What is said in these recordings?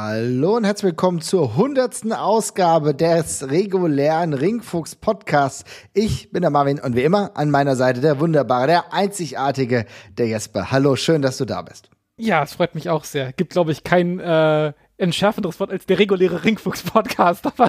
Hallo und herzlich willkommen zur hundertsten Ausgabe des regulären Ringfuchs Podcasts. Ich bin der Marvin und wie immer an meiner Seite der wunderbare, der einzigartige, der Jesper. Hallo, schön, dass du da bist. Ja, es freut mich auch sehr. Gibt, glaube ich, kein äh, entschärfenderes Wort als der reguläre Ringfuchs-Podcast. Aber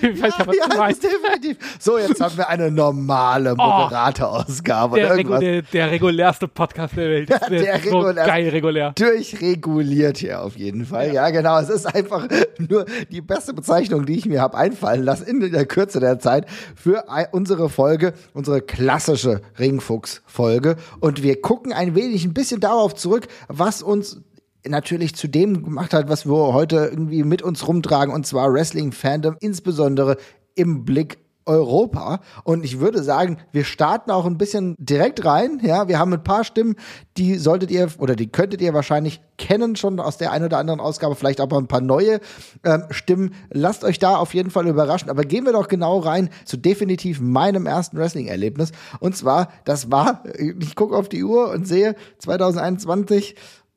ich weiß ja, was du meinst. definitiv. So, jetzt haben wir eine normale Moderator-Ausgabe. Der, oder regu der, der regulärste Podcast der Welt. Der, Der so regulär- geil regulär. Durchreguliert hier auf jeden Fall. Ja. genau. Es ist einfach nur die beste Bezeichnung, die ich mir habe einfallen lassen in der Kürze der Zeit für unsere Folge, unsere klassische Ringfuchs-Folge. Und wir gucken ein wenig, ein bisschen darauf zurück, was uns natürlich zu dem gemacht hat, was wir heute irgendwie mit uns rumtragen, und zwar Wrestling-Fandom, insbesondere im Blick Europa. Und ich würde sagen, wir starten auch ein bisschen direkt rein. Ja, wir haben ein paar Stimmen, die solltet ihr oder die könntet ihr wahrscheinlich kennen schon aus der einen oder anderen Ausgabe, vielleicht aber ein paar neue ähm, Stimmen. Lasst euch da auf jeden Fall überraschen. Aber gehen wir doch genau rein zu definitiv meinem ersten Wrestling-Erlebnis. Und zwar, das war, ich gucke auf die Uhr und sehe 2021.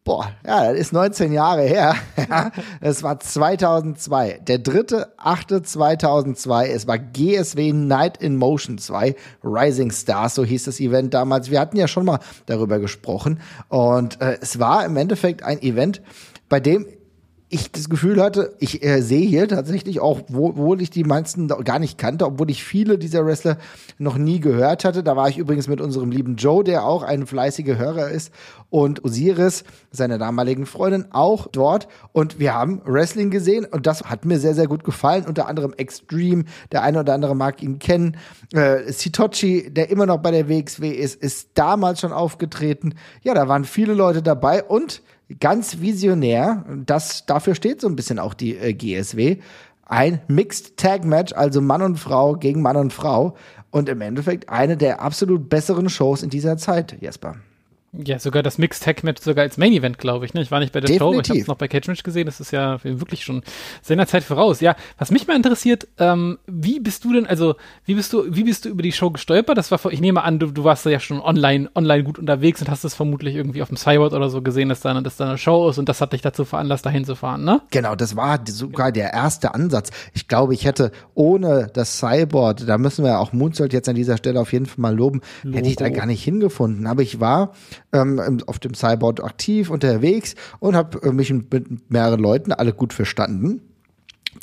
Boah, ja, das ist 19 Jahre her. Es war 2002. Der dritte, achte 2002. Es war GSW Night in Motion 2. Rising Stars, so hieß das Event damals. Wir hatten ja schon mal darüber gesprochen. Und äh, es war im Endeffekt ein Event, bei dem ich das Gefühl hatte, ich äh, sehe hier tatsächlich auch, wo- obwohl ich die meisten gar nicht kannte, obwohl ich viele dieser Wrestler noch nie gehört hatte. Da war ich übrigens mit unserem lieben Joe, der auch ein fleißiger Hörer ist, und Osiris, seiner damaligen Freundin, auch dort. Und wir haben Wrestling gesehen und das hat mir sehr, sehr gut gefallen. Unter anderem Extreme, der eine oder andere mag ihn kennen. Äh, Sitochi, der immer noch bei der WXW ist, ist damals schon aufgetreten. Ja, da waren viele Leute dabei und ganz visionär, das dafür steht so ein bisschen auch die äh, GSW, ein Mixed Tag Match, also Mann und Frau gegen Mann und Frau und im Endeffekt eine der absolut besseren Shows in dieser Zeit, Jesper. Ja, sogar das Mixed Tag Match sogar als Main Event, glaube ich. Ne? Ich war nicht bei der Show, aber ich habe Definitiv. es noch bei Cage Match gesehen. Das ist ja wirklich schon seiner Zeit voraus. Ja, was mich mal interessiert, ähm, wie bist du denn, also wie bist du, wie bist du über die Show gestolpert? Das war, vor- ich nehme an, du, du warst ja schon online, online gut unterwegs und hast es vermutlich irgendwie auf dem Cyborg oder so gesehen, dass da, dass da eine Show ist und das hat dich dazu veranlasst, dahin zu fahren, ne? Genau, das war sogar der erste Ansatz. Ich glaube, ich hätte ohne das Cyborg, da müssen wir auch Moonsault jetzt an dieser Stelle auf jeden Fall mal loben, hätte ich da gar nicht hingefunden. Aber ich war ähm, auf dem Cyborg aktiv unterwegs und habe äh, mich mit mehreren Leuten alle gut verstanden.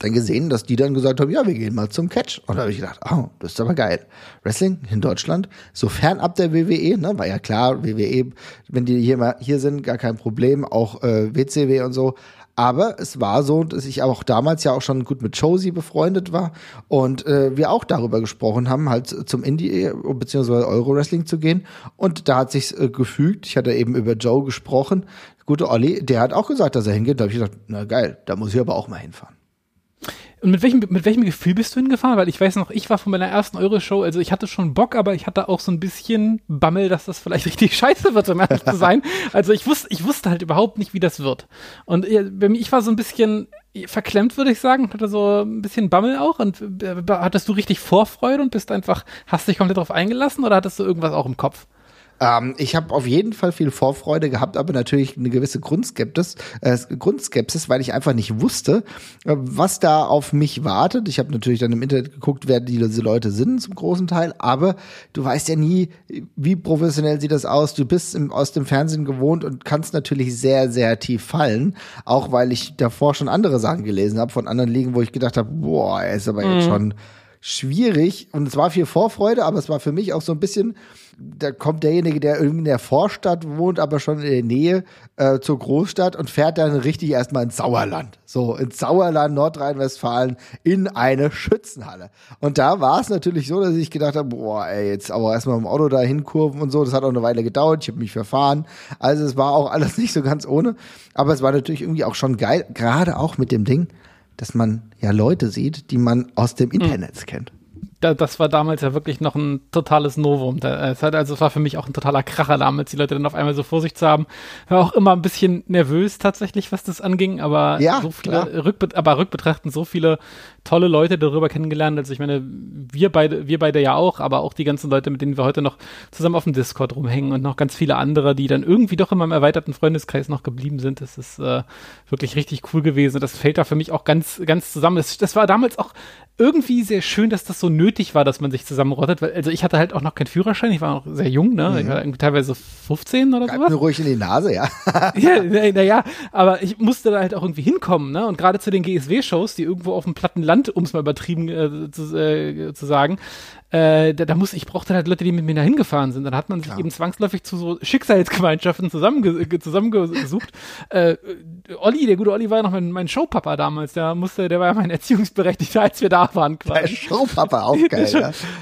Dann gesehen, dass die dann gesagt haben, ja, wir gehen mal zum Catch. Und da habe ich gedacht, oh, das ist aber geil. Wrestling in Deutschland, so fernab der WWE, ne, war ja klar, WWE, wenn die hier mal hier sind, gar kein Problem, auch äh, WCW und so. Aber es war so, dass ich auch damals ja auch schon gut mit Josie befreundet war und äh, wir auch darüber gesprochen haben, halt zum Indie- bzw. Euro-Wrestling zu gehen. Und da hat sich's äh, gefügt. Ich hatte eben über Joe gesprochen. Gute Olli, der hat auch gesagt, dass er hingeht. Da habe ich gedacht, na geil, da muss ich aber auch mal hinfahren. Und mit welchem, mit welchem Gefühl bist du hingefahren? Weil ich weiß noch, ich war von meiner ersten Euro-Show, also ich hatte schon Bock, aber ich hatte auch so ein bisschen Bammel, dass das vielleicht richtig scheiße wird, um ehrlich zu sein. Also ich wusste, ich wusste halt überhaupt nicht, wie das wird. Und äh, bei mir, ich war so ein bisschen verklemmt, würde ich sagen, hatte so ein bisschen Bammel auch. Und äh, hattest du richtig Vorfreude und bist einfach, hast dich komplett drauf eingelassen oder hattest du irgendwas auch im Kopf? Ähm, ich habe auf jeden Fall viel Vorfreude gehabt, aber natürlich eine gewisse Grundskepsis, äh, Grundskepsis, weil ich einfach nicht wusste, äh, was da auf mich wartet. Ich habe natürlich dann im Internet geguckt, wer diese Leute sind zum großen Teil, aber du weißt ja nie, wie professionell sieht das aus. Du bist im, aus dem Fernsehen gewohnt und kannst natürlich sehr, sehr tief fallen, auch weil ich davor schon andere Sachen gelesen habe von anderen Ligen, wo ich gedacht habe, boah, er ist aber jetzt schon schwierig und es war viel Vorfreude, aber es war für mich auch so ein bisschen, da kommt derjenige, der irgendwie in der Vorstadt wohnt, aber schon in der Nähe äh, zur Großstadt und fährt dann richtig erstmal ins Sauerland. So, ins Sauerland, Nordrhein-Westfalen, in eine Schützenhalle. Und da war es natürlich so, dass ich gedacht habe, boah, ey, jetzt aber erstmal im Auto dahin kurven und so, das hat auch eine Weile gedauert, ich habe mich verfahren. Also es war auch alles nicht so ganz ohne, aber es war natürlich irgendwie auch schon geil, gerade auch mit dem Ding, dass man ja Leute sieht, die man aus dem Internet kennt. Da, das war damals ja wirklich noch ein totales Novum. Es hat, also es war für mich auch ein totaler Kracher damals, die Leute dann auf einmal so vor sich zu haben. War auch immer ein bisschen nervös tatsächlich, was das anging, aber Ja, so viele, rückbe aber rückbetrachten so viele tolle Leute darüber kennengelernt. Also ich meine, wir beide, wir beide ja auch, aber auch die ganzen Leute, mit denen wir heute noch zusammen auf dem Discord rumhängen und noch ganz viele andere, die dann irgendwie doch in meinem erweiterten Freundeskreis noch geblieben sind. Das ist äh, wirklich richtig cool gewesen. Das fällt da für mich auch ganz, ganz zusammen. Das, das war damals auch irgendwie sehr schön, dass das so nötig war, dass man sich zusammenrottet, weil, also ich hatte halt auch noch keinen Führerschein, ich war noch sehr jung, ne? Ich war irgendwie teilweise 15 oder Greif sowas. mir ruhig in die Nase, ja. Ja, naja, na ja, aber ich musste da halt auch irgendwie hinkommen, ne? Und gerade zu den GSW-Shows, die irgendwo auf dem platten Land, um es mal übertrieben äh, zu, äh, zu sagen, äh, da, da muss ich brauchte halt Leute, die mit mir da hingefahren sind. Dann hat man sich eben zwangsläufig zu so Schicksalsgemeinschaften zusammenge ge- zusammengesucht. Äh, Olli, der gute Olli war ja noch mein, mein Showpapa damals. Der musste, der war ja mein Erziehungsberechtigter, als wir da waren Der quasi. Showpapa, auch geil,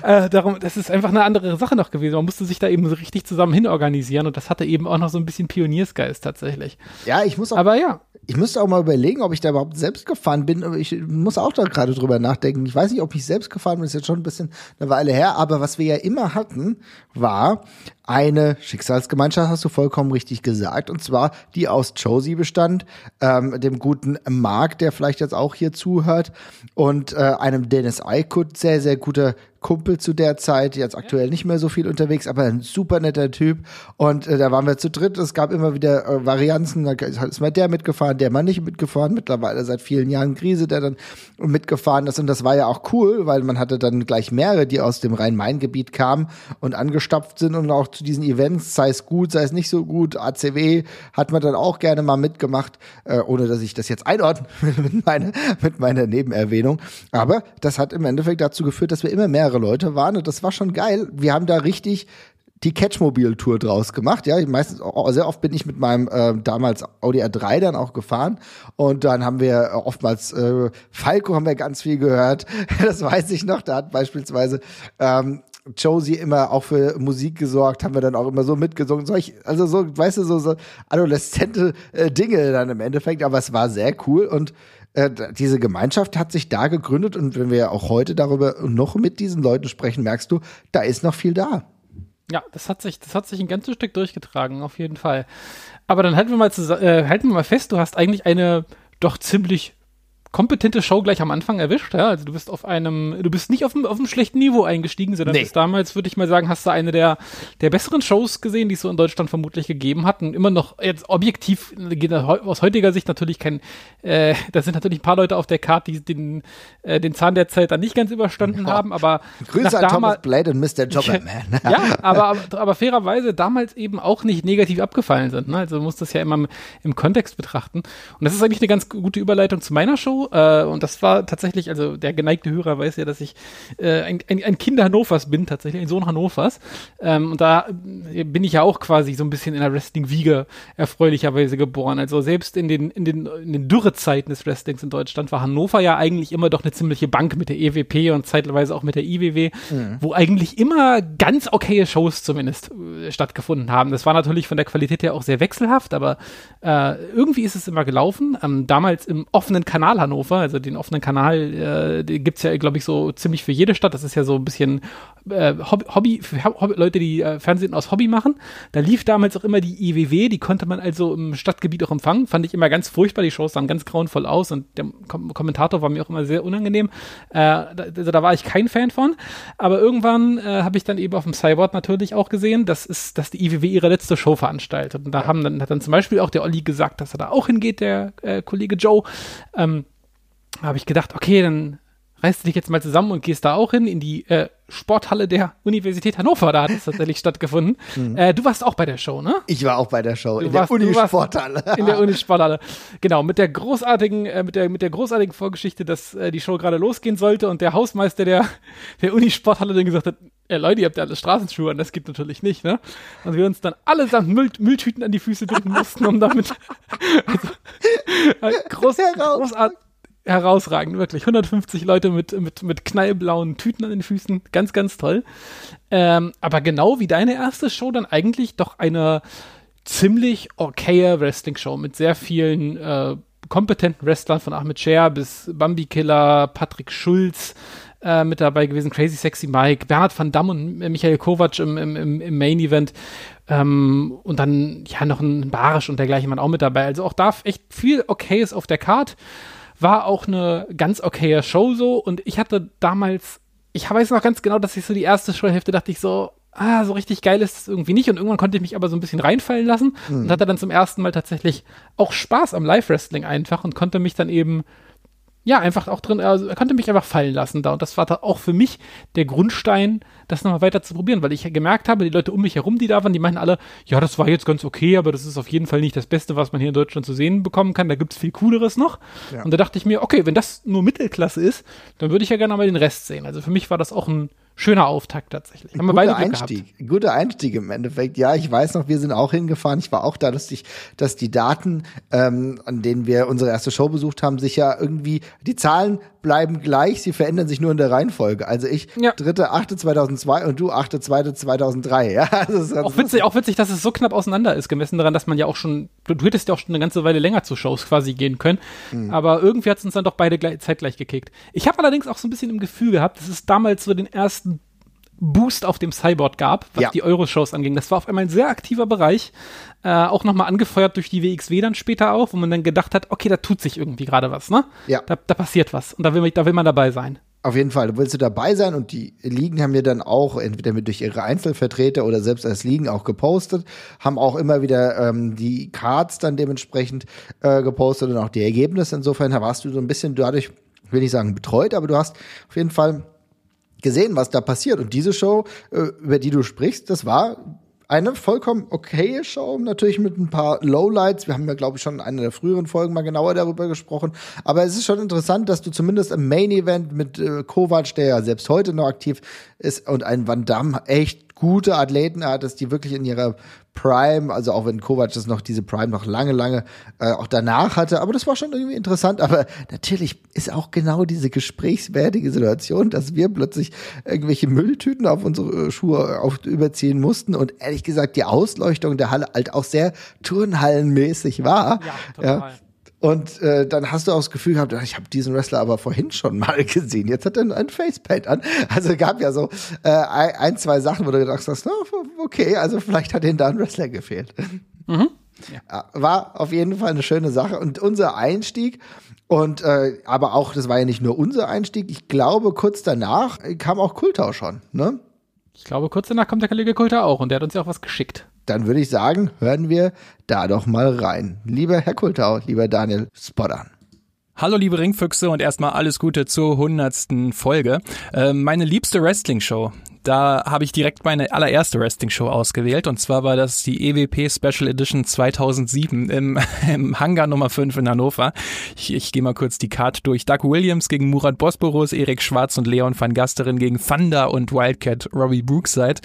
ja. Äh, darum, das ist einfach eine andere Sache noch gewesen. Man musste sich da eben so richtig zusammen hinorganisieren und das hatte eben auch noch so ein bisschen Pioniersgeist tatsächlich. Ja, ich muss auch Aber ja, Ich müsste auch mal überlegen, ob ich da überhaupt selbst gefahren bin. Ich muss auch da gerade drüber nachdenken. Ich weiß nicht, ob ich selbst gefahren bin, ist jetzt schon ein bisschen eine Weile her. Aber was wir ja immer hatten, war eine Schicksalsgemeinschaft, hast du vollkommen richtig gesagt. Und zwar die aus Josie bestand, ähm, dem guten Mark, der vielleicht jetzt auch hier zuhört, und äh, einem Dennis Aykut, sehr, sehr guter Kumpel zu der Zeit, jetzt aktuell nicht mehr so viel unterwegs, aber ein super netter Typ. Und äh, da waren wir zu dritt. Es gab immer wieder äh, Varianzen. Da ist mal der mitgefahren, der mal nicht mitgefahren. Mittlerweile seit vielen Jahren Krise, der dann mitgefahren ist. Und das war ja auch cool, weil man hatte dann gleich mehrere, die aus dem Rhein-Main-Gebiet kamen und angestapft sind und auch zu diesen Events, sei es gut, sei es nicht so gut. ACW hat man dann auch gerne mal mitgemacht, äh, ohne dass ich das jetzt einordne mit meiner, mit meiner Nebenerwähnung. Aber das hat im Endeffekt dazu geführt, dass wir immer mehrere Leute waren und das war schon geil. Wir haben da richtig die Catchmobil-Tour draus gemacht. Ja, meistens, sehr oft bin ich mit meinem äh, damals Audi R3 dann auch gefahren und dann haben wir äh, oftmals äh, Falco haben wir ganz viel gehört. Das weiß ich noch. Da hat beispielsweise ähm, Josie immer auch für Musik gesorgt, haben wir dann auch immer so mitgesungen. Solch, also so, weißt du, so, so adoleszente äh, Dinge dann im Endeffekt, aber es war sehr cool und äh, diese Gemeinschaft hat sich da gegründet und wenn wir auch heute darüber noch mit diesen Leuten sprechen, merkst du, da ist noch viel da. Ja, das hat sich, das hat sich ein ganzes Stück durchgetragen, auf jeden Fall. Aber dann halten wir mal, äh, halten wir mal fest, du hast eigentlich eine doch ziemlich kompetente Show gleich am Anfang erwischt, ja. Also du bist auf einem, du bist nicht auf einem, auf einem schlechten Niveau eingestiegen, sondern Nee. bist damals, würde ich mal sagen, hast du eine der, der besseren Shows gesehen, die es so in Deutschland vermutlich gegeben hat. Und immer noch jetzt objektiv, aus heutiger Sicht natürlich kein, äh, da sind natürlich ein paar Leute auf der Karte, die den, äh, den Zahn der Zeit dann nicht ganz überstanden haben, aber Grüße an Thomas Blade und Mr. Jobberman. ja, aber, aber, aber fairerweise damals eben auch nicht negativ abgefallen sind. Ne? Also man muss das ja immer im, im Kontext betrachten. Und das ist eigentlich eine ganz gute Überleitung zu meiner Show. Äh, und das war tatsächlich, also der geneigte Hörer weiß ja, dass ich äh, ein, ein, ein Kind Hannovers bin, tatsächlich, ein Sohn Hannovers. Ähm, und da äh, bin ich ja auch quasi so ein bisschen in der Wrestling-Wiege erfreulicherweise geboren. Also selbst in den, in den, in den Dürrezeiten des Wrestlings in Deutschland war Hannover ja eigentlich immer doch eine ziemliche Bank mit der EWP und zeitweise auch mit der IWW, wo eigentlich immer ganz okaye Shows zumindest äh, stattgefunden haben. Das war natürlich von der Qualität her auch sehr wechselhaft, aber äh, irgendwie ist es immer gelaufen. Ähm, damals im offenen Kanal Hannover, also den offenen Kanal, äh, den gibt's ja, glaube ich, so ziemlich für jede Stadt. Das ist ja so ein bisschen äh, Hobby, Hobby für Hobby, Leute, die äh, Fernsehen aus Hobby machen. Da lief damals auch immer die IWW, die konnte man also im Stadtgebiet auch empfangen. Fand ich immer ganz furchtbar. Die Shows sahen ganz grauenvoll aus und der Kom Kommentator war mir auch immer sehr unangenehm. Äh, da, also da war ich kein Fan von. Aber irgendwann äh, habe ich dann eben auf dem Cyborg natürlich auch gesehen, dass, ist, dass die IWW ihre letzte Show veranstaltet. Und da haben dann, hat dann zum Beispiel auch der Olli gesagt, dass er da auch hingeht, der äh, Kollege Joe. Ähm, habe ich gedacht, okay, dann reißt du dich jetzt mal zusammen und gehst da auch hin in die äh, Sporthalle der Universität Hannover. Da hat es tatsächlich stattgefunden. Äh, du warst auch bei der Show, ne? Ich war auch bei der Show Du in der warst- warst Unisporthalle. In der Unisporthalle. Genau, mit der großartigen, äh, mit der, mit der großartigen Vorgeschichte, dass äh, die Show gerade losgehen sollte und der Hausmeister der, der Unisporthalle dann gesagt hat, ja Leute, ihr habt ja alle Straßenschuhe an, das gibt natürlich nicht, ne? Und wir uns dann allesamt Müll, Mülltüten an die Füße binden mussten, um damit also, äh, groß, großartig herausragend, wirklich. 150 Leute mit, mit, mit knallblauen Tüten an den Füßen. Ganz, ganz toll. Ähm, aber genau wie deine erste Show dann eigentlich doch eine ziemlich okaye Wrestling-Show mit sehr vielen äh, kompetenten Wrestlern von Ahmed Scher bis Bambi Killer, Patrick Schulz, äh, mit dabei gewesen, Crazy Sexy Mike, Bernhard van Damme und Michael Kovac im, im, im Main Event. Ähm, und dann ja noch ein Barisch und dergleichen waren auch mit dabei. Also auch da echt viel Okayes auf der Card. War auch eine ganz okaye Show so. Und ich hatte damals, ich weiß noch ganz genau, dass ich so die erste Showhälfte dachte ich so, ah, so richtig geil ist es irgendwie nicht. Und irgendwann konnte ich mich aber so ein bisschen reinfallen lassen mhm. und hatte dann zum ersten Mal tatsächlich auch Spaß am Live-Wrestling einfach und konnte mich dann eben ja, einfach auch drin, also er konnte mich einfach fallen lassen da. Und das war da auch für mich der Grundstein, das nochmal weiter zu probieren, weil ich gemerkt habe, die Leute um mich herum, die da waren, die meinten alle, ja, das war jetzt ganz okay, aber das ist auf jeden Fall nicht das Beste, was man hier in Deutschland zu sehen bekommen kann. Da gibt's viel Cooleres noch. Ja. Und da dachte ich mir, okay, wenn das nur Mittelklasse ist, dann würde ich ja gerne mal den Rest sehen. Also für mich war das auch ein schöner Auftakt tatsächlich. Haben wir beide Einstieg. Gehabt. Guter Einstieg im Endeffekt. Ja, ich weiß noch, wir sind auch hingefahren. Ich war auch da, dass, ich, dass die Daten, ähm, an denen wir unsere erste Show besucht haben, sich ja irgendwie, die Zahlen bleiben gleich, sie verändern sich nur in der Reihenfolge. Also ich, ja. 3.8.2002 und du 8.2.2003. Ja, also auch, witzig, auch witzig, dass es so knapp auseinander ist, gemessen daran, dass man ja auch schon, du hättest ja auch schon eine ganze Weile länger zu Shows quasi gehen können. Mhm. Aber irgendwie hat es uns dann doch beide gleich, zeitgleich gekickt. Ich habe allerdings auch so ein bisschen im Gefühl gehabt, dass es damals so den ersten Boost auf dem Cyborg gab, was ja. die Euro-Shows anging. Das war auf einmal ein sehr aktiver Bereich, äh, auch nochmal angefeuert durch die WXW dann später auch, wo man dann gedacht hat, okay, da tut sich irgendwie gerade was, ne? Ja. Da, da passiert was und da will, da will man dabei sein. Auf jeden Fall, da willst du dabei sein und die Ligen haben wir dann auch entweder mit durch ihre Einzelvertreter oder selbst als Ligen auch gepostet, haben auch immer wieder ähm, die Cards dann dementsprechend äh, gepostet und auch die Ergebnisse. Insofern warst du so ein bisschen dadurch, will ich sagen, betreut, aber du hast auf jeden Fall gesehen, was da passiert. Und diese Show, äh, über die du sprichst, das war eine vollkommen okaye Show, natürlich mit ein paar Lowlights. Wir haben ja, glaube ich, schon in einer der früheren Folgen mal genauer darüber gesprochen. Aber es ist schon interessant, dass du zumindest im Main Event mit äh, Kovac, der ja selbst heute noch aktiv ist, und ein Van Damme echt gute Athleten hattest, die wirklich in ihrer Prime, also auch wenn Kovac das noch diese Prime noch lange, lange äh, auch danach hatte, aber das war schon irgendwie interessant. Aber natürlich ist auch genau diese gesprächswertige Situation, dass wir plötzlich irgendwelche Mülltüten auf unsere Schuhe auf, überziehen mussten und ehrlich gesagt die Ausleuchtung der Halle halt auch sehr turnhallenmäßig war. Ja, total. Ja. Und äh, dann hast du auch das Gefühl gehabt, ich habe diesen Wrestler aber vorhin schon mal gesehen. Jetzt hat er ein Facepaint an. Also gab ja so äh, ein, zwei Sachen, wo du gedacht hast, no, okay, also vielleicht hat ihnen da ein Wrestler gefehlt. Mhm. Ja. War auf jeden Fall eine schöne Sache. Und unser Einstieg, und äh, aber auch, das war ja nicht nur unser Einstieg, ich glaube, kurz danach kam auch Kultau schon, ne? Ich glaube, kurz danach kommt der Kollege Kultau auch und der hat uns ja auch was geschickt dann würde ich sagen, hören wir da doch mal rein. Lieber Herr Kultau, lieber Daniel Spoddan. Hallo liebe Ringfüchse und erstmal alles Gute zur hundertsten Folge. Äh, meine liebste Wrestling-Show, da habe ich direkt meine allererste Wrestling-Show ausgewählt und zwar war das die EWP Special Edition 2007 im, im Hangar Nummer 5 in Hannover. Ich, ich gehe mal kurz die Card durch. Doug Williams gegen Murat Bosporus, Erik Schwarz und Leon van Gasteren gegen Thunder und Wildcat Robbie Brookside.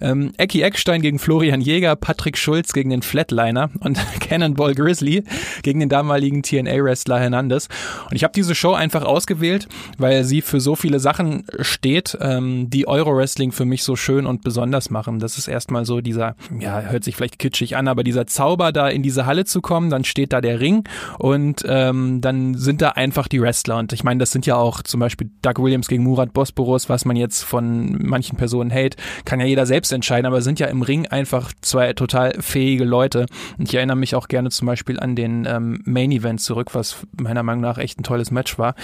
Ähm, Ecki Eckstein gegen Florian Jäger, Patrick Schulz gegen den Flatliner und Cannonball Grizzly gegen den damaligen TNA-Wrestler Hernandez. Und ich habe diese Show einfach ausgewählt, weil sie für so viele Sachen steht, ähm, die Euro-Wrestling Wrestling für mich so schön und besonders machen. Das ist erstmal so dieser, ja, hört sich vielleicht kitschig an, aber dieser Zauber, da in diese Halle zu kommen, dann steht da der Ring und ähm, dann sind da einfach die Wrestler. Und ich meine, das sind ja auch zum Beispiel Doug Williams gegen Murat Bosporus, was man jetzt von manchen Personen hält, kann ja jeder selbst entscheiden, aber sind ja im Ring einfach zwei total fähige Leute. Und ich erinnere mich auch gerne zum Beispiel an den ähm, Main Event zurück, was meiner Meinung nach echt ein tolles Match war.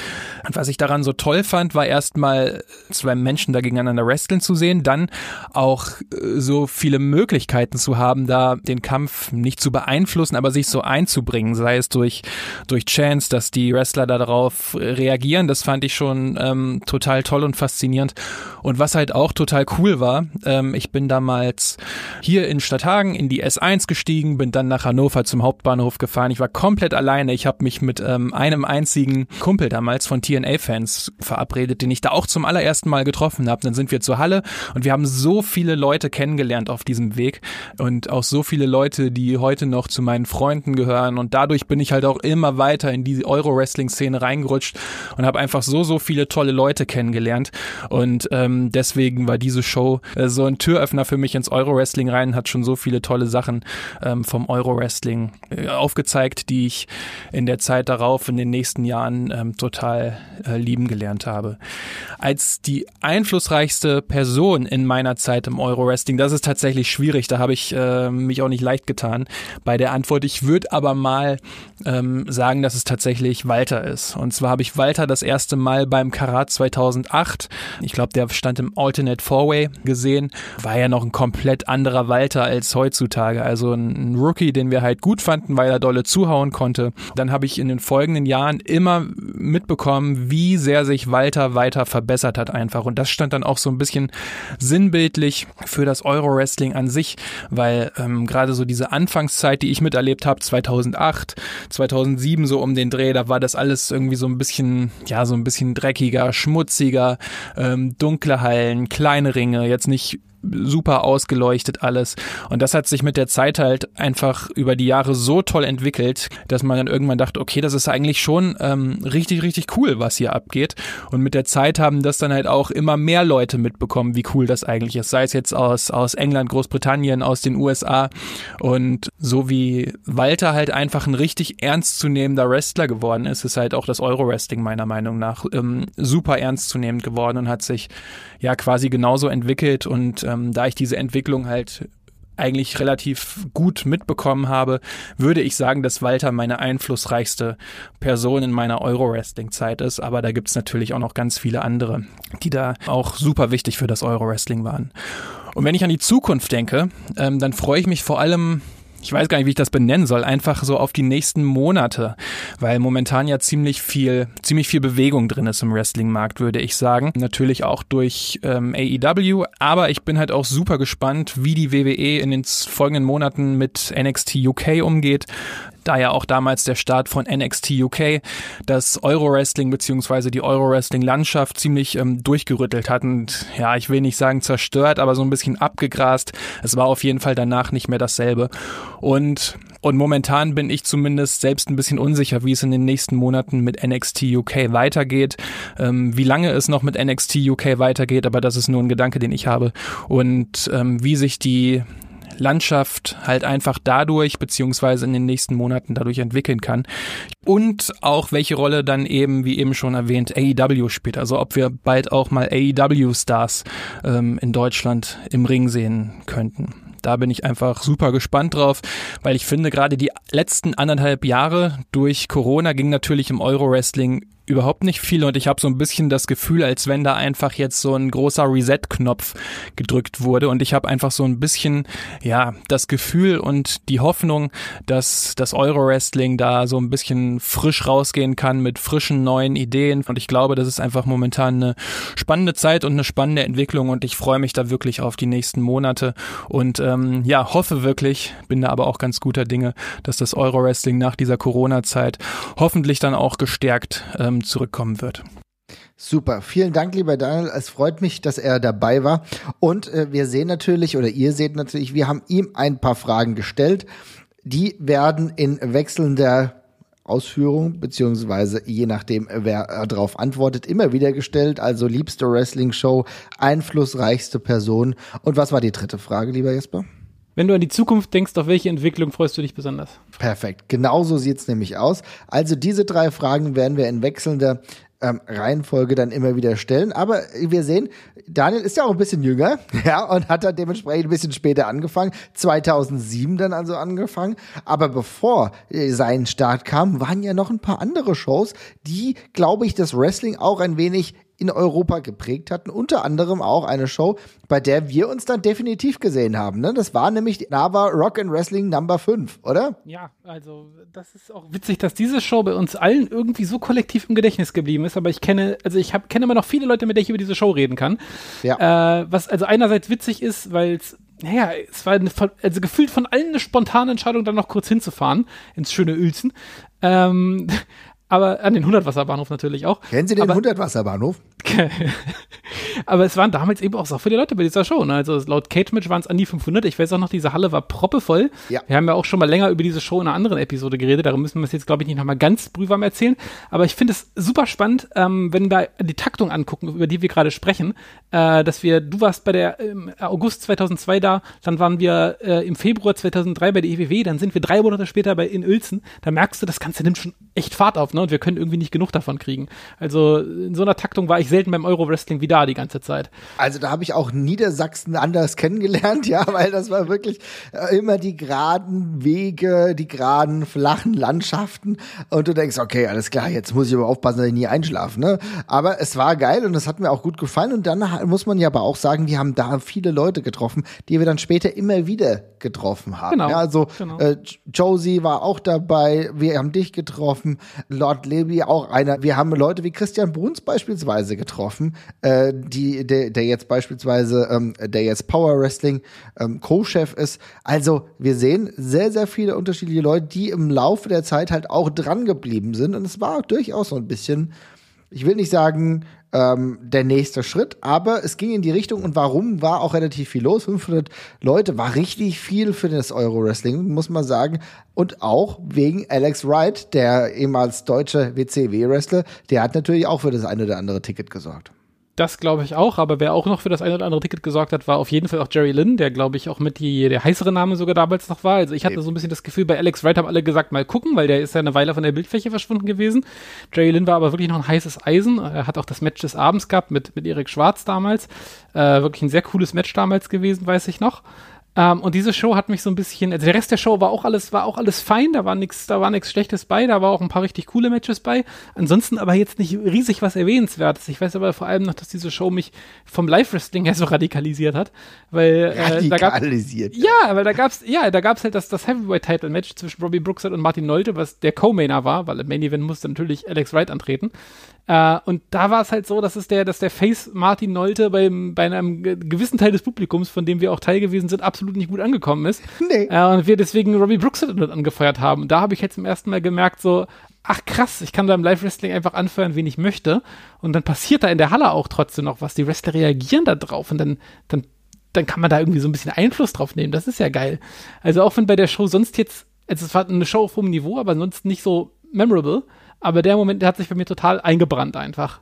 Und was ich daran so toll fand, war erstmal zwei Menschen da gegeneinander wresteln Regeln zu sehen, dann auch äh, so viele Möglichkeiten zu haben, da den Kampf nicht zu beeinflussen, aber sich so einzubringen, sei es durch, durch Chance, dass die Wrestler darauf reagieren. Das fand ich schon ähm, total toll und faszinierend. Und was halt auch total cool war, ähm, ich bin damals hier in Stadthagen in die S1 gestiegen, bin dann nach Hannover zum Hauptbahnhof gefahren. Ich war komplett alleine. Ich habe mich mit ähm, einem einzigen Kumpel damals von TNA-Fans verabredet, den ich da auch zum allerersten Mal getroffen habe. Dann sind wir zur Halle Halle. Und wir haben so viele Leute kennengelernt auf diesem Weg und auch so viele Leute, die heute noch zu meinen Freunden gehören. Und dadurch bin ich halt auch immer weiter in die Euro-Wrestling-Szene reingerutscht und habe einfach so, so viele tolle Leute kennengelernt. Und ähm, deswegen war diese Show äh, so ein Türöffner für mich ins Euro-Wrestling rein, hat schon so viele tolle Sachen ähm, vom Euro-Wrestling äh, aufgezeigt, die ich in der Zeit darauf in den nächsten Jahren ähm, total äh, lieben gelernt habe. Als die einflussreichste Person in meiner Zeit im Euro-Wrestling, das ist tatsächlich schwierig, da habe ich äh, mich auch nicht leicht getan bei der Antwort. Ich würde aber mal ähm, sagen, dass es tatsächlich Walter ist. Und zwar habe ich Walter das erste Mal beim Karat 2008, ich glaube, der stand im Alternate Four-Way gesehen, war ja noch ein komplett anderer Walter als heutzutage. Also ein, ein Rookie, den wir halt gut fanden, weil er dolle zuhauen konnte. Dann habe ich in den folgenden Jahren immer mitbekommen, wie sehr sich Walter weiter verbessert hat einfach. Und das stand dann auch so ein bisschen sinnbildlich für das Euro-Wrestling an sich, weil ähm, gerade so diese Anfangszeit, die ich miterlebt habe, 2008, 2007 so um den Dreh, da war das alles irgendwie so ein bisschen, ja, so ein bisschen dreckiger, schmutziger, ähm, dunkle Hallen, kleine Ringe, jetzt nicht super ausgeleuchtet alles. Und das hat sich mit der Zeit halt einfach über die Jahre so toll entwickelt, dass man dann irgendwann dachte, okay, das ist eigentlich schon ähm, richtig, richtig cool, was hier abgeht. Und mit der Zeit haben das dann halt auch immer mehr Leute mitbekommen, wie cool das eigentlich ist. Sei es jetzt aus, aus England, Großbritannien, aus den USA. Und so wie Walter halt einfach ein richtig ernstzunehmender Wrestler geworden ist, ist halt auch das Euro-Wrestling meiner Meinung nach ähm, super ernstzunehmend geworden und hat sich ja quasi genauso entwickelt und ähm, da ich diese Entwicklung halt eigentlich relativ gut mitbekommen habe, würde ich sagen, dass Walter meine einflussreichste Person in meiner Euro-Wrestling-Zeit ist. Aber da gibt's natürlich auch noch ganz viele andere, die da auch super wichtig für das Euro-Wrestling waren. Und wenn ich an die Zukunft denke, ähm, dann freue ich mich vor allem ich weiß gar nicht, wie ich das benennen soll, einfach so auf die nächsten Monate, weil momentan ja ziemlich viel, ziemlich viel Bewegung drin ist im Wrestling-Markt, würde ich sagen. Natürlich auch durch ähm, AEW, aber ich bin halt auch super gespannt, wie die WWE in den folgenden Monaten mit NXT UK umgeht da ja auch damals der Start von NXT UK das Euro-Wrestling beziehungsweise die Euro-Wrestling-Landschaft ziemlich ähm, durchgerüttelt hat und ja, ich will nicht sagen zerstört, aber so ein bisschen abgegrast. Es war auf jeden Fall danach nicht mehr dasselbe. Und und momentan bin ich zumindest selbst ein bisschen unsicher, wie es in den nächsten Monaten mit NXT UK weitergeht, ähm, wie lange es noch mit NXT UK weitergeht, aber das ist nur ein Gedanke, den ich habe. Und ähm, wie sich die Landschaft halt einfach dadurch, beziehungsweise in den nächsten Monaten dadurch entwickeln kann. Und auch welche Rolle dann eben, wie eben schon erwähnt, AEW spielt. Also ob wir bald auch mal AEW-Stars ähm, in Deutschland im Ring sehen könnten. Da bin ich einfach super gespannt drauf, weil ich finde, gerade die letzten anderthalb Jahre durch Corona ging natürlich im Euro-Wrestling überhaupt nicht viel und ich habe so ein bisschen das Gefühl, als wenn da einfach jetzt so ein großer Reset-Knopf gedrückt wurde und ich habe einfach so ein bisschen, ja, das Gefühl und die Hoffnung, dass das Euro-Wrestling da so ein bisschen frisch rausgehen kann mit frischen neuen Ideen und ich glaube, das ist einfach momentan eine spannende Zeit und eine spannende Entwicklung und ich freue mich da wirklich auf die nächsten Monate und ähm, ja, hoffe wirklich, bin da aber auch ganz guter Dinge, dass das Euro-Wrestling nach dieser Corona-Zeit hoffentlich dann auch gestärkt ähm, zurückkommen wird. Super, vielen Dank, lieber Daniel. Es freut mich, dass er dabei war. Und äh, wir sehen natürlich, oder ihr seht natürlich, wir haben ihm ein paar Fragen gestellt. Die werden in wechselnder Ausführung, beziehungsweise je nachdem, wer darauf antwortet, immer wieder gestellt. Also liebste Wrestling-Show, einflussreichste Person. Und was war die dritte Frage, lieber Jesper? Wenn du an die Zukunft denkst, auf welche Entwicklung freust du dich besonders? Perfekt, genauso sieht's nämlich aus. Also diese drei Fragen werden wir in wechselnder ähm, Reihenfolge dann immer wieder stellen. Aber wir sehen, Daniel ist ja auch ein bisschen jünger, ja, und hat dann dementsprechend ein bisschen später angefangen, 2007 dann also angefangen. Aber bevor äh, sein Start kam, waren ja noch ein paar andere Shows, die, glaube ich, das Wrestling auch ein wenig in Europa geprägt hatten. Unter anderem auch eine Show, bei der wir uns dann definitiv gesehen haben. Ne? Das war nämlich Nava Rock and Wrestling Number 5, oder? Ja, also das ist auch witzig, dass diese Show bei uns allen irgendwie so kollektiv im Gedächtnis geblieben ist. Aber ich kenne, also ich hab, kenne immer noch viele Leute, mit denen ich über diese Show reden kann. Ja. Äh, was also einerseits witzig ist, weil es naja, es war eine, also gefühlt von allen eine spontane Entscheidung, dann noch kurz hinzufahren ins schöne Uelzen. Ähm, aber an den 100-Wasserbahnhof natürlich auch. Kennen Sie den 100-Wasserbahnhof? Aber es waren damals eben auch so viele Leute bei dieser Show. Ne? Also laut Cage Match waren es an die 500. Ich weiß auch noch, diese Halle war proppevoll. Ja. Wir haben ja auch schon mal länger über diese Show in einer anderen Episode geredet. Darum müssen wir es jetzt, glaube ich, nicht nochmal ganz brühwarm erzählen. Aber ich finde es super spannend, ähm, wenn wir die Taktung angucken, über die wir gerade sprechen, äh, dass wir, du warst bei der im August 2002 da, dann waren wir äh, im Februar 2003 bei der EWW, dann sind wir drei Monate später bei in Uelzen. Da merkst du, das Ganze nimmt schon echt Fahrt auf, ne? Und wir können irgendwie nicht genug davon kriegen. Also in so einer Taktung war ich selten beim Euro-Wrestling wie da die ganze Zeit. Also da habe ich auch Niedersachsen anders kennengelernt, ja, weil das war wirklich äh, immer die geraden Wege, die geraden flachen Landschaften und du denkst, okay, alles klar, jetzt muss ich aber aufpassen, dass ich nie einschlafe, ne? Aber es war geil und es hat mir auch gut gefallen und dann muss man ja aber auch sagen, wir haben da viele Leute getroffen, die wir dann später immer wieder getroffen haben. Genau, Ja, also genau. äh, Josie war auch dabei, wir haben dich getroffen, Lord Levy auch einer. Wir haben Leute wie Christian Bruns beispielsweise getroffen, äh, die, der, der jetzt beispielsweise, ähm, der jetzt Power Wrestling ähm, Co-Chef ist. Also wir sehen sehr, sehr viele unterschiedliche Leute, die im Laufe der Zeit halt auch dran geblieben sind. Und es war durchaus so ein bisschen, ich will nicht sagen, ähm, der nächste Schritt, aber es ging in die Richtung und warum war auch relativ viel los. 500 Leute war richtig viel für das Euro-Wrestling, muss man sagen. Und auch wegen Alex Wright, der ehemals deutsche WCW-Wrestler, der hat natürlich auch für das eine oder andere Ticket gesorgt. Das glaube ich auch, aber wer auch noch für das eine oder andere Ticket gesorgt hat, war auf jeden Fall auch Jerry Lynn, der glaube ich auch mit die, der heißere Name sogar damals noch war. Also ich hatte so ein bisschen das Gefühl, bei Alex Wright haben alle gesagt, mal gucken, weil der ist ja eine Weile von der Bildfläche verschwunden gewesen. Jerry Lynn war aber wirklich noch ein heißes Eisen. Er hat auch das Match des Abends gehabt mit, mit Erik Schwarz damals. Äh, wirklich ein sehr cooles Match damals gewesen, weiß ich noch. Ähm, und diese Show hat mich so ein bisschen, also der Rest der Show war auch alles, war auch alles fein, da war nichts, da war nichts Schlechtes bei, da war auch ein paar richtig coole Matches bei. Ansonsten aber jetzt nicht riesig was Erwähnenswertes. Ich weiß aber vor allem noch, dass diese Show mich vom Live-Wrestling her so radikalisiert hat, weil äh, da gab Radikalisiert. ja, weil da gab's, ja, da gab's halt das, das Heavyweight-Title-Match zwischen Robbie Brookside und Martin Nolte, was der Co-Mainer war, weil im Main Event musste natürlich Alex Wright antreten. Äh, und da war es halt so, dass es der, dass der Face Martin Nolte beim, bei einem ge- gewissen Teil des Publikums, von dem wir auch Teil gewesen sind, absolut nicht gut angekommen ist. Nee. Äh, und wir deswegen Robbie Brookside mit angefeuert haben. Und da habe ich jetzt zum ersten Mal gemerkt, so, ach krass, ich kann beim Live-Wrestling einfach anfeuern, wen ich möchte. Und dann passiert da in der Halle auch trotzdem noch was. Die Wrestler reagieren da drauf und dann, dann, dann kann man da irgendwie so ein bisschen Einfluss drauf nehmen. Das ist ja geil. Also auch wenn bei der Show sonst jetzt, also es war eine Show auf hohem Niveau, aber sonst nicht so memorable. Aber der Moment, der hat sich bei mir total eingebrannt einfach.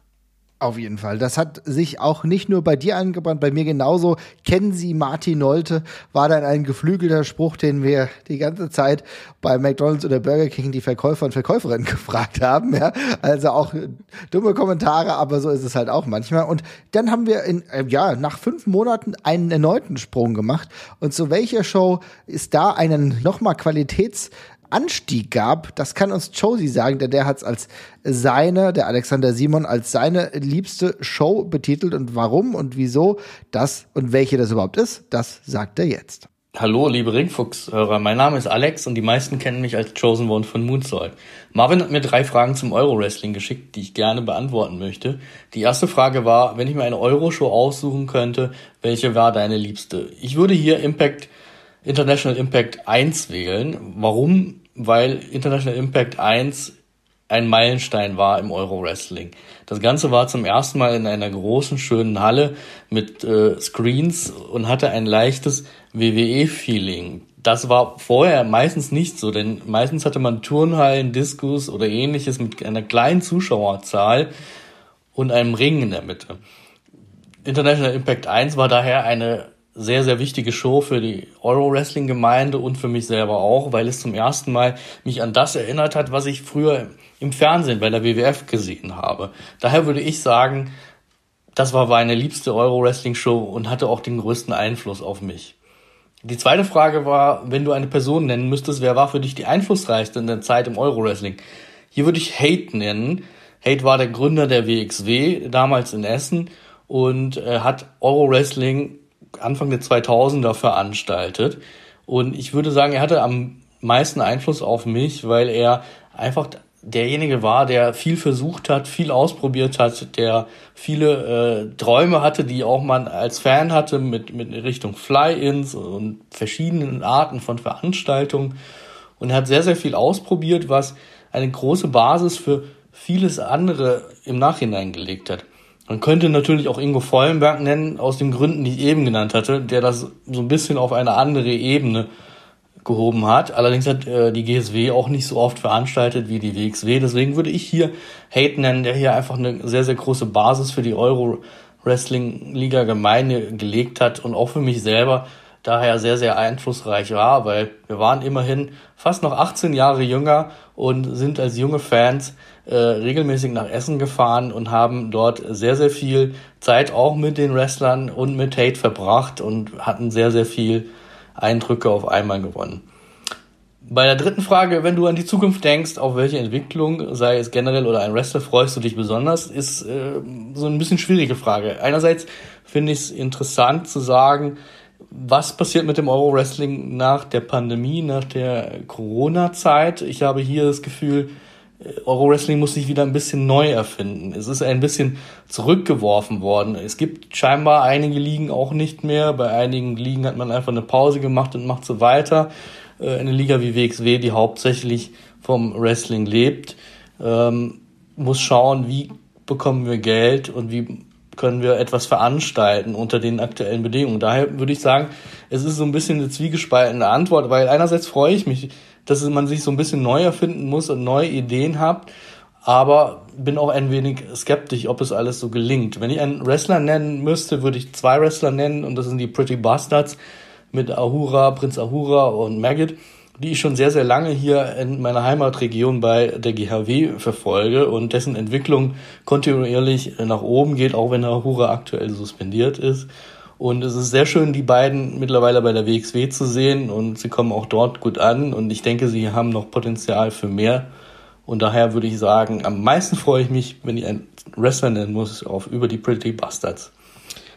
Auf jeden Fall. Das hat sich auch nicht nur bei dir angebrannt, bei mir genauso. Kennen Sie Martin Nolte? War dann ein geflügelter Spruch, den wir die ganze Zeit bei McDonalds oder Burger King die Verkäufer und Verkäuferinnen gefragt haben. Ja? Also auch dumme Kommentare, aber so ist es halt auch manchmal. Und dann haben wir in, äh, ja, nach fünf Monaten einen erneuten Sprung gemacht. Und zu welcher Show ist da einen nochmal Qualitäts Anstieg gab, das kann uns Josie sagen, denn der hat es als seine, der Alexander Simon, als seine liebste Show betitelt und warum und wieso das und welche das überhaupt ist, das sagt er jetzt. Hallo, liebe Ringfuchs-Hörer, mein Name ist Alex und die meisten kennen mich als Chosen One von Moonsault. Marvin hat mir drei Fragen zum Euro-Wrestling geschickt, die ich gerne beantworten möchte. Die erste Frage war, wenn ich mir eine Euro-Show aussuchen könnte, welche war deine liebste? Ich würde hier Impact, International Impact 1 wählen. Warum? Weil International Impact 1 ein Meilenstein war im Euro-Wrestling. Das Ganze war zum ersten Mal in einer großen, schönen Halle mit äh, Screens und hatte ein leichtes WWE-Feeling. Das war vorher meistens nicht so, denn meistens hatte man Turnhallen, Diskus oder ähnliches mit einer kleinen Zuschauerzahl und einem Ring in der Mitte. International Impact 1 war daher eine sehr, sehr wichtige Show für die Euro-Wrestling-Gemeinde und für mich selber auch, weil es zum ersten Mal mich an das erinnert hat, was ich früher im Fernsehen bei der WWF gesehen habe. Daher würde ich sagen, das war meine liebste Euro-Wrestling-Show und hatte auch den größten Einfluss auf mich. Die zweite Frage war, wenn du eine Person nennen müsstest, wer war für dich die einflussreichste in der Zeit im Euro-Wrestling? Hier würde ich Hate nennen. Hate war der Gründer der WXW, damals in Essen, und äh, hat Euro-Wrestling Anfang der 2000er veranstaltet. Und ich würde sagen, er hatte am meisten Einfluss auf mich, weil er einfach derjenige war, der viel versucht hat, viel ausprobiert hat, der viele äh, Träume hatte, die auch man als Fan hatte mit, mit Richtung Fly-Ins und verschiedenen Arten von Veranstaltungen. Und er hat sehr, sehr viel ausprobiert, was eine große Basis für vieles andere im Nachhinein gelegt hat. Man könnte natürlich auch Ingo Vollenberg nennen, aus den Gründen, die ich eben genannt hatte, der das so ein bisschen auf eine andere Ebene gehoben hat. Allerdings hat äh, die GSW auch nicht so oft veranstaltet wie die WXW. Deswegen würde ich hier Hate nennen, der hier einfach eine sehr, sehr große Basis für die Euro Wrestling Liga Gemeinde gelegt hat und auch für mich selber daher sehr, sehr einflussreich war, weil wir waren immerhin fast noch 18 Jahre jünger und sind als junge Fans äh, regelmäßig nach Essen gefahren und haben dort sehr, sehr viel Zeit auch mit den Wrestlern und mit Tate verbracht und hatten sehr, sehr viel Eindrücke auf einmal gewonnen. Bei der dritten Frage, wenn du an die Zukunft denkst, auf welche Entwicklung, sei es generell oder ein Wrestler, freust du dich besonders, ist äh, so ein bisschen schwierige Frage. Einerseits finde ich es interessant zu sagen, was passiert mit dem Euro-Wrestling nach der Pandemie, nach der Corona-Zeit? Ich habe hier das Gefühl, Euro-Wrestling muss sich wieder ein bisschen neu erfinden. Es ist ein bisschen zurückgeworfen worden. Es gibt scheinbar einige Ligen auch nicht mehr. Bei einigen Ligen hat man einfach eine Pause gemacht und macht so weiter. Äh, eine Liga wie WXW, die hauptsächlich vom Wrestling lebt, ähm, muss schauen, wie bekommen wir Geld und wie können wir etwas veranstalten unter den aktuellen Bedingungen. Daher würde ich sagen, es ist so ein bisschen eine zwiegespaltene Antwort, weil einerseits freue ich mich, dass man sich so ein bisschen neu erfinden muss und neue Ideen hat, aber bin auch ein wenig skeptisch, ob es alles so gelingt. Wenn ich einen Wrestler nennen müsste, würde ich zwei Wrestler nennen und das sind die Pretty Bastards mit Ahura, Prinz Ahura und Maggot die ich schon sehr, sehr lange hier in meiner Heimatregion bei der GHW verfolge und dessen Entwicklung kontinuierlich nach oben geht, auch wenn Hure aktuell suspendiert ist. Und es ist sehr schön, die beiden mittlerweile bei der WXW zu sehen und sie kommen auch dort gut an und ich denke, sie haben noch Potenzial für mehr. Und daher würde ich sagen, am meisten freue ich mich, wenn ich einen Wrestler nennen muss, auf über die Pretty Bastards.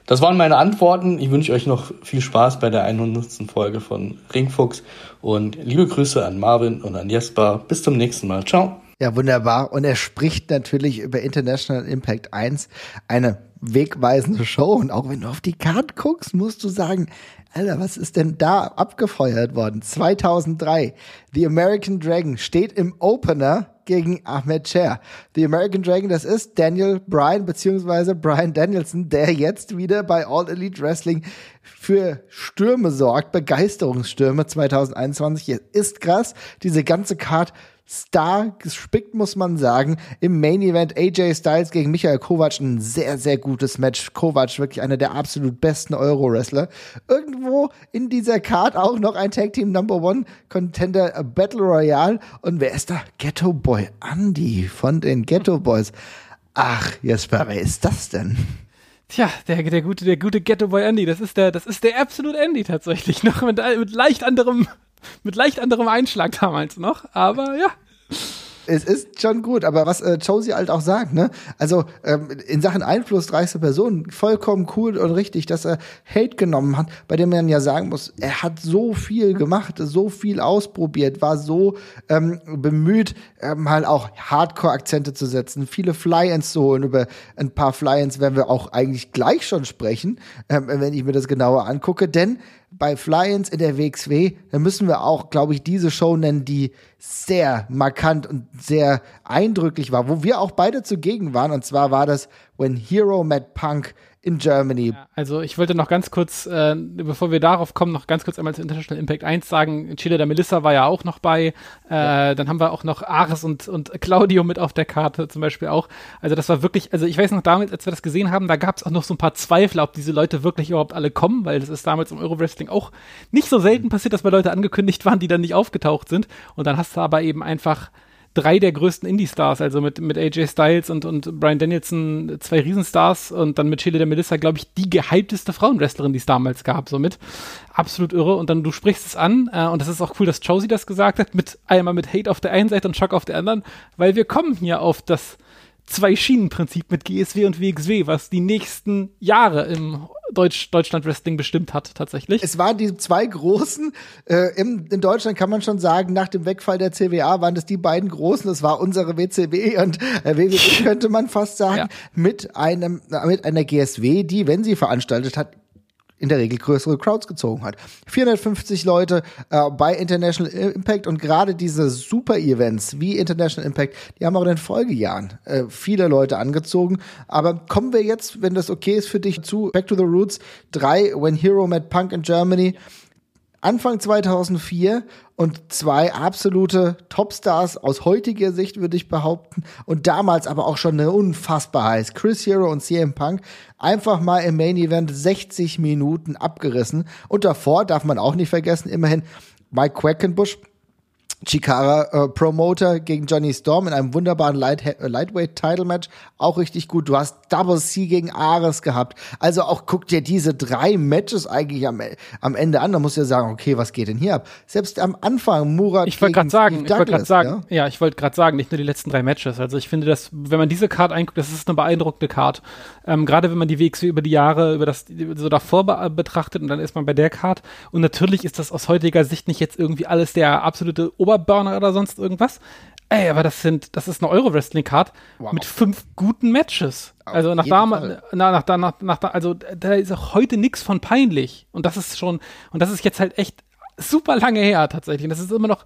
Das waren meine Antworten. Ich wünsche euch noch viel Spaß bei der 100. Folge von Ringfuchs und liebe Grüße an Marvin und an Jesper. Bis zum nächsten Mal. Ciao. Ja, wunderbar. Und er spricht natürlich über International Impact 1, eine wegweisende Show. Und auch wenn du auf die Karte guckst, musst du sagen, Alter, was ist denn da abgefeuert worden? 2003. The American Dragon steht im Opener gegen Ahmed Cher. The American Dragon, das ist Daniel Bryan beziehungsweise Bryan Danielson, der jetzt wieder bei All Elite Wrestling für Stürme sorgt, Begeisterungsstürme 2021. Ist krass, diese ganze Card Star gespickt, muss man sagen. Im Main Event AJ Styles gegen Michael Kovac ein sehr, sehr gutes Match. Kovac wirklich einer der absolut besten Euro-Wrestler. Irgendwo in dieser Card auch noch ein Tag Team Number One Contender Battle Royale. Und wer ist da? Ghetto Boy Andy von den Ghetto Boys. Ach, Jesper, wer ist das denn? Tja, der, der gute, der gute Ghetto Boy Andy, das ist der, das ist der absolute Andy tatsächlich noch mit, mit leicht anderem mit leicht anderem Einschlag damals noch, aber ja. Es ist schon gut, aber was äh, Josie halt auch sagt, ne? Also ähm, in Sachen einflussreichste Person, vollkommen cool und richtig, dass er Hate genommen hat, bei dem man ja sagen muss, er hat so viel gemacht, so viel ausprobiert, war so ähm, bemüht, ähm, halt auch Hardcore-Akzente zu setzen, viele Fly-Ins zu holen. Über ein paar Fly-Ins werden wir auch eigentlich gleich schon sprechen, ähm, wenn ich mir das genauer angucke, denn bei Fly-Ins in der WXW, dann müssen wir auch, glaube ich, diese Show nennen, die sehr markant und sehr eindrücklich war, wo wir auch beide zugegen waren. Und zwar war das When Hero Met Punk in Germany. Ja, also ich wollte noch ganz kurz, äh, bevor wir darauf kommen, noch ganz kurz einmal zu International Impact 1 sagen, Chile der Melissa war ja auch noch bei, äh, ja. dann haben wir auch noch Ares und, und Claudio mit auf der Karte zum Beispiel auch. Also das war wirklich, also ich weiß noch damals, als wir das gesehen haben, da gab es auch noch so ein paar Zweifel, ob diese Leute wirklich überhaupt alle kommen, weil das ist damals im Euro-Wrestling auch nicht so selten passiert, dass bei Leute angekündigt waren, die dann nicht aufgetaucht sind. Und dann hast du aber eben einfach drei der größten Indie-Stars, also mit, mit AJ Styles und, und Brian Danielson, zwei Riesenstars und dann mit Chile der Melissa, glaube ich, die gehypteste Frauenwrestlerin, die es damals gab, somit. Absolut irre. Und dann, du sprichst es an, äh, und das ist auch cool, dass Josie das gesagt hat, mit einmal mit Hate auf der einen Seite und Schock auf der anderen, weil wir kommen hier auf das Zwei-Schienen-Prinzip mit GSW und WXW, was die nächsten Jahre im Deutsch, Deutschland Wrestling bestimmt hat, tatsächlich. Es waren die zwei großen, äh, im, in Deutschland kann man schon sagen, nach dem Wegfall der CWA waren das die beiden großen, das war unsere WCW und äh, WWE könnte man fast sagen, ja. mit einem, mit einer GSW, die, wenn sie veranstaltet hat, in der Regel größere Crowds gezogen hat. 450 Leute äh, bei International Impact und gerade diese Super-Events wie International Impact, die haben auch in den Folgejahren äh, viele Leute angezogen. Aber kommen wir jetzt, wenn das okay ist für dich, zu Back to the Roots 3, When Hero Met Punk in Germany. Anfang 2004 und zwei absolute Topstars aus heutiger Sicht, würde ich behaupten. Und damals aber auch schon eine unfassbar heiß. Chris Hero und CM Punk einfach mal im Main Event 60 Minuten abgerissen. Und davor darf man auch nicht vergessen, immerhin Mike Quackenbush Chikara äh, Promoter gegen Johnny Storm in einem wunderbaren Light äh, Lightweight Title Match auch richtig gut. Du hast Double C gegen Ares gehabt. Also auch guck dir diese drei Matches eigentlich am, am Ende an. Da musst du ja sagen, okay, was geht denn hier ab? Selbst am Anfang Murat Ich wollte gerade sagen, ich wollte gerade sagen, ja, ja ich wollte gerade sagen, nicht nur die letzten drei Matches. Also ich finde, dass wenn man diese Card einguckt, das ist eine beeindruckende Card. Ähm, Gerade wenn man die WXW über die Jahre über das so davor be betrachtet und dann ist man bei der Card und natürlich ist das aus heutiger Sicht nicht jetzt irgendwie alles der absolute Ober Oberburner oder sonst irgendwas. Ey, aber das sind, das ist eine Euro-Wrestling-Card wow. mit fünf guten Matches. Auf also nach damals, na, nach, nach, nach, also da ist auch heute nichts von peinlich. Und das ist schon, und das ist jetzt halt echt super lange her tatsächlich. Und das ist immer noch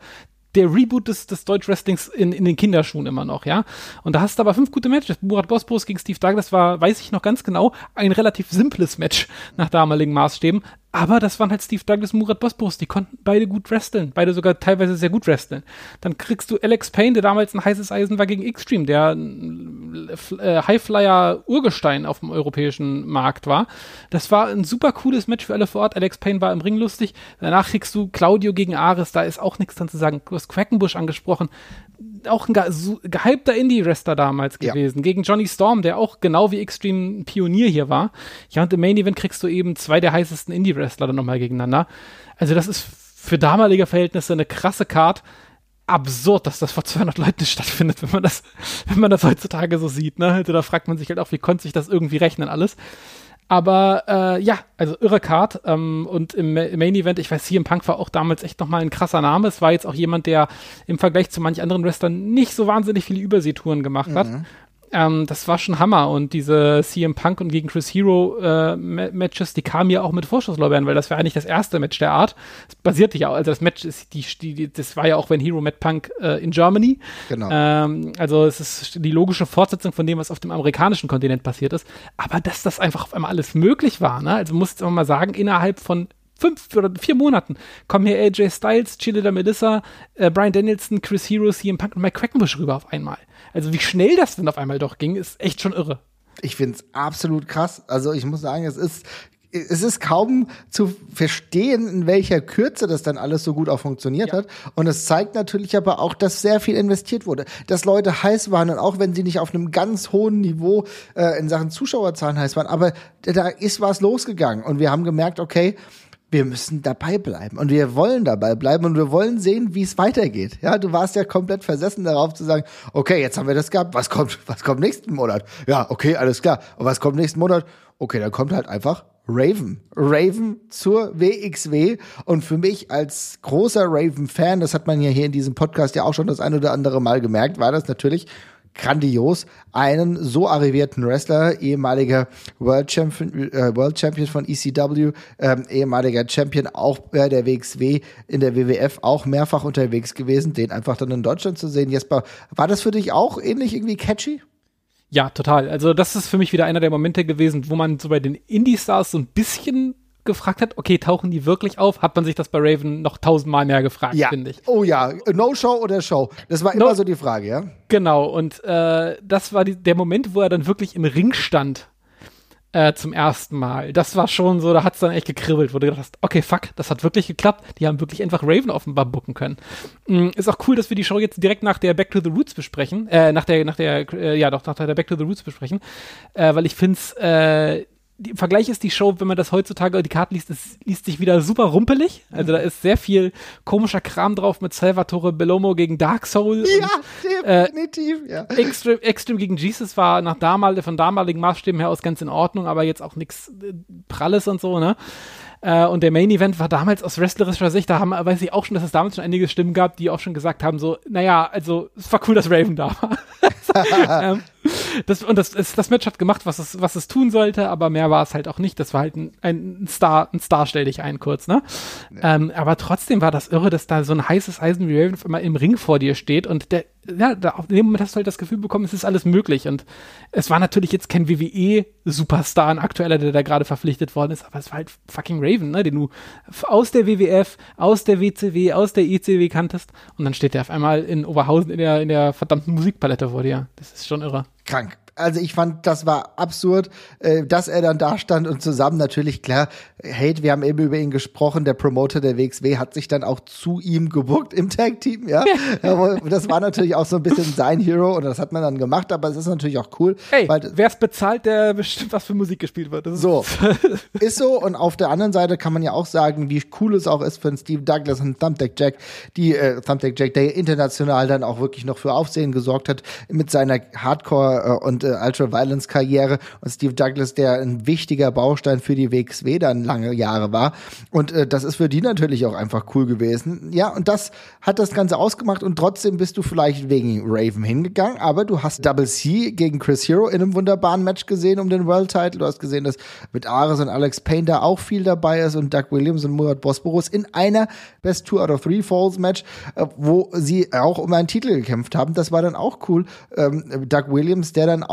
der Reboot des, des Deutsch-Wrestlings in, in den Kinderschuhen immer noch, ja. Und da hast du aber fünf gute Matches. Murat Bosporus gegen Steve Douglas war, weiß ich noch ganz genau, ein relativ simples Match nach damaligen Maßstäben. Aber das waren halt Steve Douglas Murat Bosporus. Die konnten beide gut wresteln. Beide sogar teilweise sehr gut wresteln. Dann kriegst du Alex Payne, der damals ein heißes Eisen war gegen Extreme, der äh, Highflyer Urgestein auf dem europäischen Markt war. Das war ein super cooles Match für alle vor Ort. Alex Payne war im Ring lustig. Danach kriegst du Claudio gegen Ares. Da ist auch nichts dran zu sagen. Du hast Quackenbush angesprochen auch ein gehypter Indie-Wrestler damals gewesen. Ja. Gegen Johnny Storm, der auch genau wie Extreme ein Pionier hier war. Ja, und im Main Event kriegst du eben zwei der heißesten Indie-Wrestler dann nochmal gegeneinander. Also das ist für damalige Verhältnisse eine krasse Card. Absurd, dass das vor 200 Leuten stattfindet, wenn man das, wenn man das heutzutage so sieht. Ne? Also da fragt man sich halt auch, wie konnte sich das irgendwie rechnen alles. Aber äh, ja, also irre Card. Ähm, und im, Main Event, ich weiß, CM Punk war auch damals echt nochmal ein krasser Name. Es war jetzt auch jemand, der im Vergleich zu manch anderen Wrestlern nicht so wahnsinnig viele Überseetouren gemacht mhm. hat. Ähm, das war schon Hammer. Und diese CM Punk und gegen Chris Hero äh, Matches, die kamen ja auch mit Vorschusslorbeeren, weil das war eigentlich das erste Match der Art. Es basierte ja, also das Match ist die, die, das war ja auch wenn Hero met Punk äh, in Germany. Genau. Ähm, also es ist die logische Fortsetzung von dem, was auf dem amerikanischen Kontinent passiert ist. Aber dass das einfach auf einmal alles möglich war, ne? Also muss man mal sagen, innerhalb von fünf oder vier Monaten kommen hier AJ Styles, Chile Melissa, äh, Brian Danielson, Chris Hero, CM Punk und Mike Quackenbush rüber auf einmal. Also wie schnell das denn auf einmal doch ging, ist echt schon irre. Ich finde es absolut krass. Also ich muss sagen, es ist es ist kaum zu verstehen, in welcher Kürze das dann alles so gut auch funktioniert ja. hat. Und es zeigt natürlich aber auch, dass sehr viel investiert wurde. Dass Leute heiß waren und auch wenn sie nicht auf einem ganz hohen Niveau äh, in Sachen Zuschauerzahlen heiß waren, aber da ist was losgegangen. Und wir haben gemerkt, okay, wir müssen dabei bleiben und wir wollen dabei bleiben und wir wollen sehen, wie es weitergeht. Ja, du warst ja komplett versessen darauf zu sagen, okay, jetzt haben wir das gehabt, was kommt, was kommt nächsten Monat? Ja, okay, alles klar. Und was kommt nächsten Monat? Okay, dann kommt halt einfach Raven. Raven zur WXW. Und für mich als großer Raven-Fan, das hat man ja hier in diesem Podcast ja auch schon das ein oder andere Mal gemerkt, war das natürlich grandios, einen so arrivierten Wrestler, ehemaliger World Champion, äh, World Champion von ECW, ähm, ehemaliger Champion auch bei der WXW in der WWF auch mehrfach unterwegs gewesen, den einfach dann in Deutschland zu sehen. Jesper, war das für dich auch ähnlich irgendwie catchy? Ja, total. Also das ist für mich wieder einer der Momente gewesen, wo man so bei den Indie-Stars so ein bisschen gefragt hat, okay, tauchen die wirklich auf? Hat man sich das bei Raven noch tausendmal mehr gefragt, ja. finde ich. Oh ja, No-Show oder Show? Das war no immer so die Frage, ja? Genau, und äh, das war die, der Moment, wo er dann wirklich im Ring stand äh, zum ersten Mal. Das war schon so, da hat es dann echt gekribbelt, wo du gedacht hast, okay, fuck, das hat wirklich geklappt. Die haben wirklich einfach Raven offenbar bucken können. Mhm, ist auch cool, dass wir die Show jetzt direkt nach der Back to the Roots besprechen, äh, nach der, nach der, äh, ja doch, nach der Back to the Roots besprechen, äh, weil ich finde es, im Vergleich ist die Show, wenn man das heutzutage die Karte liest, es liest sich wieder super rumpelig. Also da ist sehr viel komischer Kram drauf mit Salvatore Belomo gegen Dark Soul. Ja, und, äh, definitiv, äh, ja. Extreme, Extreme gegen Jesus war nach damal, von damaligen Maßstäben her aus ganz in Ordnung, aber jetzt auch nichts äh, Pralles und so, ne? Äh, und der Main Event war damals aus wrestlerischer Sicht, da haben, weiß ich auch schon, dass es damals schon einige Stimmen gab, die auch schon gesagt haben, so, naja, also es war cool, dass Raven da war. ähm, Das, und das, ist, das Match hat gemacht, was es, was es tun sollte, aber mehr war es halt auch nicht. Das war halt ein, ein Star, ein Star stell dich ein kurz, ne? Ja. Ähm, aber trotzdem war das irre, dass da so ein heißes Eisen wie Raven immer im Ring vor dir steht und der, ja, da, in dem Moment hast du halt das Gefühl bekommen, es ist alles möglich. Und es war natürlich jetzt kein WWE-Superstar, ein aktueller, der da gerade verpflichtet worden ist, aber es war halt fucking Raven, ne, den du aus der WWF, aus der WCW, aus der ECW kanntest. Und dann steht der auf einmal in Oberhausen in der, in der verdammten Musikpalette vor dir. Das ist schon irre. Krank also ich fand, das war absurd, äh, dass er dann da stand und zusammen natürlich, klar, Hate, wir haben eben über ihn gesprochen, der Promoter der WXW hat sich dann auch zu ihm gebuckt im Tag-Team, ja. ja. Das war natürlich auch so ein bisschen sein Hero und das hat man dann gemacht, aber es ist natürlich auch cool. Hey, wer es bezahlt, der bestimmt, was für Musik gespielt wird. Ist so, ist so und auf der anderen Seite kann man ja auch sagen, wie cool es auch ist für Steve Douglas und Thumbtack Jack, die äh, Thumbtack Jack, der international dann auch wirklich noch für Aufsehen gesorgt hat mit seiner Hardcore äh, und und äh, Ultra-Violence-Karriere und Steve Douglas, der ein wichtiger Baustein für die WXW dann lange Jahre war. Und äh, das ist für die natürlich auch einfach cool gewesen. Ja, und das hat das Ganze ausgemacht und trotzdem bist du vielleicht wegen Raven hingegangen, aber du hast Double C gegen Chris Hero in einem wunderbaren Match gesehen um den World Title. Du hast gesehen, dass mit Ares und Alex Payne da auch viel dabei ist und Doug Williams und Murat Bosporus in einer Best Two out of Three Falls Match, äh, wo sie auch um einen Titel gekämpft haben. Das war dann auch cool. Ähm, Doug Williams, der dann auch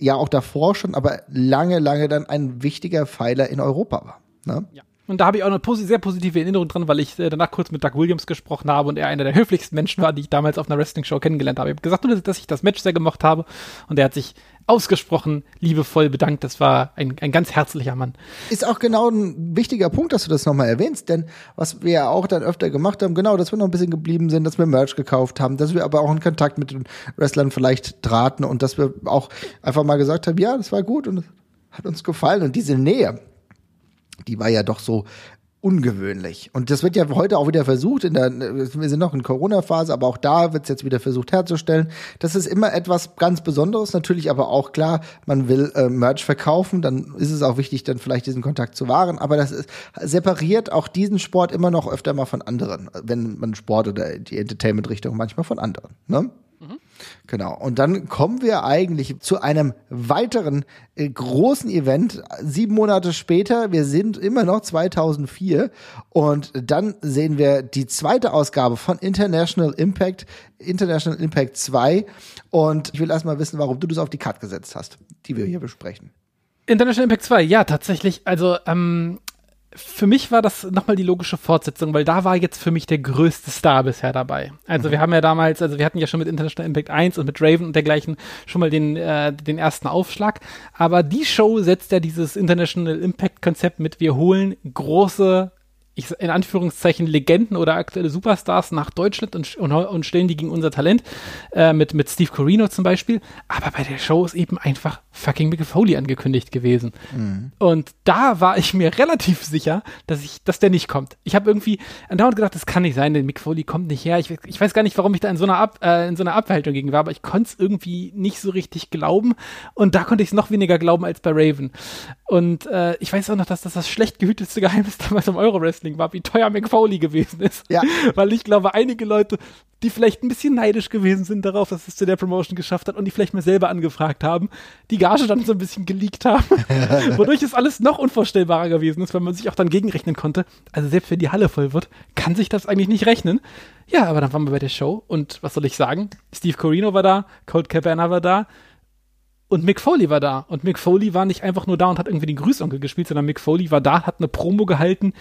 ja auch davor schon, aber lange, lange dann ein wichtiger Pfeiler in Europa war. Ne? Ja. Und da habe ich auch eine sehr positive Erinnerung dran, weil ich äh, danach kurz mit Doug Williams gesprochen habe und er einer der höflichsten Menschen war, die ich damals auf einer Wrestling-Show kennengelernt habe. Ich habe gesagt, dass ich das Match sehr gemocht habe und er hat sich ausgesprochen liebevoll bedankt. Das war ein, ein ganz herzlicher Mann. Ist auch genau ein wichtiger Punkt, dass du das nochmal erwähnst, denn was wir ja auch dann öfter gemacht haben, genau, dass wir noch ein bisschen geblieben sind, dass wir Merch gekauft haben, dass wir aber auch in Kontakt mit den Wrestlern vielleicht traten und dass wir auch einfach mal gesagt haben, ja, das war gut und hat uns gefallen und diese Nähe, die war ja doch so ungewöhnlich. Und das wird ja heute auch wieder versucht, in der, wir sind noch in Corona-Phase, aber auch da wird es jetzt wieder versucht herzustellen. Das ist immer etwas ganz Besonderes, natürlich aber auch klar, man will äh, Merch verkaufen, dann ist es auch wichtig, dann vielleicht diesen Kontakt zu wahren, aber das ist, separiert auch diesen Sport immer noch öfter mal von anderen, wenn man Sport oder die Entertainment-Richtung manchmal von anderen. Ne? Genau. Und dann kommen wir eigentlich zu einem weiteren äh, großen Event. Sieben Monate später, wir sind immer noch 2004 und dann sehen wir die zweite Ausgabe von International Impact, International Impact 2 und ich will erstmal wissen, warum du das auf die Karte gesetzt hast, die wir hier besprechen. International Impact 2, ja, tatsächlich. Also, ähm, für mich war das nochmal die logische Fortsetzung, weil da war jetzt für mich der größte Star bisher dabei. Also mhm. wir haben ja damals, also wir hatten ja schon mit International Impact 1 und mit Raven und dergleichen schon mal den, äh, den ersten Aufschlag. Aber die Show setzt ja dieses International Impact Konzept mit, wir holen große ich, in Anführungszeichen Legenden oder aktuelle Superstars nach Deutschland und, und, und stellen die gegen unser Talent, äh, mit, mit Steve Corino zum Beispiel. Aber bei der Show ist eben einfach fucking Mick Foley angekündigt gewesen. Mhm. Und da war ich mir relativ sicher, dass ich, dass der nicht kommt. Ich habe irgendwie andauernd gedacht, das kann nicht sein, denn Mick Foley kommt nicht her. Ich, ich weiß gar nicht, warum ich da in so einer, Ab, äh, in so einer Abhaltung gegen war, aber ich konnte es irgendwie nicht so richtig glauben. Und da konnte ich es noch weniger glauben als bei Raven. Und äh, ich weiß auch noch, dass das das schlecht gehütetste Geheimnis damals im Euro-Wrestling war, wie teuer McFoley gewesen ist. Ja. Weil ich glaube, einige Leute, die vielleicht ein bisschen neidisch gewesen sind darauf, dass es zu der Promotion geschafft hat und die vielleicht mal selber angefragt haben, die Gage dann so ein bisschen geleakt haben, wodurch es alles noch unvorstellbarer gewesen ist, weil man sich auch dann gegenrechnen konnte. Also selbst wenn die Halle voll wird, kann sich das eigentlich nicht rechnen. Ja, aber dann waren wir bei der Show und was soll ich sagen? Steve Corino war da, Cold Cabana war da, und Mick Foley war da. Und Mick Foley war nicht einfach nur da und hat irgendwie den Grüßonkel gespielt, sondern Mick Foley war da, hat eine Promo gehalten,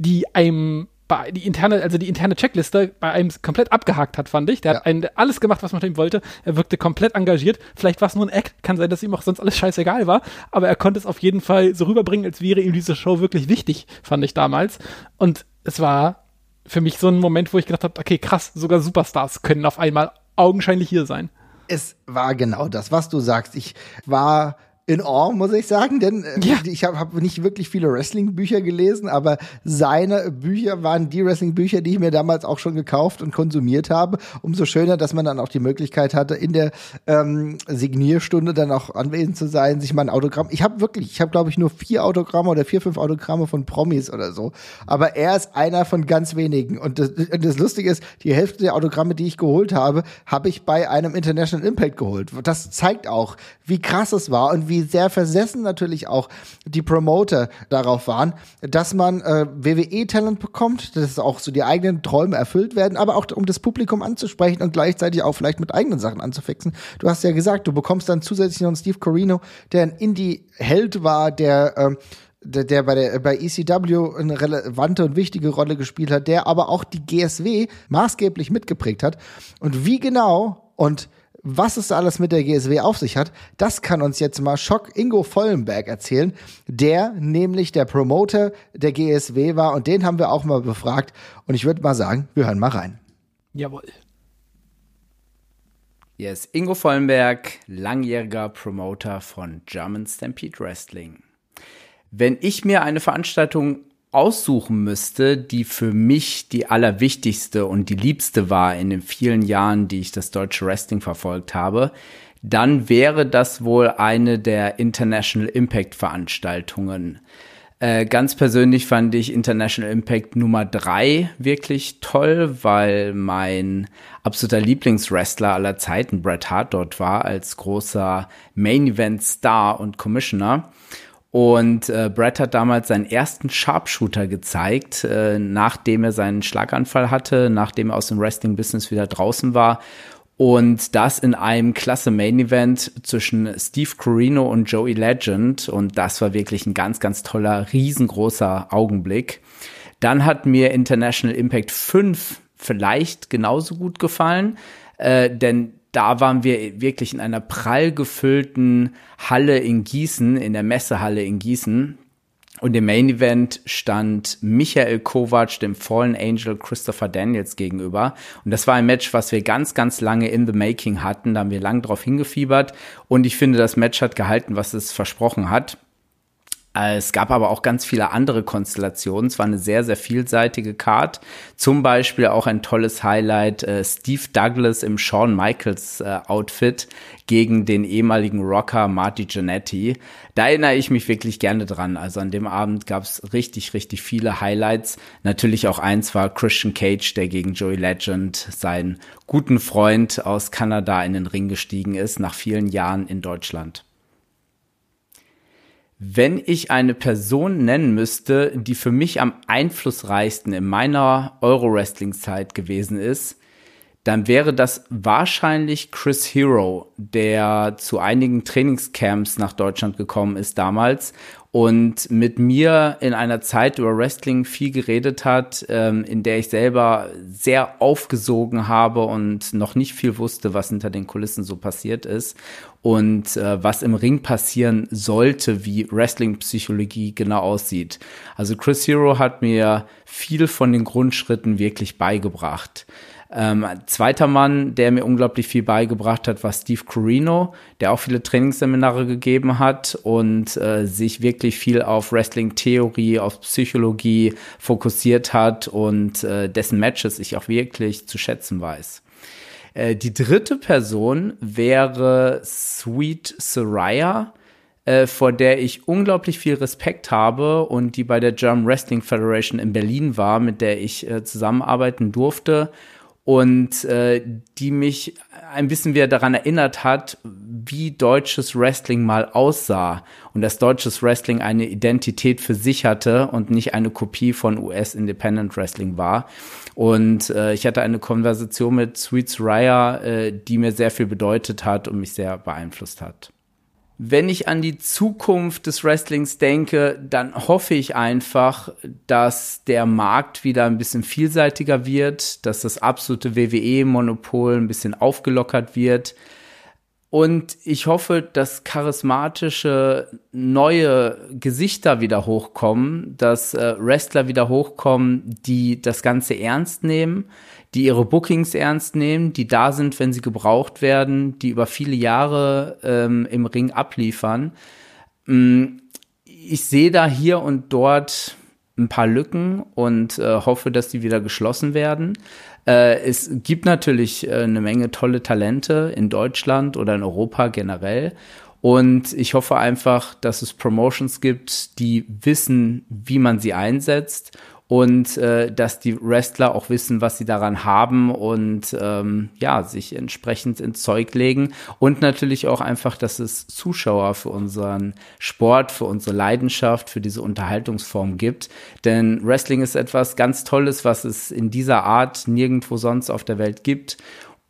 die einem die interne, also die interne Checkliste bei einem komplett abgehakt hat, fand ich. Der ja. hat ein, alles gemacht, was man von ihm wollte. Er wirkte komplett engagiert. Vielleicht war es nur ein Act, kann sein, dass ihm auch sonst alles scheißegal war, aber er konnte es auf jeden Fall so rüberbringen, als wäre ihm diese Show wirklich wichtig, fand ich damals. Und es war für mich so ein Moment, wo ich gedacht habe, okay, krass, sogar Superstars können auf einmal augenscheinlich hier sein es war genau das, was du sagst. Ich war in awe, muss ich sagen, denn äh, Ja. ich habe hab nicht wirklich viele Wrestling-Bücher gelesen, aber seine Bücher waren die Wrestling-Bücher, die ich mir damals auch schon gekauft und konsumiert habe. Umso schöner, dass man dann auch die Möglichkeit hatte, in der ähm, Signierstunde dann auch anwesend zu sein, sich mal ein Autogramm. Ich habe wirklich, ich habe glaube ich nur vier Autogramme oder vier, fünf Autogramme von Promis oder so. Aber er ist einer von ganz wenigen. Und das, und das Lustige ist, die Hälfte der Autogramme, die ich geholt habe, habe ich bei einem International Impact geholt. Das zeigt auch, wie krass es war und wie sehr versessen natürlich auch die Promoter darauf waren, dass man äh, WWE-Talent bekommt, dass auch so die eigenen Träume erfüllt werden, aber auch um das Publikum anzusprechen und gleichzeitig auch vielleicht mit eigenen Sachen anzufixen. Du hast ja gesagt, du bekommst dann zusätzlich noch einen Steve Corino, der ein Indie-Held war, der ähm, der bei der bei ECW eine relevante und wichtige Rolle gespielt hat, der aber auch die GSW maßgeblich mitgeprägt hat. Und wie genau und was es alles mit der GSW auf sich hat, das kann uns jetzt mal Schock Ingo Vollenberg erzählen, der nämlich der Promoter der GSW war und den haben wir auch mal befragt. Und ich würde mal sagen, wir hören mal rein. Jawohl. Hier ist Ingo Vollenberg, langjähriger Promoter von German Stampede Wrestling. Wenn ich mir eine Veranstaltung aussuchen müsste, die für mich die allerwichtigste und die liebste war in den vielen Jahren, die ich das deutsche Wrestling verfolgt habe, dann wäre das wohl eine der International Impact Veranstaltungen. Äh, ganz persönlich fand ich International Impact Nummer drei wirklich toll, weil mein absoluter Lieblingswrestler aller Zeiten, Bret Hart, dort war als großer Main Event Star und Commissioner. Und äh, Brett hat damals seinen ersten Sharpshooter gezeigt, äh, nachdem er seinen Schlaganfall hatte, nachdem er aus dem Wrestling-Business wieder draußen war. Und das in einem klasse Main-Event zwischen Steve Corino und Joey Legend. Und das war wirklich ein ganz, ganz toller, riesengroßer Augenblick. Dann hat mir International Impact 5 vielleicht genauso gut gefallen, äh, denn da waren wir wirklich in einer prall gefüllten Halle in Gießen, in der Messehalle in Gießen. Und im Main Event stand Michael Kovac dem Fallen Angel Christopher Daniels gegenüber. Und das war ein Match, was wir ganz, ganz lange in the making hatten. Da haben wir lang drauf hingefiebert. Und ich finde, das Match hat gehalten, was es versprochen hat. Es gab aber auch ganz viele andere Konstellationen. Es war eine sehr, sehr vielseitige Card. Zum Beispiel auch ein tolles Highlight, äh, Steve Douglas im Shawn Michaels äh, Outfit gegen den ehemaligen Rocker Marty Jannetty. Da erinnere ich mich wirklich gerne dran. Also an dem Abend gab es richtig, richtig viele Highlights. Natürlich auch eins war Christian Cage, der gegen Joey Legend, seinen guten Freund aus Kanada, in den Ring gestiegen ist, nach vielen Jahren in Deutschland. Wenn ich eine Person nennen müsste, die für mich am einflussreichsten in meiner Euro-Wrestling-Zeit gewesen ist, dann wäre das wahrscheinlich Chris Hero, der zu einigen Trainingscamps nach Deutschland gekommen ist damals und mit mir in einer Zeit über Wrestling viel geredet hat, ähm, in der ich selber sehr aufgesogen habe und noch nicht viel wusste, was hinter den Kulissen so passiert ist und äh, was im Ring passieren sollte, wie Wrestling-Psychologie genau aussieht. Also Chris Hero hat mir viel von den Grundschritten wirklich beigebracht. Ähm, zweiter Mann, der mir unglaublich viel beigebracht hat, war Steve Corino, der auch viele Trainingsseminare gegeben hat und äh, sich wirklich viel auf Wrestling-Theorie, auf Psychologie fokussiert hat und äh, dessen Matches ich auch wirklich zu schätzen weiß. Äh, die dritte Person wäre Sweet Soraya, äh, vor der ich unglaublich viel Respekt habe und die bei der German Wrestling Federation in Berlin war, mit der ich äh, zusammenarbeiten durfte und äh, die mich ein bisschen wieder daran erinnert hat, wie deutsches Wrestling mal aussah und dass deutsches Wrestling eine Identität für sich hatte und nicht eine Kopie von US Independent Wrestling war. Und äh, ich hatte eine Konversation mit Sweet Soraya, äh, die mir sehr viel bedeutet hat und mich sehr beeinflusst hat wenn ich an die Zukunft des Wrestlings denke, dann hoffe ich einfach, dass der Markt wieder ein bisschen vielseitiger wird, dass das absolute WWE-Monopol ein bisschen aufgelockert wird. Und ich hoffe, dass charismatische neue Gesichter wieder hochkommen, dass äh, Wrestler wieder hochkommen, die das Ganze ernst nehmen, die ihre Bookings ernst nehmen, die da sind, wenn sie gebraucht werden, die über viele Jahre ähm, im Ring abliefern. Mm, ich sehe da hier und dort ein paar Lücken und äh, hoffe, dass die wieder geschlossen werden. Äh, es gibt natürlich äh, eine Menge tolle Talente in Deutschland oder in Europa generell. Und ich hoffe einfach, dass es Promotions gibt, die wissen, wie man sie einsetzt und äh, dass die Wrestler auch wissen, was sie daran haben und ähm, ja, sich entsprechend ins Zeug legen und natürlich auch einfach, dass es Zuschauer für unseren Sport, für unsere Leidenschaft, für diese Unterhaltungsform gibt. Denn Wrestling ist etwas ganz Tolles, was es in dieser Art nirgendwo sonst auf der Welt gibt.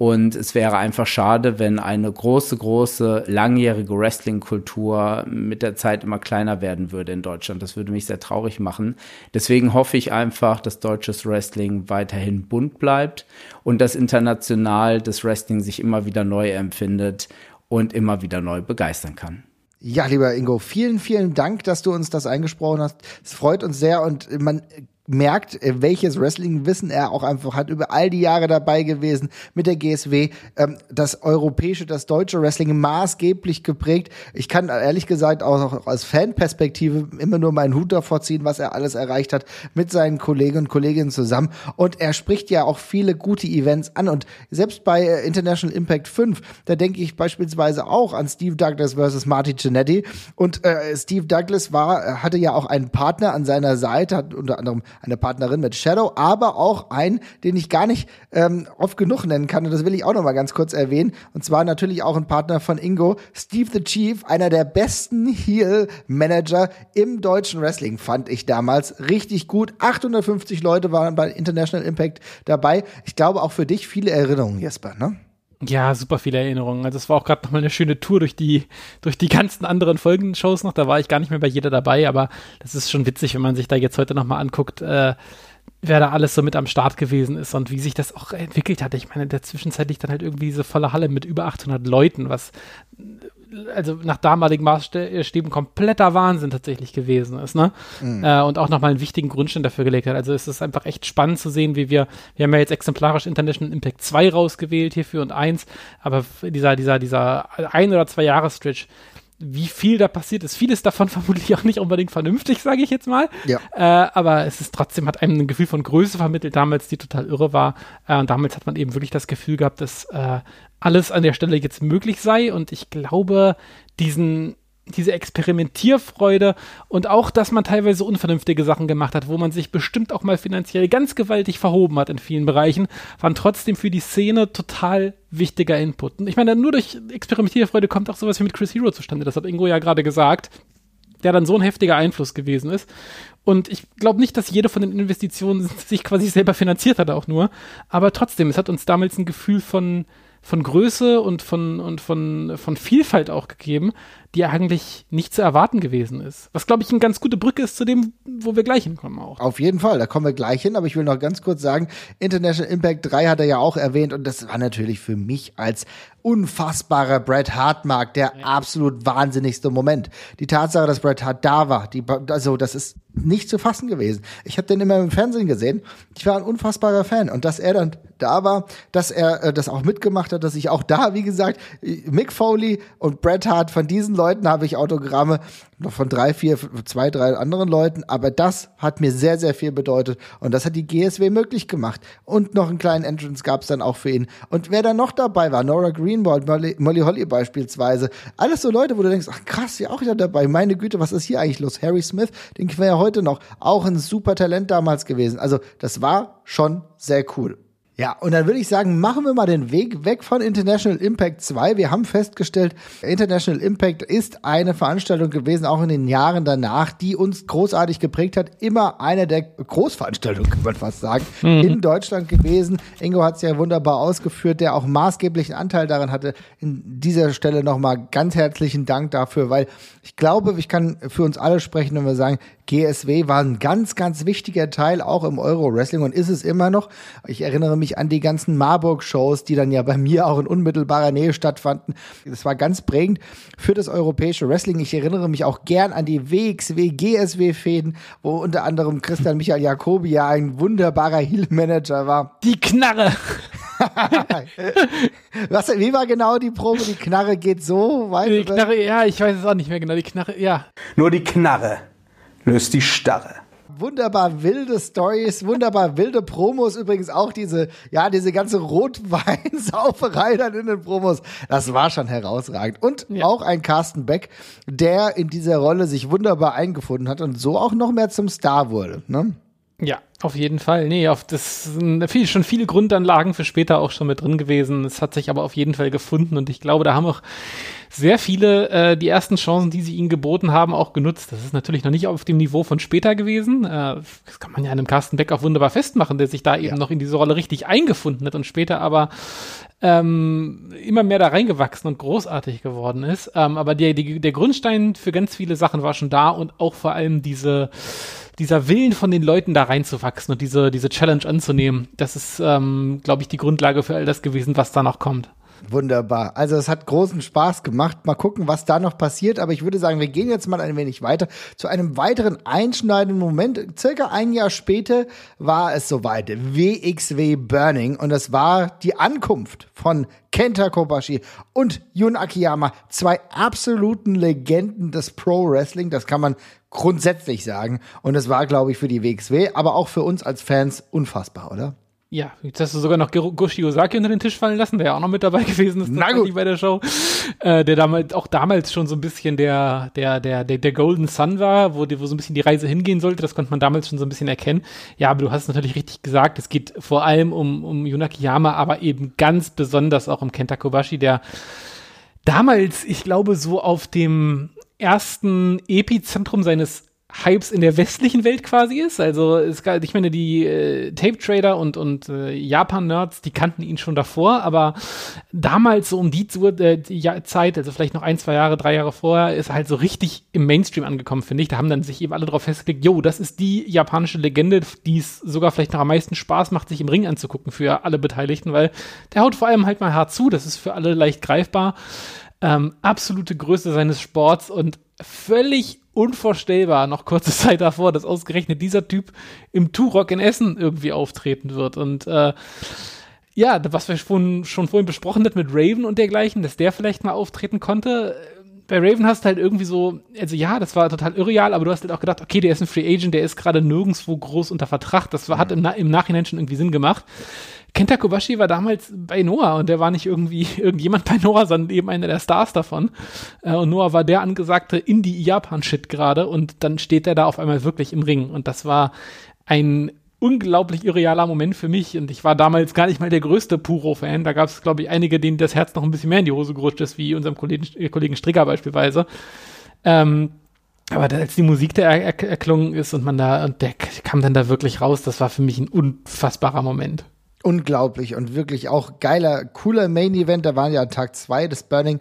Und es wäre einfach schade, wenn eine große, große, langjährige Wrestling-Kultur mit der Zeit immer kleiner werden würde in Deutschland. Das würde mich sehr traurig machen. Deswegen hoffe ich einfach, dass deutsches Wrestling weiterhin bunt bleibt und dass international das Wrestling sich immer wieder neu empfindet und immer wieder neu begeistern kann. Ja, lieber Ingo, vielen, vielen Dank, dass du uns das eingesprochen hast. Es freut uns sehr und man merkt, äh, welches Wrestling-Wissen er auch einfach hat, über all die Jahre dabei gewesen mit der GSW, ähm, das europäische, das deutsche Wrestling maßgeblich geprägt. Ich kann ehrlich gesagt auch aus Fanperspektive immer nur meinen Hut davor ziehen, was er alles erreicht hat mit seinen Kollegen und Kolleginnen zusammen. Und er spricht ja auch viele gute Events an. Und selbst bei äh, International Impact 5, da denke ich beispielsweise auch an Steve Douglas versus Marty Jannetty. Und äh, Steve Douglas war, hatte ja auch einen Partner an seiner Seite, hat unter anderem eine Partnerin mit Shadow, aber auch einen, den ich gar nicht ähm, oft genug nennen kann. Und das will ich auch noch mal ganz kurz erwähnen. Und zwar natürlich auch ein Partner von Ingo, Steve the Chief, einer der besten Heel-Manager im deutschen Wrestling, fand ich damals richtig gut. 850 Leute waren bei International Impact dabei. Ich glaube auch für dich viele Erinnerungen, Jesper, ne? Ja, super viele Erinnerungen. Also es war auch gerade nochmal eine schöne Tour durch die, durch die ganzen anderen Folgenshows noch. Da war ich gar nicht mehr bei jeder dabei, aber das ist schon witzig, wenn man sich da jetzt heute nochmal anguckt, äh, wer da alles so mit am Start gewesen ist und wie sich das auch entwickelt hat. Ich meine, in der Zwischenzeit liegt dann halt irgendwie diese volle Halle mit über 800 Leuten, was also nach damaligen Maßstäben kompletter Wahnsinn tatsächlich gewesen ist, ne? Mhm. Äh, und auch nochmal einen wichtigen Grundstein dafür gelegt hat. Also es ist einfach echt spannend zu sehen, wie wir, wir haben ja jetzt exemplarisch International Impact 2 rausgewählt hierfür und 1, aber dieser, dieser, dieser ein oder zwei Jahres-Stretch, wie viel da passiert ist. Vieles davon vermutlich auch nicht unbedingt vernünftig, sage ich jetzt mal. Ja. Äh, aber es ist trotzdem, hat einem ein Gefühl von Größe vermittelt damals, die total irre war. Äh, und damals hat man eben wirklich das Gefühl gehabt, dass äh, alles an der Stelle jetzt möglich sei. Und ich glaube, diesen diese Experimentierfreude und auch, dass man teilweise unvernünftige Sachen gemacht hat, wo man sich bestimmt auch mal finanziell ganz gewaltig verhoben hat in vielen Bereichen, waren trotzdem für die Szene total wichtiger Input. Und ich meine, nur durch Experimentierfreude kommt auch sowas wie mit Chris Hero zustande. Das hat Ingo ja gerade gesagt, der dann so ein heftiger Einfluss gewesen ist. Und ich glaube nicht, dass jede von den Investitionen sich quasi selber finanziert hat, auch nur. Aber trotzdem, es hat uns damals ein Gefühl von, von Größe und von, und von, von Vielfalt auch gegeben, die eigentlich nicht zu erwarten gewesen ist. Was, glaube ich, eine ganz gute Brücke ist zu dem, wo wir gleich hinkommen auch. Auf jeden Fall, da kommen wir gleich hin, aber ich will noch ganz kurz sagen, International Impact 3 hat er ja auch erwähnt und das war natürlich für mich als unfassbarer Bret Hart Mark der ja. absolut wahnsinnigste Moment. Die Tatsache, dass Bret Hart da war, die, also das ist nicht zu fassen gewesen. Ich habe den immer im Fernsehen gesehen. Ich war ein unfassbarer Fan und dass er dann da war, dass er äh, das auch mitgemacht hat, dass ich auch da, wie gesagt, Mick Foley und Bret Hart von diesen Leuten habe ich Autogramme, noch von drei, vier, zwei, drei anderen Leuten, aber das hat mir sehr, sehr viel bedeutet und das hat die GSW möglich gemacht. Und noch einen kleinen Entrance gab es dann auch für ihn. Und wer da noch dabei war, Nora Greenwald, Molly, Molly Holly beispielsweise, alles so Leute, wo du denkst, ach krass, ja auch wieder dabei, meine Güte, was ist hier eigentlich los? Harry Smith, den kennen wir ja heute noch, auch ein super Talent damals gewesen. Also das war schon sehr cool. Ja, und dann würde ich sagen, machen wir mal den Weg weg von International Impact 2. Wir haben festgestellt, International Impact ist eine Veranstaltung gewesen, auch in den Jahren danach, die uns großartig geprägt hat. Immer eine der Großveranstaltungen, kann man fast sagen, mhm. in Deutschland gewesen. Ingo hat es ja wunderbar ausgeführt, der auch maßgeblichen Anteil daran hatte. In dieser Stelle nochmal ganz herzlichen Dank dafür, weil ich glaube, ich kann für uns alle sprechen, wenn wir sagen, GSW war ein ganz, ganz wichtiger Teil auch im Euro-Wrestling und ist es immer noch. Ich erinnere mich an die ganzen Marburg-Shows, die dann ja bei mir auch in unmittelbarer Nähe stattfanden. Das war ganz prägend für das europäische Wrestling. Ich erinnere mich auch gern an die WXW, GSW-Fäden, wo unter anderem Christian Michael Jacobi ja ein wunderbarer Heel-Manager war. Die Knarre! Was, wie war genau die Probe? Die Knarre geht so weit? Die Knarre, ja, ich weiß es auch nicht mehr genau. Die Knarre, ja. Nur die Knarre löst die Starre. Wunderbar wilde Stories, wunderbar wilde Promos, übrigens auch diese, ja, diese ganze Rotweinsauferei dann in den Promos. Das war schon herausragend. Und ja. auch ein Carsten Beck, der in dieser Rolle sich wunderbar eingefunden hat und so auch noch mehr zum Star wurde. Ne? Ja, auf jeden Fall. Nee, auf das sind viel, schon viele Grundanlagen für später auch schon mit drin gewesen. Es hat sich aber auf jeden Fall gefunden und ich glaube, da haben auch sehr viele äh, die ersten Chancen, die sie ihnen geboten haben, auch genutzt. Das ist natürlich noch nicht auf dem Niveau von später gewesen. Äh, das kann man ja einem Carsten Beck auch wunderbar festmachen, der sich da eben ja. noch in diese Rolle richtig eingefunden hat und später aber ähm, immer mehr da reingewachsen und großartig geworden ist. Ähm, aber die, die, der Grundstein für ganz viele Sachen war schon da und auch vor allem diese dieser Willen von den Leuten da reinzuwachsen und diese, diese Challenge anzunehmen, das ist, ähm, glaube ich, die Grundlage für all das gewesen, was da noch kommt. Wunderbar. Also es hat großen Spaß gemacht. Mal gucken, was da noch passiert. Aber ich würde sagen, wir gehen jetzt mal ein wenig weiter zu einem weiteren einschneidenden Moment. Circa ein Jahr später war es soweit. WXW Burning. Und es war die Ankunft von Kenta Kobashi und Jun Akiyama. Zwei absoluten Legenden des Pro Wrestling. Das kann man grundsätzlich sagen. Und es war, glaube ich, für die WXW, aber auch für uns als Fans unfassbar, oder? Ja, jetzt hast du sogar noch Goshi Osaki unter den Tisch fallen lassen, der ja auch noch mit dabei gewesen ist Na gut. bei der Show. Äh, der damals, auch damals schon so ein bisschen der, der, der, der, der Golden Sun war, wo, wo so ein bisschen die Reise hingehen sollte. Das konnte man damals schon so ein bisschen erkennen. Ja, aber du hast es natürlich richtig gesagt. Es geht vor allem um, um Yunaki Yama, aber eben ganz besonders auch um Kenta Kobashi, der damals, ich glaube, so auf dem ersten Epizentrum seines Hypes in der westlichen Welt quasi ist. Also es, ich meine, die äh, Tape Trader und, und äh, Japan-Nerds, die kannten ihn schon davor, aber damals so um die, äh, die Zeit, also vielleicht noch ein, zwei Jahre, drei Jahre vorher, ist er halt so richtig im Mainstream angekommen, finde ich. Da haben dann sich eben alle drauf festgelegt, jo, das ist die japanische Legende, die es sogar vielleicht noch am meisten Spaß macht, sich im Ring anzugucken für alle Beteiligten, weil der haut vor allem halt mal hart zu, das ist für alle leicht greifbar. Ähm, absolute Größe seines Sports und völlig unvorstellbar, noch kurze Zeit davor, dass ausgerechnet dieser Typ im Turok in Essen irgendwie auftreten wird. Und äh, ja, was wir schon, schon vorhin besprochen hatten mit Raven und dergleichen, dass der vielleicht mal auftreten konnte. Bei Raven hast du halt irgendwie so, also ja, das war total irreal, aber du hast halt auch gedacht, okay, der ist ein Free Agent, der ist gerade nirgendwo groß unter Vertrag. Das war, hat im, im Nachhinein schon irgendwie Sinn gemacht. Kenta Kobashi war damals bei Noah und der war nicht irgendwie irgendjemand bei Noah, sondern eben einer der Stars davon. Äh, und Noah war der angesagte Indie-Japan-Shit gerade und dann steht er da auf einmal wirklich im Ring. Und das war ein unglaublich irrealer Moment für mich und ich war damals gar nicht mal der größte Puro-Fan. Da gab es, glaube ich, einige, denen das Herz noch ein bisschen mehr in die Hose gerutscht ist, wie unserem Kollegen, äh, Kollegen Stricker beispielsweise. Ähm, aber als die Musik da er erklungen ist und man da, und der kam dann da wirklich raus, das war für mich ein unfassbarer Moment. Unglaublich und wirklich auch geiler, cooler Main Event. Da waren ja Tag zwei des Burning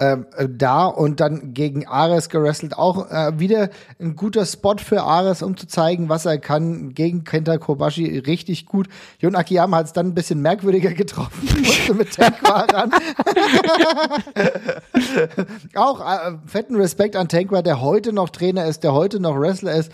ähm, äh, da und dann gegen Ares gerestelt. Auch äh, wieder ein guter Spot für Ares, um zu zeigen, was er kann. Gegen Kenta Kobashi richtig gut. Jun Akiyama hat es dann ein bisschen merkwürdiger getroffen. Musste mit Tankwa ran. auch äh, fetten Respekt an Tankwa, der heute noch Trainer ist, der heute noch Wrestler ist.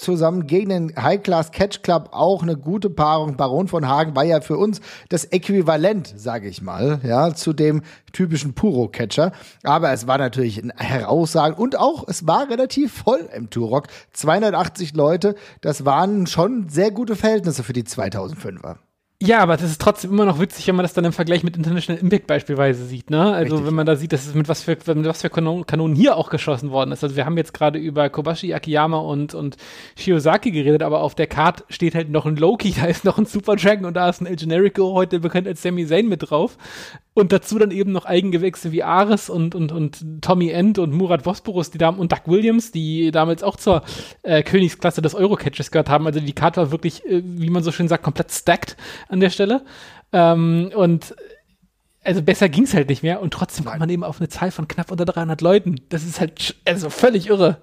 Zusammen gegen den High Class Catch Club auch eine gute Paarung. Baron von Hagen war ja für uns das Äquivalent, sage ich mal, ja, zu dem typischen Puro-Catcher. Aber es war natürlich ein Heraussagen und auch, es war relativ voll im Turok. 280 Leute, das waren schon sehr gute Verhältnisse für die 2005er. Ja, aber das ist trotzdem immer noch witzig, wenn man das dann im Vergleich mit International Impact beispielsweise sieht, ne? Also Richtig. wenn man da sieht, dass es mit was für, mit was für Kanonen hier auch geschossen worden ist. Also wir haben jetzt gerade über Kobashi Akiyama und, und Shiozaki geredet, aber auf der Card steht halt noch ein Loki, da ist noch ein Super Dragon und da ist ein El Generico, heute bekannt als Sami Zayn mit drauf. Und dazu dann eben noch Eigengewächse wie Ares und, und, und Tommy End und Murat Bosporus, die da und Doug Williams, die damals auch zur äh, Königsklasse des Eurocatches gehört haben. Also die Karte war wirklich, äh, wie man so schön sagt, komplett stacked an der Stelle. Ähm, und also besser ging es halt nicht mehr und trotzdem kommt man eben auf eine Zahl von knapp unter 300 Leuten. Das ist halt also völlig irre.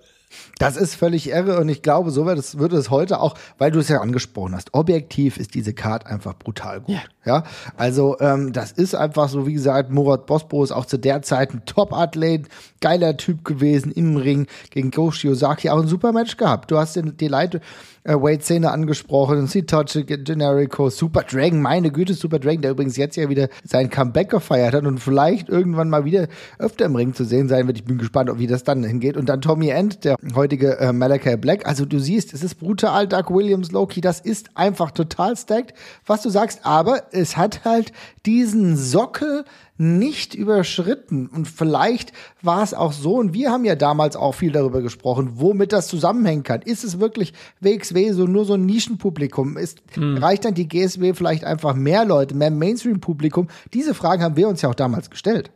Das ist völlig irre und ich glaube, so wird es, wird es heute auch, weil du es ja angesprochen hast. Objektiv ist diese Card einfach brutal gut. Ja. Ja, also ähm, das ist einfach so, wie gesagt, Murat Bosbo ist auch zu der Zeit ein Top-Athlet, geiler Typ gewesen im Ring gegen Go Shiozaki, auch ein super Match gehabt. Du hast den, die Light äh, Weight-Szene angesprochen, Sitochi, Generico, Super Dragon, meine Güte, Super Dragon, der übrigens jetzt ja wieder sein Comeback gefeiert hat und vielleicht irgendwann mal wieder öfter im Ring zu sehen sein wird. Ich bin gespannt, wie das dann hingeht. Und dann Tommy End, der heutige äh, Malachi Black. Also du siehst, es ist brutal, Doug Williams, Loki, das ist einfach total stacked, was du sagst, aber es hat halt diesen Sockel nicht überschritten. Und vielleicht war es auch so, und wir haben ja damals auch viel darüber gesprochen, womit das zusammenhängen kann. Ist es wirklich WXW so nur so ein Nischenpublikum? Ist, Reicht dann die GSW vielleicht einfach mehr Leute, mehr Mainstream-Publikum? Diese Fragen haben wir uns ja auch damals gestellt.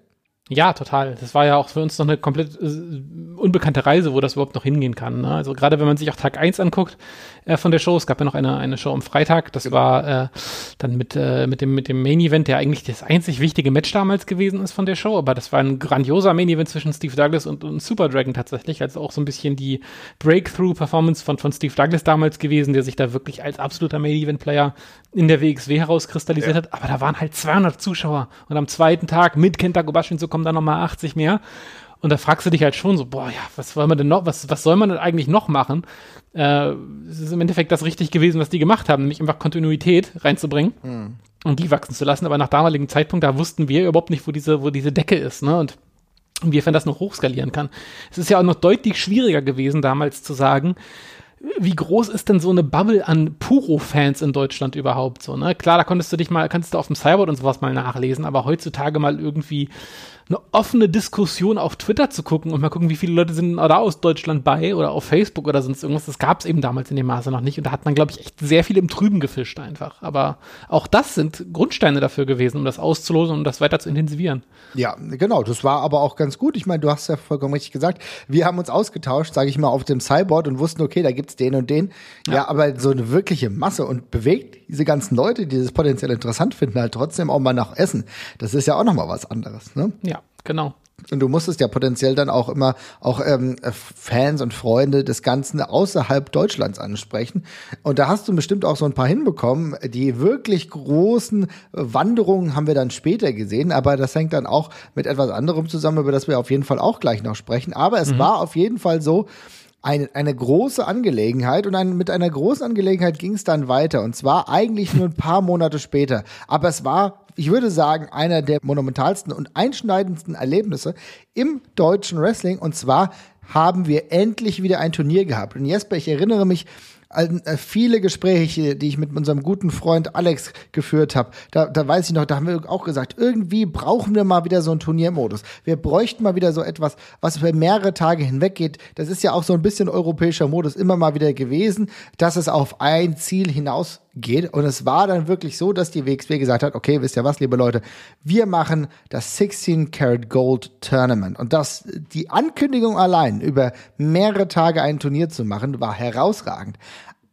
Ja, total. Das war ja auch für uns noch eine komplett äh, unbekannte Reise, wo das überhaupt noch hingehen kann. Ne? Also gerade wenn man sich auch Tag 1 anguckt äh, von der Show, es gab ja noch eine, eine Show am Freitag, das war äh, dann mit, äh, mit, dem, mit dem Main Event, der eigentlich das einzig wichtige Match damals gewesen ist von der Show, aber das war ein grandioser Main Event zwischen Steve Douglas und, und Super Dragon tatsächlich, also auch so ein bisschen die Breakthrough-Performance von, von Steve Douglas damals gewesen, der sich da wirklich als absoluter Main Event-Player in der WXW herauskristallisiert hat, aber da waren halt 200 Zuschauer und am zweiten Tag mit Kenta Kobashi so kommen dann nochmal 80 mehr. Und da fragst du dich halt schon so, boah, ja, was soll man denn noch, was, was soll man denn eigentlich noch machen? Äh, es ist im Endeffekt das richtig gewesen, was die gemacht haben, nämlich einfach Kontinuität reinzubringen und die wachsen zu lassen. Aber nach damaligem Zeitpunkt, da wussten wir überhaupt nicht, wo diese, wo diese Decke ist, ne? Und inwiefern das noch hochskalieren kann. Es ist ja auch noch deutlich schwieriger gewesen, damals zu sagen, wie groß ist denn so eine Bubble an Puro-Fans in Deutschland überhaupt so, ne? Klar, da konntest du dich mal, kannst du auf dem Cyborg und sowas mal nachlesen, aber heutzutage mal irgendwie eine offene Diskussion auf Twitter zu gucken und mal gucken, wie viele Leute sind da aus Deutschland bei oder auf Facebook oder sonst irgendwas, das gab es eben damals in dem Maße noch nicht und da hat man, glaube ich, echt sehr viel im Trüben gefischt einfach. Aber auch das sind Grundsteine dafür gewesen, um das auszulosen und um das weiter zu intensivieren. Ja, genau. Das war aber auch ganz gut. Ich meine, du hast ja vollkommen richtig gesagt. Wir haben uns ausgetauscht, sage ich mal, auf dem Cyborg und wussten, okay, da gibt's den und den. Ja. aber so eine wirkliche Masse und bewegt diese ganzen Leute, die das potenziell interessant finden, halt trotzdem auch mal nach Essen. Das ist ja auch noch mal was anderes. Ne? Ja, genau. Und du musstest ja potenziell dann auch immer auch ähm, Fans und Freunde des Ganzen außerhalb Deutschlands ansprechen. Und da hast du bestimmt auch so ein paar hinbekommen. Die wirklich großen Wanderungen haben wir dann später gesehen, aber das hängt dann auch mit etwas anderem zusammen, über das wir auf jeden Fall auch gleich noch sprechen. Aber es war auf jeden Fall so, eine, eine große Angelegenheit und ein, mit einer großen Angelegenheit ging es dann weiter und zwar eigentlich nur ein paar Monate später. Aber es war, ich würde sagen, einer der monumentalsten und einschneidendsten Erlebnisse im deutschen Wrestling und zwar haben wir endlich wieder ein Turnier gehabt. Und Jesper, ich erinnere mich, an äh, viele Gespräche, die ich mit unserem guten Freund Alex geführt habe, da, da weiß ich noch, da haben wir auch gesagt, irgendwie brauchen wir mal wieder so einen Turniermodus. Wir bräuchten mal wieder so etwas, was für mehrere Tage hinweg geht. Das ist ja auch so ein bisschen europäischer Modus immer mal wieder gewesen, dass es auf ein Ziel hinaus geht. Und es war dann wirklich so, dass die WXW gesagt hat, okay, wisst ihr was, liebe Leute, wir machen das 16 Karat Gold Tournament. Und das, die Ankündigung allein über mehrere Tage ein Turnier zu machen, war herausragend.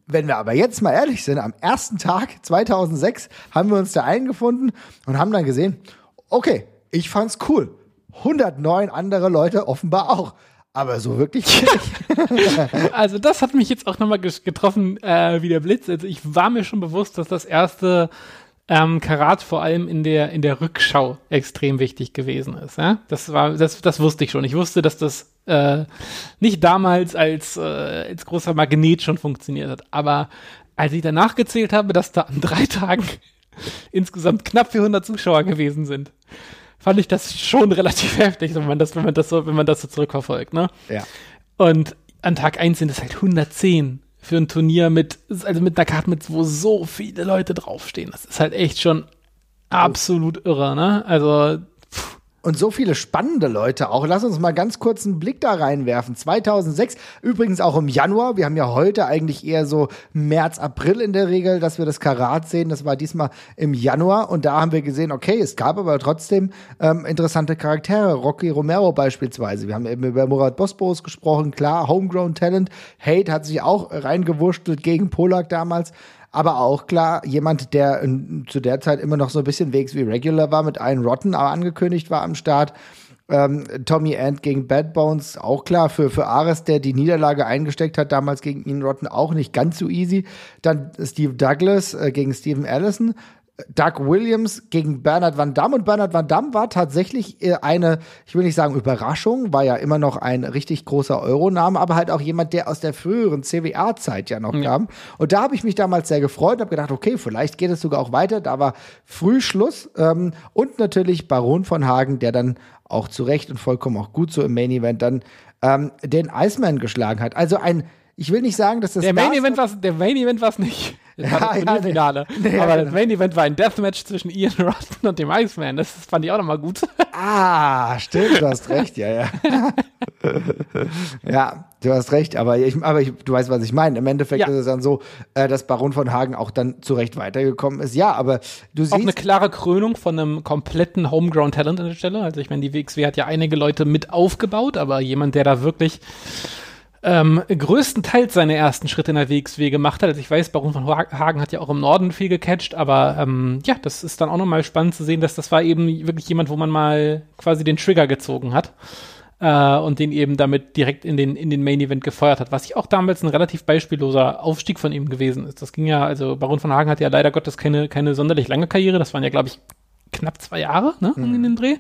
Wenn wir aber jetzt mal ehrlich sind, am ersten Tag 2006 haben wir uns da eingefunden und haben dann gesehen, okay, ich fand's cool. 109 andere Leute offenbar auch. Aber so wirklich Also das hat mich jetzt auch nochmal getroffen äh, wie der Blitz. Also ich war mir schon bewusst, dass das erste ähm, Karat vor allem in der in der Rückschau extrem wichtig gewesen ist. Ja? Das war das das wusste ich schon. Ich wusste, dass das äh, nicht damals als äh, als großer Magnet schon funktioniert hat. Aber als ich danach gezählt habe, dass da an drei Tagen insgesamt knapp 400 Zuschauer gewesen sind, fand ich das schon relativ heftig, wenn man das, wenn man das so, wenn man das so zurückverfolgt, ne? Ja. Und an Tag 1 sind es halt 110 für ein Turnier mit, also mit einer Karte, mit wo so viele Leute draufstehen. Das ist halt echt schon absolut irre, ne? Also, Und so viele spannende Leute auch. Lass uns mal ganz kurz einen Blick da reinwerfen. 2006, übrigens auch im Januar. Wir haben ja heute eigentlich eher so März, April in der Regel, dass wir das Karat sehen. Das war diesmal im Januar. Und da haben wir gesehen, okay, es gab aber trotzdem ähm, interessante Charaktere. Rocky Romero beispielsweise. Wir haben eben über Murat Bosporus gesprochen. Klar, Homegrown Talent. Hate hat sich auch reingewurschtelt gegen Polak damals. Aber auch klar, jemand, der in, zu der Zeit immer noch so ein bisschen wegs wie Regular war, mit allen Rotten, aber angekündigt war am Start. Ähm, Tommy Ant gegen Bad Bones, auch klar. Für, für Ares, der die Niederlage eingesteckt hat, damals gegen Ian Rotten, auch nicht ganz so easy. Dann Steve Douglas äh, gegen Steven Allison. Doug Williams gegen Bernhard Van Damme und Bernhard Van Damme war tatsächlich äh, eine, ich will nicht sagen Überraschung, war ja immer noch ein richtig großer Euroname, aber halt auch jemand, der aus der früheren CWA-Zeit ja noch ja. kam. Und da habe ich mich damals sehr gefreut und habe gedacht, okay, vielleicht geht es sogar auch weiter. Da war früh Schluss ähm, und natürlich Baron von Hagen, der dann auch zu Recht und vollkommen auch gut so im Main Event dann ähm, den Iceman geschlagen hat. Also ein, ich will nicht sagen, dass das der Main Event war der Main Event war es nicht. Das ja, war das ja, Finale. Nee, aber ja, das Main Event war ein Deathmatch zwischen Ian Rotten und dem Iceman. Das fand ich auch nochmal gut. Ah, stimmt, du hast recht, ja, ja. ja, du hast recht, aber, ich, aber ich, du weißt, was ich meine. Im Endeffekt ja. ist es dann so, äh, dass Baron von Hagen auch dann zu Recht weitergekommen ist. Ja, aber du siehst. Auch eine klare Krönung von einem kompletten Homegrown-Talent an der Stelle. Also ich meine, die WXW hat ja einige Leute mit aufgebaut, aber jemand, der da wirklich ähm, größtenteils seine ersten Schritte in der WXW gemacht hat. Also ich weiß, Baron von Hagen hat ja auch im Norden viel gecatcht, aber ähm, ja, das ist dann auch nochmal spannend zu sehen, dass das war eben wirklich jemand, wo man mal quasi den Trigger gezogen hat äh, und den eben damit direkt in den, in den Main Event gefeuert hat, was ich auch damals ein relativ beispielloser Aufstieg von ihm gewesen ist. Das ging ja, also Baron von Hagen hat ja leider Gottes keine, keine sonderlich lange Karriere, das waren ja, glaube ich, knapp zwei Jahre ne, mhm. in den Dreh.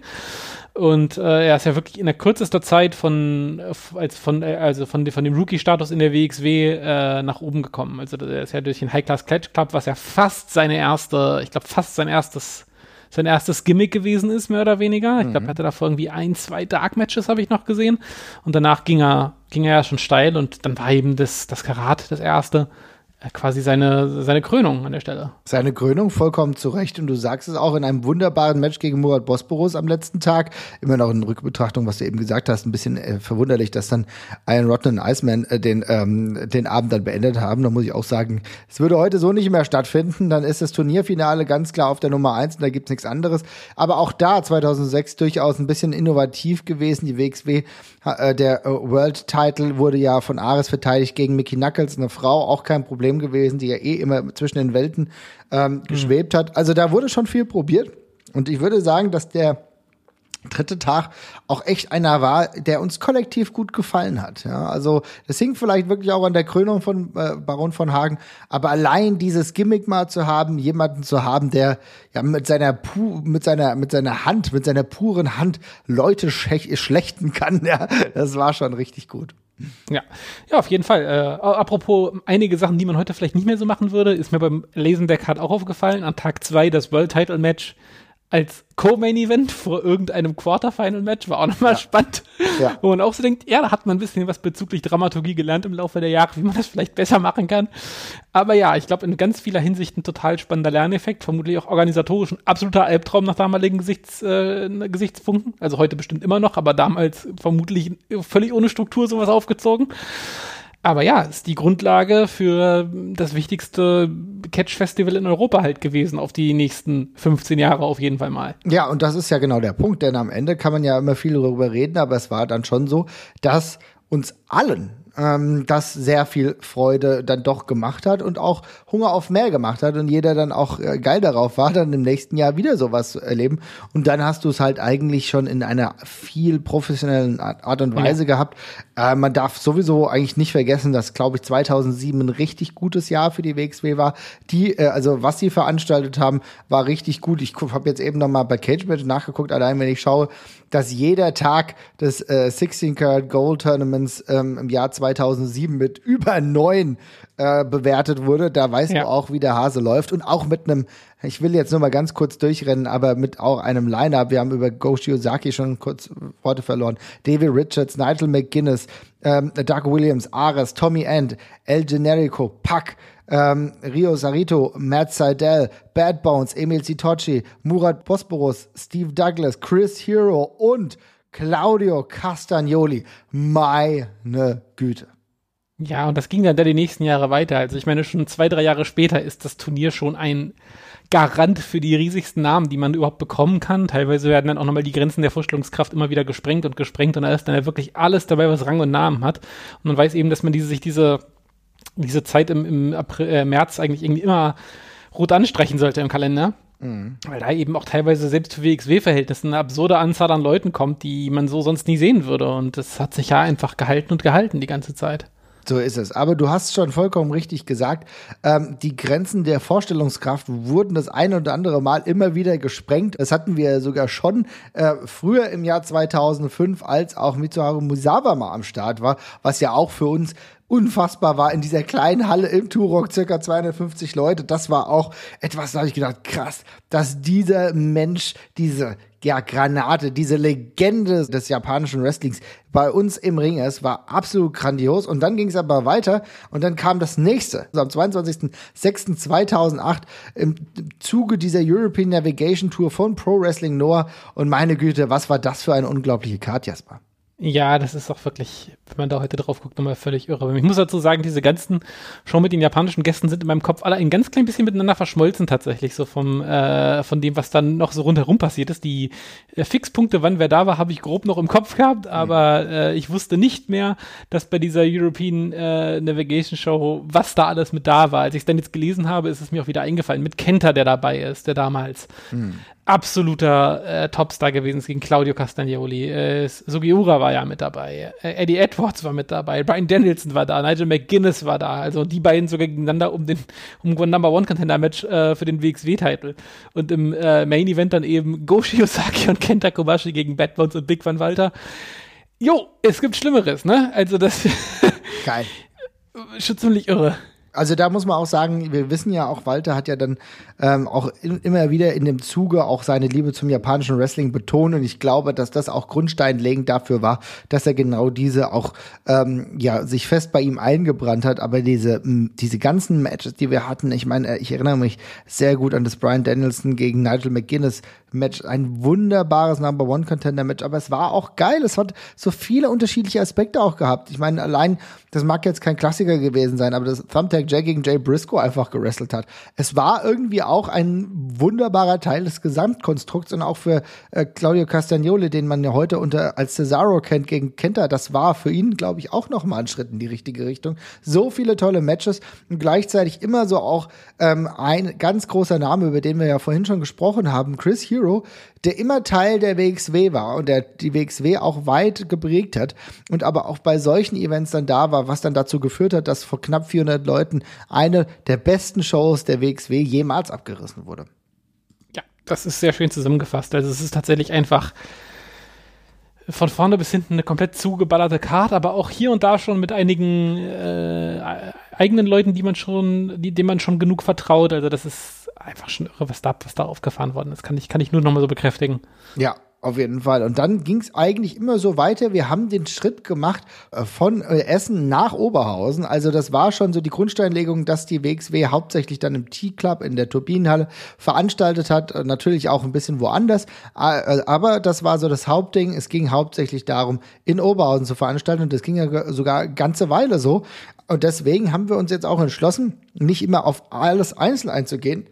Und äh, er ist ja wirklich in der kürzester Zeit von, als von, äh, also von, von dem Rookie-Status in der WXW äh, nach oben gekommen. Also er ist ja durch den High-Class Clutch Club, was ja fast seine erste, ich glaube fast sein erstes, sein erstes Gimmick gewesen ist, mehr oder weniger. Ich glaube, mhm. er hatte da irgendwie ein, zwei Dark-Matches, habe ich noch gesehen. Und danach ging er, ging er ja schon steil und dann war eben das, das Karat das erste. Äh, quasi seine, seine Krönung an der Stelle. Seine Krönung vollkommen zu Recht. Und du sagst es auch in einem wunderbaren Match gegen Murat Bosporus am letzten Tag. Immer noch in Rückbetrachtung, was du eben gesagt hast, ein bisschen äh, verwunderlich, dass dann Iron Rotten und Iceman äh, den, ähm, den Abend dann beendet haben. Da muss ich auch sagen, es würde heute so nicht mehr stattfinden. Dann ist das Turnierfinale ganz klar auf der Nummer eins und da gibt's nichts anderes. Aber auch da 2006 durchaus ein bisschen innovativ gewesen. Die WXW, äh, der äh, World Title wurde ja von Ares verteidigt gegen Mickey Knuckles, eine Frau, auch kein Problem Problem gewesen, die ja eh immer zwischen den Welten ähm, geschwebt mhm. hat. Also da wurde schon viel probiert. Und ich würde sagen, dass der dritte Tag auch echt einer war, der uns kollektiv gut gefallen hat. Ja, also das hing vielleicht wirklich auch an der Krönung von äh, Baron von Hagen, aber allein dieses Gimmick mal zu haben, jemanden zu haben, der ja mit seiner pu mit seiner mit seiner Hand, mit seiner puren Hand Leute schlechten kann, ja, das war schon richtig gut. Ja, ja, auf jeden Fall. Äh, apropos einige Sachen, die man heute vielleicht nicht mehr so machen würde, ist mir beim Lesen der Card auch aufgefallen. An Tag zwei das World Title Match als Co-Main-Event vor irgendeinem Quarterfinal-Match war auch nochmal ja. spannend. Ja. Wo man auch so denkt, ja, da hat man ein bisschen was bezüglich Dramaturgie gelernt im Laufe der Jahre, wie man das vielleicht besser machen kann. Aber ja, ich glaube, in ganz vieler Hinsicht ein total spannender Lerneffekt, vermutlich auch organisatorisch ein absoluter Albtraum nach damaligen Gesichts, äh, Gesichtspunkten. Also heute bestimmt immer noch, aber damals vermutlich völlig ohne Struktur sowas aufgezogen. Aber ja, ist die Grundlage für das wichtigste Catch-Festival in Europa halt gewesen auf die nächsten 15 Jahre auf jeden Fall mal. Ja, und das ist ja genau der Punkt, denn am Ende kann man ja immer viel darüber reden, aber es war dann schon so, dass uns allen ähm, das sehr viel Freude dann doch gemacht hat und auch Hunger auf mehr gemacht hat und jeder dann auch äh, geil darauf war, dann im nächsten Jahr wieder sowas zu erleben. Und dann hast du es halt eigentlich schon in einer viel professionellen Art und Weise ja. gehabt. Äh, man darf sowieso eigentlich nicht vergessen, dass, glaube ich, 2007 ein richtig gutes Jahr für die WXW war. Die, äh, also was sie veranstaltet haben, war richtig gut. Ich habe jetzt eben noch mal bei Cage Match nachgeguckt, allein wenn ich schaue, dass jeder Tag des äh, 16 Karat Gold Tournaments ähm, im Jahr 2007 mit über neun äh, bewertet wurde. Da weißt ja. du auch, wie der Hase läuft. Und auch mit einem, ich will jetzt nur mal ganz kurz durchrennen, aber mit auch einem Line-Up. Wir haben über Go Shiozaki schon kurz Worte verloren. David Richards, Nigel McGuinness, ähm, Doug Williams, Ares, Tommy End, El Generico, Puck, ähm, Rio Sarito, Matt Seidel, Bad Bones, Emil Sitochi, Murat Bosporus, Steve Douglas, Chris Hero und Claudio Castagnoli. Meine Güte. Ja, und das ging dann da die nächsten Jahre weiter. Also ich meine, schon zwei, drei Jahre später ist das Turnier schon ein Garant für die riesigsten Namen, die man überhaupt bekommen kann. Teilweise werden dann auch nochmal die Grenzen der Vorstellungskraft immer wieder gesprengt und gesprengt und da ist dann ja wirklich alles dabei, was Rang und Namen hat. Und man weiß eben, dass man diese, sich diese diese Zeit im, im April, äh, März eigentlich irgendwie immer rot anstreichen sollte im Kalender. Weil da eben auch teilweise selbst für WXW-Verhältnisse eine absurde Anzahl an Leuten kommt, die man so sonst nie sehen würde. Und das hat sich ja einfach gehalten und gehalten die ganze Zeit. So ist es. Aber du hast schon vollkommen richtig gesagt, ähm, die Grenzen der Vorstellungskraft wurden das ein oder andere Mal immer wieder gesprengt. Das hatten wir sogar schon äh, früher im Jahr 2005, als auch Mitsuharu Musawa mal am Start war, was ja auch für uns unfassbar war in dieser kleinen Halle im Turok, circa 250 Leute. Das war auch etwas, da habe ich gedacht, krass, dass dieser Mensch, diese ja, Granate, diese Legende des japanischen Wrestlings bei uns im Ring ist, war absolut grandios. Und dann ging es aber weiter und dann kam das nächste. Also am 22.06.2008 im Zuge dieser European Navigation Tour von Pro Wrestling Noah. Und meine Güte, was war das für eine unglaubliche Card, Jasper? Ja, das ist auch wirklich, wenn man da heute drauf guckt, nochmal völlig irre. Ich muss dazu sagen, diese ganzen Show mit den japanischen Gästen sind in meinem Kopf alle ein ganz klein bisschen miteinander verschmolzen tatsächlich, so vom, äh, von dem, was dann noch so rundherum passiert ist. Die äh, Fixpunkte, wann wer da war, habe ich grob noch im Kopf gehabt, aber äh, ich wusste nicht mehr, dass bei dieser European äh, Navigation Show, was da alles mit da war. Als ich es dann jetzt gelesen habe, ist es mir auch wieder eingefallen, mit Kenta, der dabei ist, der damals mhm absoluter äh, Topstar gewesen ist gegen Claudio Castagnoli. Äh, Sugiura war ja mit dabei. Äh, Eddie Edwards war mit dabei. Brian Danielson war da. Nigel McGuinness war da. Also die beiden sogar gegeneinander um den um Number One Contender Match äh, für den WXW-Titel. Und im äh, Main Event dann eben Goshi Osaki und Kenta Kobashi gegen Bad Bones und Big Van Walter. Jo, es gibt Schlimmeres, ne? Also das. Geil. schon ziemlich irre. Also da muss man auch sagen, wir wissen ja auch, Walter hat ja dann ähm, auch in, immer wieder in dem Zuge auch seine Liebe zum japanischen Wrestling betont und ich glaube, dass das auch grundsteinlegend dafür war, dass er genau diese auch ähm, ja sich fest bei ihm eingebrannt hat. Aber diese diese ganzen Matches, die wir hatten, ich meine, ich erinnere mich sehr gut an das Brian Danielson gegen Nigel McGuinness Match, ein wunderbares Number One Contender Match, aber es war auch geil. Es hat so viele unterschiedliche Aspekte auch gehabt. Ich meine, allein, das mag jetzt kein Klassiker gewesen sein, aber das Thumbtack Jay gegen Jay Briscoe einfach gewrestelt hat. Es war irgendwie auch ein wunderbarer Teil des Gesamtkonstrukts und auch für äh, Claudio Castagnoli, den man ja heute unter als Cesaro kennt gegen Kenta, das war für ihn, glaube ich, auch noch mal ein Schritt in die richtige Richtung. So viele tolle Matches und gleichzeitig immer so auch ähm, ein ganz großer Name, über den wir ja vorhin schon gesprochen haben, Chris Hughes Hero, der immer Teil der WXW war und der die WXW auch weit geprägt hat und aber auch bei solchen Events dann da war, was dann dazu geführt hat, dass vor knapp 400 Leuten eine der besten Shows der WXW jemals abgerissen wurde. Ja, das ist sehr schön zusammengefasst. Also es ist tatsächlich einfach von vorne bis hinten eine komplett zugeballerte Karte, aber auch hier und da schon mit einigen äh, eigenen Leuten, die man schon, die, denen man schon genug vertraut. Also das ist einfach schon irre, was da, was da aufgefahren worden ist. Kann ich, kann ich nur noch mal so bekräftigen. Ja, auf jeden Fall. Und dann ging es eigentlich immer so weiter. Wir haben den Schritt gemacht äh, von äh, Essen nach Oberhausen. Also das war schon so die Grundsteinlegung, dass die WXW hauptsächlich dann im T-Club in der Turbinenhalle veranstaltet hat. Äh, natürlich auch ein bisschen woanders. Aber das war so das Hauptding. Es ging hauptsächlich darum, in Oberhausen zu veranstalten. Und das ging ja sogar ganze Weile so. Und deswegen haben wir uns jetzt auch entschlossen, nicht immer auf alles einzeln einzugehen,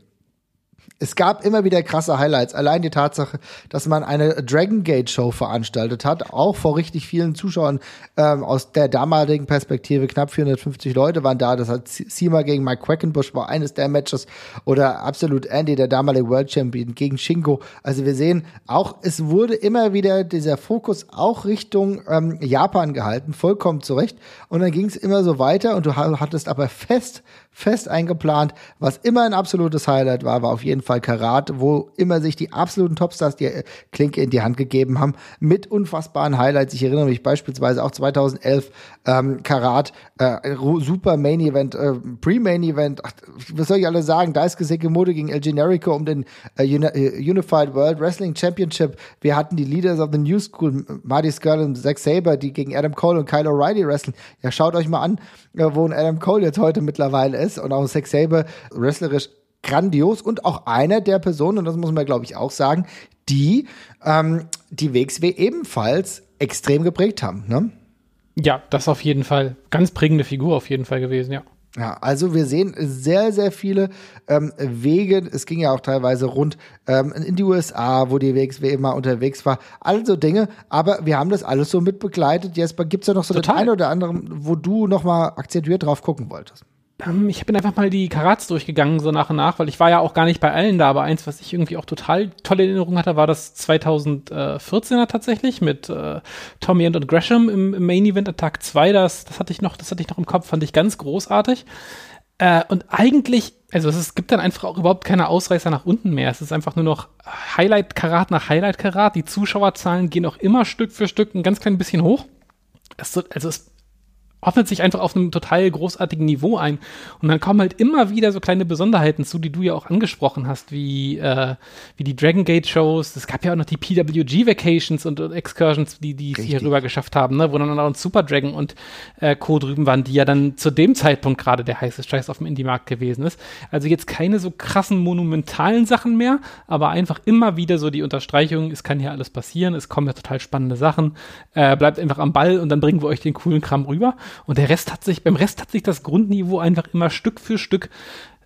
es gab immer wieder krasse Highlights. Allein die Tatsache, dass man eine Dragon Gate Show veranstaltet hat, auch vor richtig vielen Zuschauern ähm, aus der damaligen Perspektive. Knapp 450 Leute waren da. Das hat Sima gegen Mike Quackenbush war eines der Matches. Oder Absolute Andy, der damalige World Champion, gegen Shingo. Also wir sehen auch, es wurde immer wieder dieser Fokus auch Richtung ähm, Japan gehalten. Vollkommen zurecht. Und dann ging es immer so weiter und du hattest aber fest fest eingeplant. Was immer ein absolutes Highlight war, war auf jeden Fall Karat, wo immer sich die absoluten Topstars die Klinke in die Hand gegeben haben, mit unfassbaren Highlights. Ich erinnere mich beispielsweise auch 2011 ähm, Karat, äh, super Main Event, äh, Pre-Main Event, ach, was soll ich alle sagen? Daisuke Sekimoto gegen El Generico um den äh, äh, Unified World Wrestling Championship. Wir hatten die Leaders of the New School, Marty Skrull und Zack Saber, die gegen Adam Cole und Kyle O'Reilly wrestlen. Ja, schaut euch mal an, äh, wo ein Adam Cole jetzt heute mittlerweile ist ist und auch Sex Saber wrestlerisch grandios und auch einer der Personen, und das muss man glaube ich auch sagen, die ähm, die WXW ebenfalls extrem geprägt haben. Ne? Ja, das auf jeden Fall. Ganz prägende Figur auf jeden Fall gewesen, ja. Ja, also wir sehen sehr, sehr viele ähm, Wege. Es ging ja auch teilweise rund ähm, in die USA, wo die WXW immer unterwegs war. Also Dinge, aber wir haben das alles so mit begleitet. Jesper, gibt es ja noch so Total. den einen oder anderen, wo du noch mal akzentuiert drauf gucken wolltest? Ähm, ich bin einfach mal die Karats durchgegangen, so nach und nach, weil ich war ja auch gar nicht bei allen da, aber eins, was ich irgendwie auch total tolle Erinnerung hatte, war das 2014er tatsächlich mit äh, Tommy und Gresham im, im Main Event Attack 2. Das, das hatte ich noch, das hatte ich noch im Kopf, fand ich ganz großartig. Äh, und eigentlich, also es, es gibt dann einfach auch überhaupt keine Ausreißer nach unten mehr. Es ist einfach nur noch Highlight-Karat nach Highlight-Karat. Die Zuschauerzahlen gehen auch immer Stück für Stück ein ganz klein bisschen hoch. Es, also es ordnet sich einfach auf einem total großartigen Niveau ein. Und dann kommen halt immer wieder so kleine Besonderheiten zu, die du ja auch angesprochen hast, wie, äh, wie die Dragon Gate Shows. Es gab ja auch noch die PWG Vacations und, und Excursions, die, die es hier rüber geschafft haben, ne? wo dann auch Super Dragon und äh, Co. drüben waren, die ja dann zu dem Zeitpunkt gerade der heiße Scheiß auf dem Indie-Markt gewesen ist. Also jetzt keine so krassen monumentalen Sachen mehr, aber einfach immer wieder so die Unterstreichung, es kann hier alles passieren, es kommen ja total spannende Sachen, äh, bleibt einfach am Ball und dann bringen wir euch den coolen Kram rüber. Und der Rest hat sich, beim Rest hat sich das Grundniveau einfach immer Stück für Stück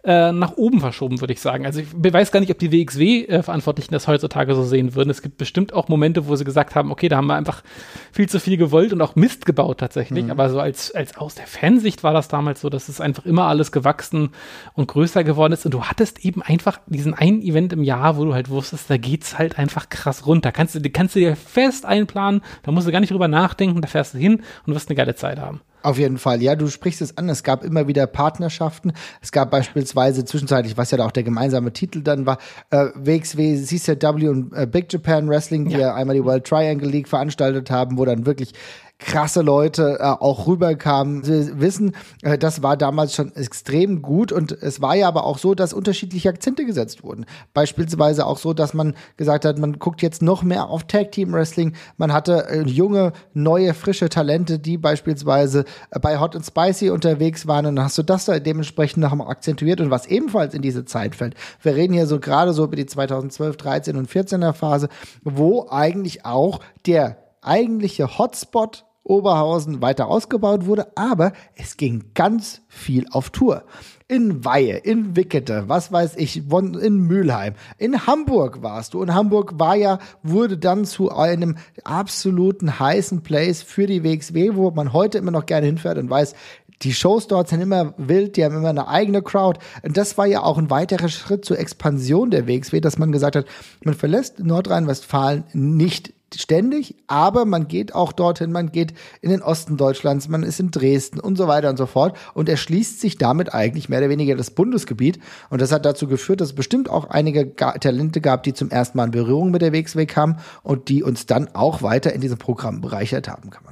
äh, nach oben verschoben, würde ich sagen. Also ich weiß gar nicht, ob die WXW-Verantwortlichen äh, das heutzutage so sehen würden. Es gibt bestimmt auch Momente, wo sie gesagt haben, okay, da haben wir einfach viel zu viel gewollt und auch Mist gebaut tatsächlich. Mhm. Aber so als, als aus der Fansicht war das damals so, dass es einfach immer alles gewachsen und größer geworden ist. Und du hattest eben einfach diesen einen Event im Jahr, wo du halt wusstest, da geht's halt einfach krass runter. Kannst du, kannst du dir fest einplanen, da musst du gar nicht drüber nachdenken, da fährst du hin und wirst eine geile Zeit haben. Auf jeden Fall, ja, du sprichst es an. Es gab immer wieder Partnerschaften. Es gab beispielsweise zwischenzeitlich, was ja da auch der gemeinsame Titel dann war, äh, WXW, CCW und äh, Big Japan Wrestling, die ja. ja einmal die World Triangle League veranstaltet haben, wo dann wirklich krasse Leute äh, auch rüberkamen. Sie wissen, äh, das war damals schon extrem gut und es war ja aber auch so, dass unterschiedliche Akzente gesetzt wurden. Beispielsweise auch so, dass man gesagt hat, man guckt jetzt noch mehr auf Tag Team Wrestling. Man hatte äh, junge, neue, frische Talente, die beispielsweise äh, bei Hot and Spicy unterwegs waren und dann hast du das da dementsprechend noch mal akzentuiert und was ebenfalls in diese Zeit fällt. Wir reden hier so gerade so über die 2012, 13 und 14er Phase, wo eigentlich auch der eigentliche Hotspot Oberhausen weiter ausgebaut wurde, aber es ging ganz viel auf Tour. In Weihe, in Wickete, was weiß ich, in Mülheim, in Hamburg warst du. Und Hamburg war ja, wurde dann zu einem absoluten heißen Place für die WXW, wo man heute immer noch gerne hinfährt und weiß, die Shows dort sind immer wild, die haben immer eine eigene Crowd. Und das war ja auch ein weiterer Schritt zur Expansion der WXW, dass man gesagt hat, man verlässt Nordrhein-Westfalen nicht ständig, aber man geht auch dorthin, man geht in den Osten Deutschlands, man ist in Dresden und so weiter und so fort und erschließt sich damit eigentlich mehr oder weniger das Bundesgebiet und das hat dazu geführt, dass es bestimmt auch einige Talente gab, die zum ersten Mal in Berührung mit der WXW kamen und die uns dann auch weiter in diesem Programm bereichert haben, kann man.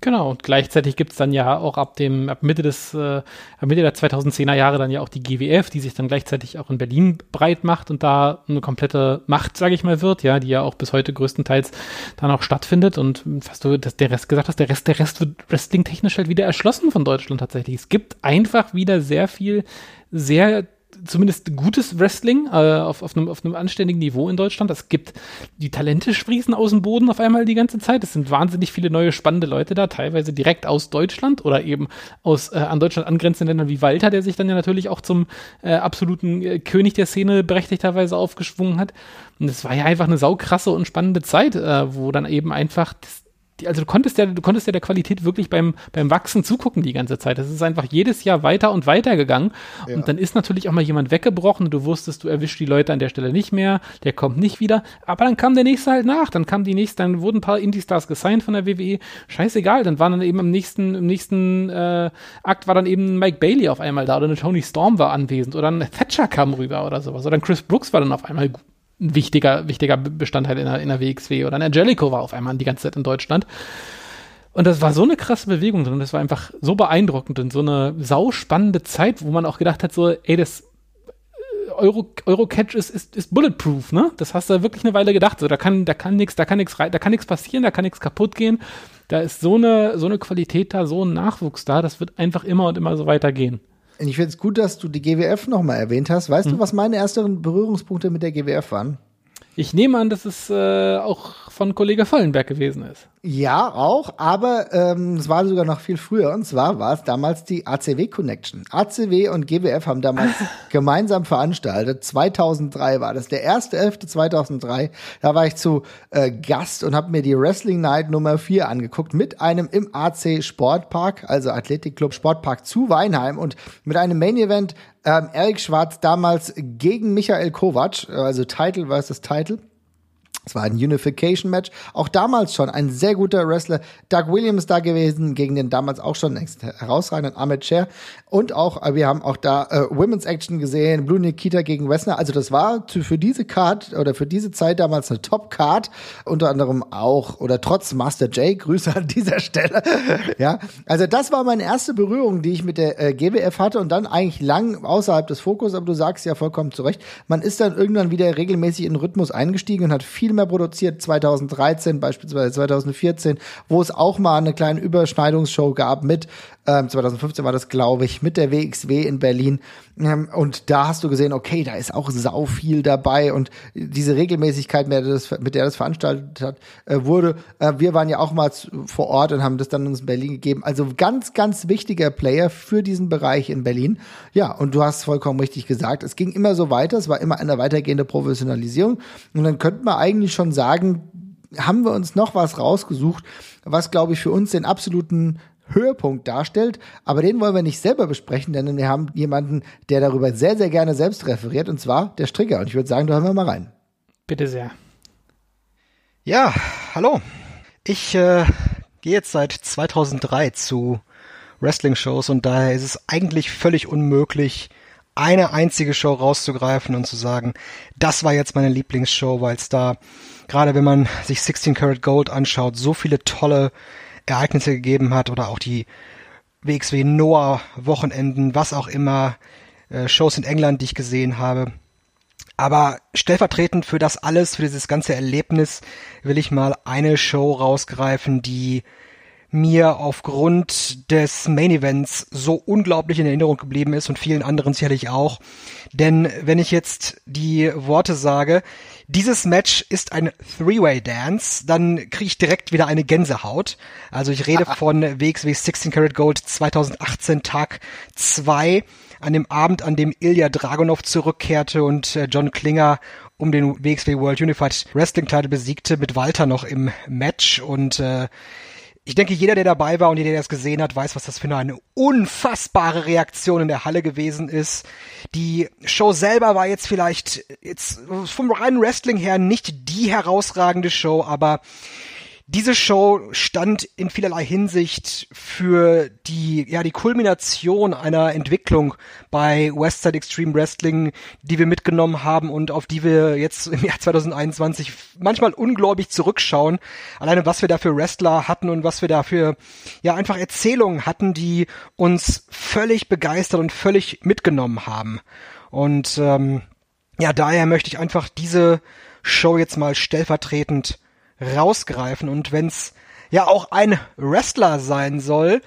Genau, und gleichzeitig gibt es dann ja auch ab dem, ab Mitte des, äh, ab Mitte der 2010er Jahre dann ja auch die GWF, die sich dann gleichzeitig auch in Berlin breit macht und da eine komplette Macht, sage ich mal, wird, ja, die ja auch bis heute größtenteils dann auch stattfindet und was du das, der Rest gesagt hast, der Rest, der Rest wird wrestling-technisch halt wieder erschlossen von Deutschland tatsächlich. Es gibt einfach wieder sehr viel, sehr zumindest gutes Wrestling äh, auf, auf, einem, auf einem anständigen Niveau in Deutschland. Es gibt die Talente sprießen aus dem Boden auf einmal die ganze Zeit. Es sind wahnsinnig viele neue spannende Leute da, teilweise direkt aus Deutschland oder eben aus äh, an Deutschland angrenzenden Ländern wie Walter, der sich dann ja natürlich auch zum äh, absoluten äh, König der Szene berechtigterweise aufgeschwungen hat. Und es war ja einfach eine saukrasse und spannende Zeit, äh, wo dann eben einfach das, also du konntest ja, du konntest ja der Qualität wirklich beim, beim Wachsen zugucken die ganze Zeit. Das ist einfach jedes Jahr weiter und weiter gegangen. Ja. Und dann ist natürlich auch mal jemand weggebrochen und du wusstest, du erwischst die Leute an der Stelle nicht mehr, der kommt nicht wieder. Aber dann kam der nächste halt nach. Dann kam die nächste, dann wurden ein paar Indie-Stars gesigned von der WWE. Scheißegal, dann waren dann eben im nächsten, im nächsten äh, Akt war dann eben Mike Bailey auf einmal da oder eine Tony Storm war anwesend oder ein Thatcher kam rüber oder sowas. Oder ein Chris Brooks war dann auf einmal ein wichtiger, wichtiger Bestandteil in der, in der WXW. Oder ein Angelico war auf einmal die ganze Zeit in Deutschland. Und das war so eine krasse Bewegung drin. Das war einfach so beeindruckend und so eine sauspannende Zeit, wo man auch gedacht hat, so, ey, das äh, Euro, Eurocatch ist, ist, ist bulletproof, ne? Das hast du wirklich eine Weile gedacht. So, da kann, da kann nichts, da kann nichts da kann nichts passieren, da kann nichts kaputt gehen. Da ist so eine, so eine Qualität da, so ein Nachwuchs da, das wird einfach immer und immer so weitergehen. Ich finde es gut, dass du die GWF nochmal erwähnt hast. Weißt hm. du, was meine ersten Berührungspunkte mit der GWF waren? Ich nehme an, dass es äh, auch von Kollege Vollenberg gewesen ist. Ja, auch, aber ähm, es war sogar noch viel früher. Und zwar war es damals die ACW Connection. ACW und GWF haben damals gemeinsam veranstaltet. 2003 war das, der 1.11.2003. Da war ich zu äh, Gast und habe mir die Wrestling Night Nummer 4 angeguckt mit einem im AC Sportpark, also Athletikclub Sportpark zu Weinheim und mit einem Main Event ähm, Erik Schwarz damals gegen Michael Kovac, also Title versus Title. Es war ein Unification-Match. Auch damals schon ein sehr guter Wrestler. Doug Williams da gewesen, gegen den damals auch schon herausragenden Ahmed Cher. Und auch, äh, wir haben auch da äh, Women's Action gesehen, Blue Nikita gegen Wessner. Also das war für diese Card oder für diese Zeit damals eine Top-Card. Unter anderem auch, oder trotz Master J, Grüße an dieser Stelle. ja, also das war meine erste Berührung, die ich mit der äh, GWF hatte und dann eigentlich lang außerhalb des Fokus. Aber du sagst ja vollkommen zurecht. Man ist dann irgendwann wieder regelmäßig in den Rhythmus eingestiegen und hat viel mehr produziert, 2013, beispielsweise 2014, wo es auch mal eine kleine Überschneidungsshow gab mit, ähm, 2015 war das, glaube ich, mit der WXW in Berlin. Ähm, und da hast du gesehen, okay, da ist auch sau viel dabei und diese Regelmäßigkeit, mit der das, mit der das veranstaltet hat, äh, wurde. Äh, wir waren ja auch mal vor Ort und haben das dann uns in Berlin gegeben. Also ganz, ganz wichtiger Player für diesen Bereich in Berlin. Ja, und du hast vollkommen richtig gesagt, es ging immer so weiter, es war immer eine weitergehende Professionalisierung. Und dann könnte man eigentlich schon sagen, haben wir uns noch was rausgesucht, was, glaube ich, für uns den absoluten Höhepunkt darstellt. Aber den wollen wir nicht selber besprechen, denn wir haben jemanden, der darüber sehr, sehr gerne selbst referiert, und zwar der Stricker. Und ich würde sagen, da hören wir mal rein. Bitte sehr. Ja, hallo. Ich äh, gehe jetzt seit 2003 zu Wrestling-Shows und daher ist es eigentlich völlig unmöglich, eine einzige Show rauszugreifen und zu sagen, das war jetzt meine Lieblingsshow, weil es da, gerade wenn man sich 16 Karat Gold anschaut, so viele tolle Ereignisse gegeben hat oder auch die WXW Noah Wochenenden, was auch immer, äh, Shows in England, die ich gesehen habe. Aber stellvertretend für das alles, für dieses ganze Erlebnis, will ich mal eine Show rausgreifen, die mir aufgrund des Main Events so unglaublich in Erinnerung geblieben ist und vielen anderen sicherlich auch. Denn wenn ich jetzt die Worte sage, dieses Match ist ein Three-Way-Dance, dann kriege ich direkt wieder eine Gänsehaut. Also ich rede von WXW 16 Karat Gold 2018 Tag 2 an dem Abend, an dem Ilya Dragunov zurückkehrte und äh, John Klinger um den WXW World Unified Wrestling Title besiegte, mit Walter noch im Match. Und äh, ich denke, jeder, der dabei war und jeder, der das gesehen hat, weiß, was das für eine unfassbare Reaktion in der Halle gewesen ist. Die Show selber war jetzt vielleicht jetzt vom reinen Wrestling her nicht die herausragende Show, aber diese Show stand in vielerlei Hinsicht für die, ja, die Kulmination einer Entwicklung bei Westside Extreme Wrestling, die wir mitgenommen haben und auf die wir jetzt im Jahr 2021 manchmal ungläubig zurückschauen. Alleine was wir da für Wrestler hatten und was wir da für, ja, einfach Erzählungen hatten, die uns völlig begeistert und völlig mitgenommen haben. Und, ähm, ja, daher möchte ich einfach diese Show jetzt mal stellvertretend rausgreifen. Und wenn's ja auch ein Wrestler sein soll,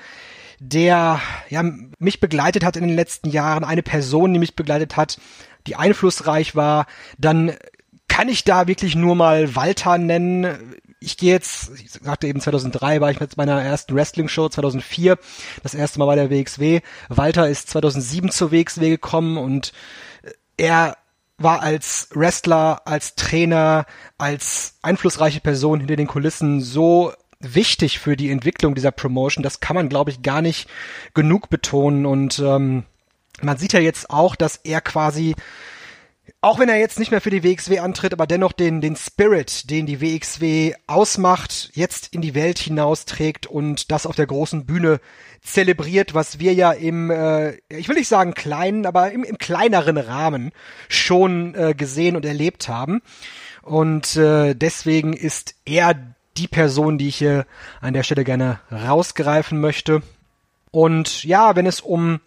der ja mich begleitet hat in den letzten Jahren, eine Person, die mich begleitet hat, die einflussreich war, dann kann ich da wirklich nur mal Walter nennen. Ich gehe jetzt, ich sagte eben 2003 war ich mit meiner ersten Wrestling-Show, 2004 das erste Mal bei der WXW. Walter ist 2007 zur WXW gekommen und er war als Wrestler, als Trainer, als einflussreiche Person hinter den Kulissen so wichtig für die Entwicklung dieser Promotion. Das kann man, glaube ich, gar nicht genug betonen. Und ähm, man sieht ja jetzt auch, dass er quasi auch wenn er jetzt nicht mehr für die WXW antritt, aber dennoch den, den Spirit, den die WXW ausmacht, jetzt in die Welt hinausträgt und das auf der großen Bühne zelebriert, was wir ja im, äh, ich will nicht sagen kleinen, aber im, im kleineren Rahmen schon äh, gesehen und erlebt haben. Und äh, deswegen ist er die Person, die ich hier an der Stelle gerne rausgreifen möchte. Und ja, wenn es um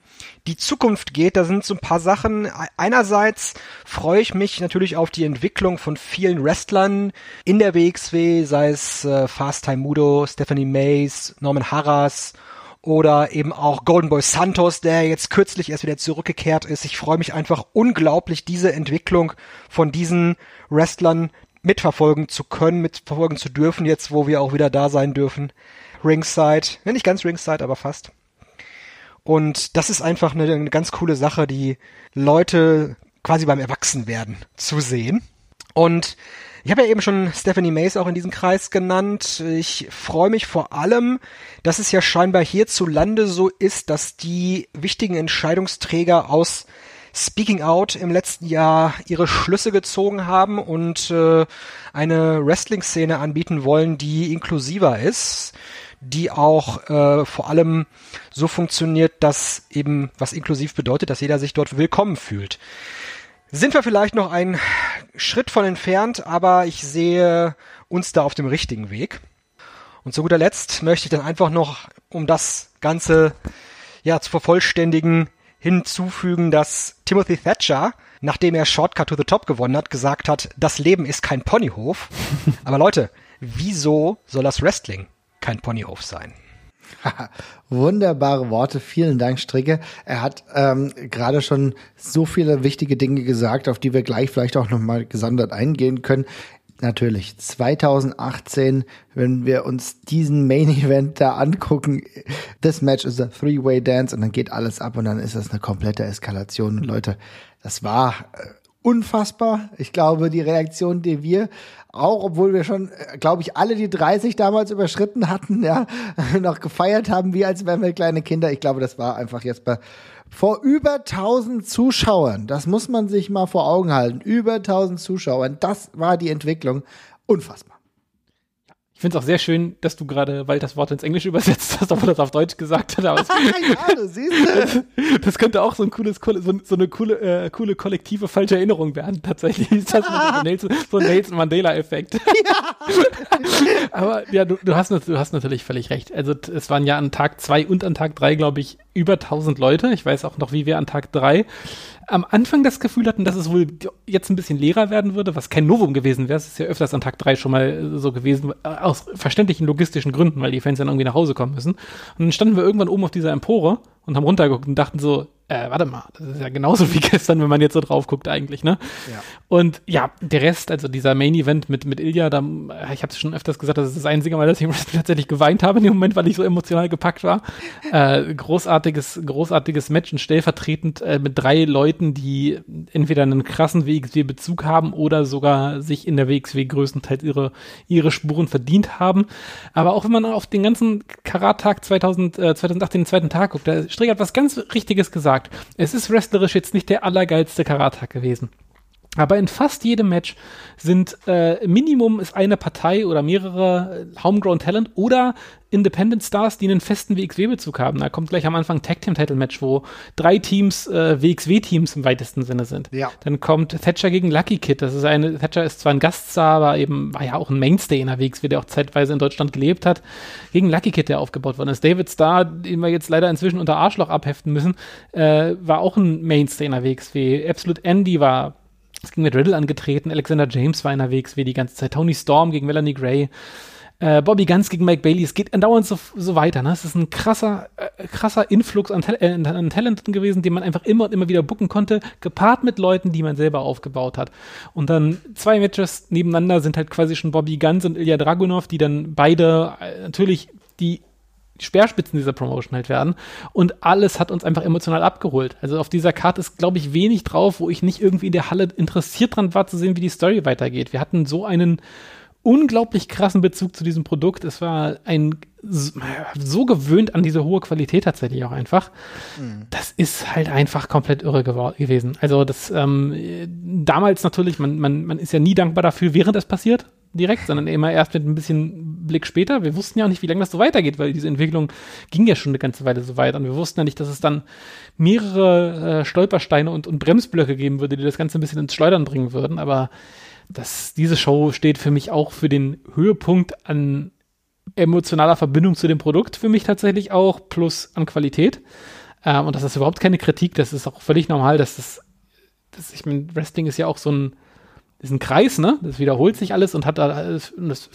die Zukunft geht, da sind so ein paar Sachen. Einerseits freue ich mich natürlich auf die Entwicklung von vielen Wrestlern in der WXW, sei es äh, Fast Time Mudo, Stephanie Mays, Norman Harras oder eben auch Golden Boy Santos, der jetzt kürzlich erst wieder zurückgekehrt ist. Ich freue mich einfach unglaublich, diese Entwicklung von diesen Wrestlern mitverfolgen zu können, mitverfolgen zu dürfen, jetzt wo wir auch wieder da sein dürfen. Ringside, nicht ganz Ringside, aber fast. Und das ist einfach eine, eine ganz coole Sache, die Leute quasi beim Erwachsenwerden zu sehen. Und ich habe ja eben schon Stephanie Mays auch in diesem Kreis genannt. Ich freue mich vor allem, dass es ja scheinbar hierzulande so ist, dass die wichtigen Entscheidungsträger aus Speaking Out im letzten Jahr ihre Schlüsse gezogen haben und äh, eine Wrestling-Szene anbieten wollen, die inklusiver ist, die auch äh, vor allem so funktioniert, dass eben was inklusiv bedeutet, dass jeder sich dort willkommen fühlt. Sind wir vielleicht noch einen Schritt von entfernt, aber ich sehe uns da auf dem richtigen Weg. Und zu guter Letzt möchte ich dann einfach noch, um das Ganze ja zu vervollständigen, hinzufügen, dass Timothy Thatcher, nachdem er Shortcut to the Top gewonnen hat, gesagt hat, das Leben ist kein Ponyhof. Aber Leute, wieso soll das Wrestling kein Ponyhof sein? Wunderbare Worte. Vielen Dank, Stricke. Er hat ähm, gerade schon so viele wichtige Dinge gesagt, auf die wir gleich vielleicht auch nochmal gesondert eingehen können. Natürlich, 2018, wenn wir uns diesen Main Event da angucken, this match is a three-way dance und dann geht alles ab und dann ist das eine komplette Eskalation. Und Leute, das war äh, unfassbar. Ich glaube, die Reaktion, die wir auch, obwohl wir schon, äh, glaube ich, alle die 30 damals überschritten hatten, ja, noch gefeiert haben, wie als wären wir kleine Kinder. Ich glaube, das war einfach jetzt bei vor über 1000 Zuschauern. Das muss man sich mal vor Augen halten. Über 1000 Zuschauern. Das war die Entwicklung. Unfassbar. Ich finde es auch sehr schön, dass du gerade Walters Wort ins Englische übersetzt hast, obwohl das auf Deutsch gesagt hat. Aber ja, du siehst das, das könnte auch so ein cooles, so, so eine coole, äh, coole kollektive falsche Erinnerung werden. Tatsächlich ist das so ein Nelson, so Nelson Mandela-Effekt. Ja. aber ja, du, du, hast, du hast natürlich völlig recht. Also es waren ja an Tag zwei und an Tag drei, glaube ich, über 1000 Leute. Ich weiß auch noch, wie wir an Tag drei am Anfang das Gefühl hatten, dass es wohl jetzt ein bisschen leerer werden würde, was kein Novum gewesen wäre. Es ist ja öfters an Tag drei schon mal so gewesen, aus verständlichen logistischen Gründen, weil die Fans dann irgendwie nach Hause kommen müssen. Und dann standen wir irgendwann oben auf dieser Empore und haben runtergeguckt und dachten so, äh, warte mal, das ist ja genauso wie gestern, wenn man jetzt so drauf guckt eigentlich, ne? Ja. Und ja, der Rest, also dieser Main Event mit, mit Ilya, da, ich habe es schon öfters gesagt, das ist das einzige Mal, dass ich tatsächlich geweint habe in dem Moment, weil ich so emotional gepackt war. Äh, großartiges, großartiges Match und stellvertretend äh, mit drei Leuten, die entweder einen krassen WXW-Bezug haben oder sogar sich in der WXW größtenteils ihre, ihre Spuren verdient haben. Aber auch wenn man auf den ganzen Karat-Tag 2000, äh, 2018, den zweiten Tag guckt, der Strick hat was ganz Richtiges gesagt gesagt, es ist wrestlerisch jetzt nicht der allergeilste Karatag gewesen. Aber in fast jedem Match sind äh, Minimum ist eine Partei oder mehrere äh, Homegrown Talent oder Independent Stars, die einen festen WXW-Bezug haben. Da kommt gleich am Anfang Tag Team Title Match, wo drei Teams äh, WXW-Teams im weitesten Sinne sind. Ja. Dann kommt Thatcher gegen Lucky Kid. Das ist eine, Thatcher ist zwar ein Gaststar, aber eben war ja auch ein Mainstay in der WXW, der auch zeitweise in Deutschland gelebt hat. Gegen Lucky Kid, der aufgebaut worden ist. David Starr, den wir jetzt leider inzwischen unter Arschloch abheften müssen, äh, war auch ein Mainstay in der WXW. Absolute Andy war es ging mit Riddle angetreten, Alexander James war in WXW die ganze Zeit, Tony Storm gegen Melanie Gray, äh, Bobby Guns gegen Mike Bailey, es geht andauernd so, so weiter. Ne? Es ist ein krasser, äh, krasser Influx an, äh, an Talenten gewesen, den man einfach immer und immer wieder booken konnte, gepaart mit Leuten, die man selber aufgebaut hat. Und dann zwei Matches nebeneinander sind halt quasi schon Bobby Guns und Ilya Dragunov, die dann beide äh, natürlich die Speerspitzen dieser Promotion halt werden. Und alles hat uns einfach emotional abgeholt. Also auf dieser Karte ist, glaube ich, wenig drauf, wo ich nicht irgendwie in der Halle interessiert dran war, zu sehen, wie die Story weitergeht. Wir hatten so einen unglaublich krassen Bezug zu diesem Produkt. Es war ein so gewöhnt an diese hohe Qualität tatsächlich auch einfach. Mhm. Das ist halt einfach komplett irre gewesen. Also das ähm, damals natürlich, man, man, man ist ja nie dankbar dafür, während es passiert direkt, sondern immer erst mit ein bisschen Blick später. Wir wussten ja auch nicht, wie lange das so weitergeht, weil diese Entwicklung ging ja schon eine ganze Weile so weit und wir wussten ja nicht, dass es dann mehrere äh, Stolpersteine und, und Bremsblöcke geben würde, die das Ganze ein bisschen ins Schleudern bringen würden. Aber das, diese Show steht für mich auch für den Höhepunkt an emotionaler Verbindung zu dem Produkt für mich tatsächlich auch, plus an Qualität. Ähm, und das ist überhaupt keine Kritik, das ist auch völlig normal, dass das, das ich meine, Wrestling ist ja auch so ein, ist ein Kreis, ne? Das wiederholt sich alles und hat da, das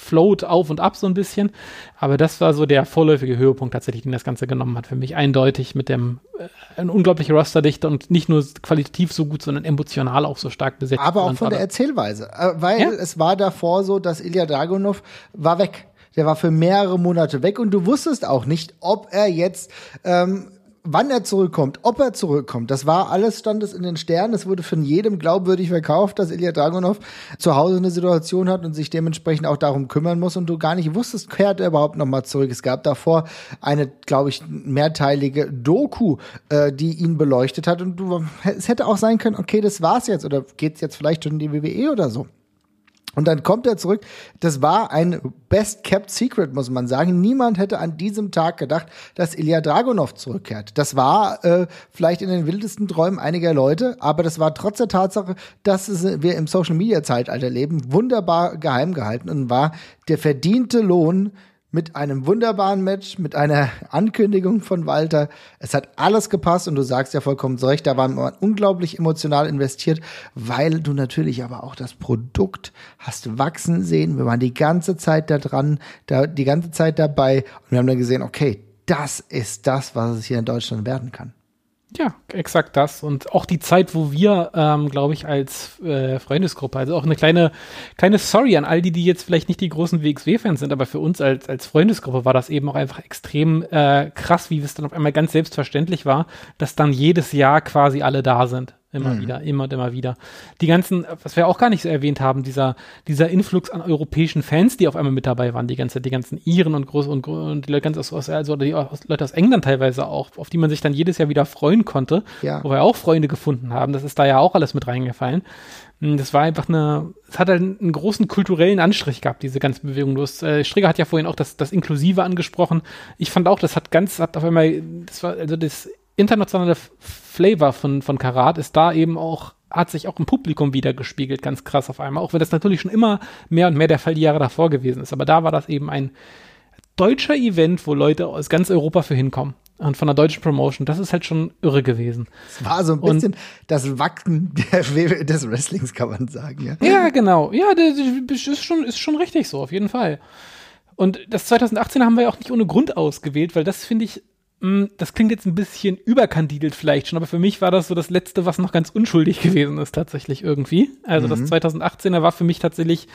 float auf und ab so ein bisschen. Aber das war so der vorläufige Höhepunkt tatsächlich, den das Ganze genommen hat. Für mich eindeutig mit dem äh, ein unglaubliche Rosterdichte und nicht nur qualitativ so gut, sondern emotional auch so stark besetzt. Aber auch von der Erzählweise. Äh, weil ja? es war davor so, dass Ilya Dragunov war weg. Der war für mehrere Monate weg und du wusstest auch nicht, ob er jetzt ähm, wann er zurückkommt, ob er zurückkommt, das war alles, stand es in den Sternen. Es wurde von jedem glaubwürdig verkauft, dass Ilya Dragunov zu Hause eine Situation hat und sich dementsprechend auch darum kümmern muss und du gar nicht wusstest, kehrt er überhaupt nochmal zurück. Es gab davor eine, glaube ich, mehrteilige Doku, äh, die ihn beleuchtet hat und du, es hätte auch sein können, okay, das war's jetzt oder geht's jetzt vielleicht schon in die WWE oder so. Und dann kommt er zurück. Das war ein best kept secret, muss man sagen. Niemand hätte an diesem Tag gedacht, dass Ilya Dragunov zurückkehrt. Das war äh, vielleicht in den wildesten Träumen einiger Leute, aber das war trotz der Tatsache, dass es, wir im Social Media Zeitalter leben, wunderbar geheim gehalten und war der verdiente Lohn mit einem wunderbaren Match, mit einer Ankündigung von Walter. Es hat alles gepasst und du sagst ja vollkommen zu da war man unglaublich emotional investiert, weil du natürlich aber auch das Produkt hast wachsen sehen. Wir waren die ganze Zeit da dran, da, die ganze Zeit dabei und wir haben dann gesehen, okay, das ist das, was es hier in Deutschland werden kann. Ja, exakt das. Und auch die Zeit, wo wir, ähm, glaube ich, als äh, Freundesgruppe, also auch eine kleine, kleine Sorry an all die, die jetzt vielleicht nicht die großen WXW-Fans sind, aber für uns als, als Freundesgruppe war das eben auch einfach extrem äh, krass, wie es dann auf einmal ganz selbstverständlich war, dass dann jedes Jahr quasi alle da sind. Immer mhm. wieder, immer und immer wieder. Die ganzen, was wir auch gar nicht so erwähnt haben, dieser, dieser Influx an europäischen Fans, die auf einmal mit dabei waren, die ganze, die ganzen Iren und Groß und, und die Leute ganz aus, also die Leute aus England teilweise auch, auf die man sich dann jedes Jahr wieder freuen konnte, ja. wo wir auch Freunde gefunden haben. Das ist da ja auch alles mit reingefallen. Hm, das war einfach eine, es hat halt einen großen kulturellen Anstrich gehabt, diese ganze Bewegung. Du hast, äh, Strigger hat ja vorhin auch das, das Inklusive angesprochen. Ich fand auch, das hat ganz, hat auf einmal, das war, also das internationale Flavor von, von Karat ist da eben auch, hat sich auch im Publikum wieder gespiegelt, ganz krass auf einmal. Auch wenn das natürlich schon immer mehr und mehr der Fall die Jahre davor gewesen ist. Aber da war das eben ein deutscher Event, wo Leute aus ganz Europa für hinkommen. Und von der deutschen Promotion, das ist halt schon irre gewesen. Es war so ein bisschen und, das Wacken der, des Wrestlings, kann man sagen. Ja, ja genau. Ja, das ist schon, ist schon richtig so, auf jeden Fall. Und das 2018 haben wir ja auch nicht ohne Grund ausgewählt, weil das finde ich das klingt jetzt ein bisschen überkandidelt vielleicht schon, aber für mich war das so das Letzte, was noch ganz unschuldig gewesen ist, tatsächlich irgendwie. Also mhm. das 2018er war für mich tatsächlich,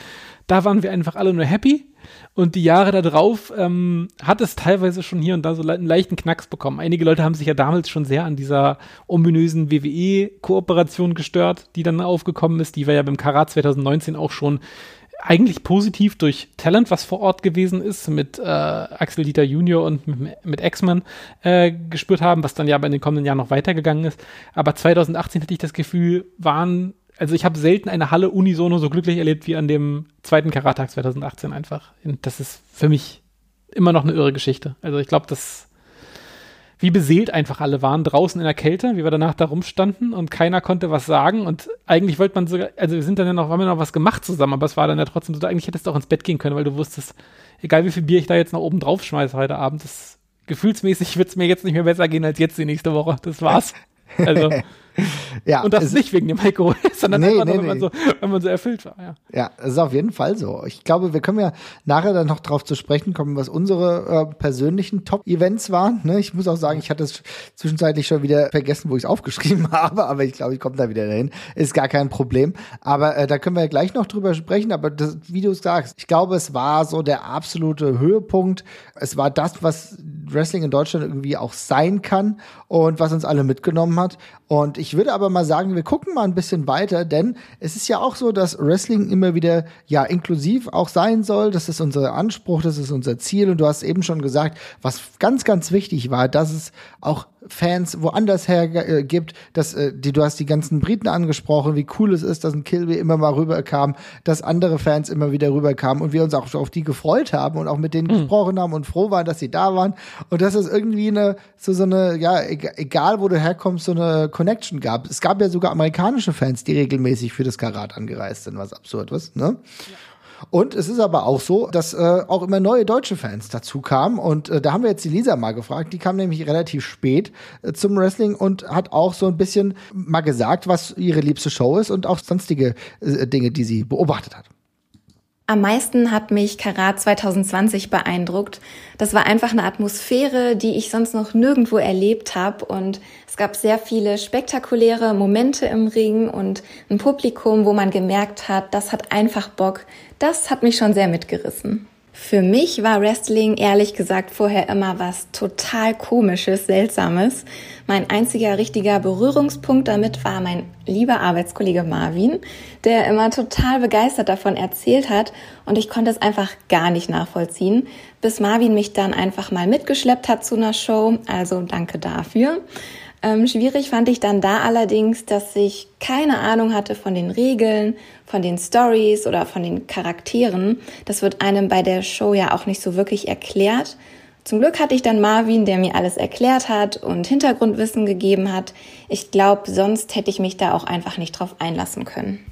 da waren wir einfach alle nur happy. Und die Jahre da drauf ähm, hat es teilweise schon hier und da so einen leichten Knacks bekommen. Einige Leute haben sich ja damals schon sehr an dieser ominösen WWE-Kooperation gestört, die dann aufgekommen ist. Die war ja beim Karat 2019 auch schon eigentlich positiv durch Talent, was vor Ort gewesen ist, mit äh, Axel Dieter Junior und mit, mit X-Men äh, gespürt haben, was dann ja in den kommenden Jahren noch weitergegangen ist. Aber 2018 hatte ich das Gefühl, waren, also ich habe selten eine Halle unisono so glücklich erlebt wie an dem zweiten Karattag 2018 einfach. Und das ist für mich immer noch eine irre Geschichte. Also ich glaube, das wie beseelt einfach alle waren, draußen in der Kälte, wie wir danach da rumstanden und keiner konnte was sagen und eigentlich wollte man sogar, also wir sind dann ja noch, haben wir noch was gemacht zusammen, aber es war dann ja trotzdem so, eigentlich hättest du auch ins Bett gehen können, weil du wusstest, egal wie viel Bier ich da jetzt noch oben drauf schmeiße heute Abend, das gefühlsmäßig wird es mir jetzt nicht mehr besser gehen als jetzt die nächste Woche. Das war's. Also ja, und das nicht wegen dem Alkohol, sondern nee, einfach nee, nur, wenn, man so, wenn man so erfüllt war. Ja. ja, das ist auf jeden Fall so. Ich glaube, wir können ja nachher dann noch darauf zu sprechen kommen, was unsere äh, persönlichen Top-Events waren. Ne? Ich muss auch sagen, ich hatte es zwischenzeitlich schon wieder vergessen, wo ich es aufgeschrieben habe, aber ich glaube, ich komme da wieder dahin. Ist gar kein Problem. Aber äh, da können wir ja gleich noch drüber sprechen. Aber das, wie du sagst, ich glaube, es war so der absolute Höhepunkt. Es war das, was Wrestling in Deutschland irgendwie auch sein kann und was uns alle mitgenommen hat. Und ich würde aber mal sagen, wir gucken mal ein bisschen weiter, denn es ist ja auch so, dass Wrestling immer wieder ja inklusiv auch sein soll. Das ist unser Anspruch, das ist unser Ziel. Und du hast eben schon gesagt, was ganz, ganz wichtig war, dass es auch Fans woanders her äh, gibt. Dass, äh, die, du hast die ganzen Briten angesprochen, wie cool es ist, dass ein Kilby immer mal rüberkam, dass andere Fans immer wieder rüberkamen und wir uns auch auf die gefreut haben und auch mit denen mhm. gesprochen haben und froh waren, dass sie da waren. Und dass es irgendwie eine, so, so eine, ja, egal wo du herkommst, so eine Connection gab. Es gab ja sogar amerikanische Fans, die regelmäßig für das Karat angereist sind, was absurd ist, ne? Ja. Und es ist aber auch so, dass äh, auch immer neue deutsche Fans dazu kamen. Und äh, da haben wir jetzt die Lisa mal gefragt. Die kam nämlich relativ spät äh, zum Wrestling und hat auch so ein bisschen mal gesagt, was ihre liebste Show ist und auch sonstige äh, Dinge, die sie beobachtet hat. Am meisten hat mich Karat 2020 beeindruckt. Das war einfach eine Atmosphäre, die ich sonst noch nirgendwo erlebt habe und es gab sehr viele spektakuläre Momente im Ring und ein Publikum, wo man gemerkt hat, das hat einfach Bock. Das hat mich schon sehr mitgerissen. Für mich war Wrestling ehrlich gesagt vorher immer was total komisches, seltsames. Mein einziger richtiger Berührungspunkt damit war mein lieber Arbeitskollege Marvin, der immer total begeistert davon erzählt hat und ich konnte es einfach gar nicht nachvollziehen, bis Marvin mich dann einfach mal mitgeschleppt hat zu einer Show, also danke dafür. Ähm, schwierig fand ich dann da allerdings, dass ich keine Ahnung hatte von den Regeln, von den Stories oder von den Charakteren. Das wird einem bei der Show ja auch nicht so wirklich erklärt. Zum Glück hatte ich dann Marvin, der mir alles erklärt hat und Hintergrundwissen gegeben hat. Ich glaube, sonst hätte ich mich da auch einfach nicht drauf einlassen können.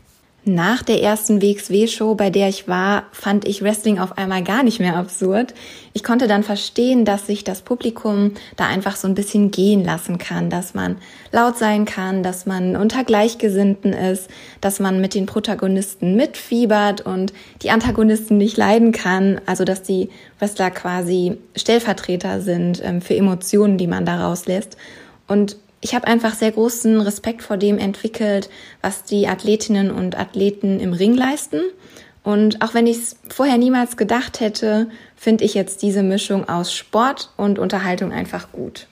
Nach der ersten WXW-Show, bei der ich war, fand ich Wrestling auf einmal gar nicht mehr absurd. Ich konnte dann verstehen, dass sich das Publikum da einfach so ein bisschen gehen lassen kann, dass man laut sein kann, dass man unter Gleichgesinnten ist, dass man mit den Protagonisten mitfiebert und die Antagonisten nicht leiden kann. Also, dass die Wrestler quasi Stellvertreter sind ähm, für Emotionen, die man da rauslässt. Und ich habe einfach sehr großen Respekt vor dem entwickelt, was die Athletinnen und Athleten im Ring leisten. Und auch wenn ich es vorher niemals gedacht hätte, finde ich jetzt diese Mischung aus Sport und Unterhaltung einfach gut.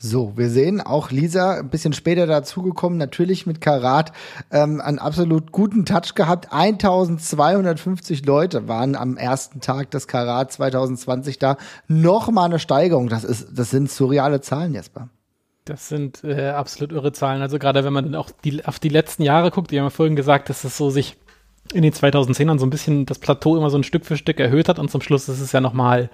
So, wir sehen auch Lisa ein bisschen später dazugekommen, natürlich mit Karat ähm, einen absolut guten Touch gehabt. 1250 Leute waren am ersten Tag des Karat 2020 da. Nochmal eine Steigerung. Das ist, das sind surreale Zahlen, Jesper. Das sind äh, absolut irre Zahlen. Also gerade wenn man dann auch die, auf die letzten Jahre guckt, die haben ja vorhin gesagt, dass es so sich in den 2010ern so ein bisschen das Plateau immer so ein Stück für Stück erhöht hat und zum Schluss ist es ja nochmal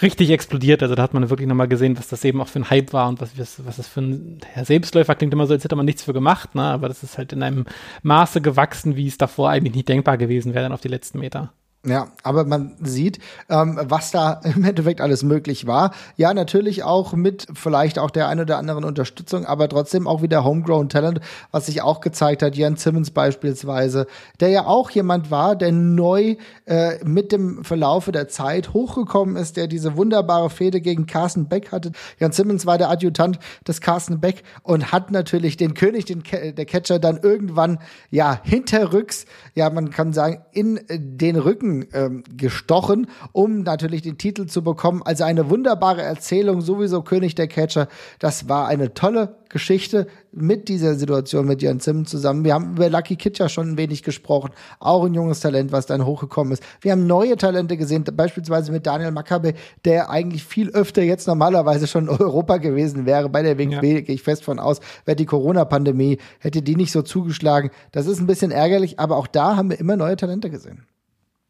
richtig explodiert. Also da hat man wirklich nochmal gesehen, was das eben auch für ein Hype war und was, was, was das für ein Herr Selbstläufer klingt immer so, als hätte man nichts für gemacht, ne? Aber das ist halt in einem Maße gewachsen, wie es davor eigentlich nicht denkbar gewesen wäre dann auf die letzten Meter. Ja, aber man sieht, ähm, was da im Endeffekt alles möglich war. Ja, natürlich auch mit vielleicht auch der ein oder anderen Unterstützung, aber trotzdem auch wieder Homegrown Talent, was sich auch gezeigt hat. Jan Simmons beispielsweise, der ja auch jemand war, der neu äh, mit dem Verlaufe der Zeit hochgekommen ist, der diese wunderbare Fehde gegen Carsten Beck hatte. Jan Simmons war der Adjutant des Carsten Beck und hat natürlich den König, den der Catcher, dann irgendwann ja hinterrücks, ja, man kann sagen, in den Rücken ähm, gestochen, um natürlich den Titel zu bekommen. Also eine wunderbare Erzählung, sowieso König der Catcher. Das war eine tolle Geschichte mit dieser Situation mit Jan Simmons zusammen. Wir haben über Lucky Kid ja schon ein wenig gesprochen. Auch ein junges Talent, was dann hochgekommen ist. Wir haben neue Talente gesehen, beispielsweise mit Daniel Makabe, der eigentlich viel öfter jetzt normalerweise schon in Europa gewesen wäre. Bei der WXW ja. gehe ich fest von aus, wäre die Corona-Pandemie, hätte die nicht so zugeschlagen. Das ist ein bisschen ärgerlich, aber auch da haben wir immer neue Talente gesehen.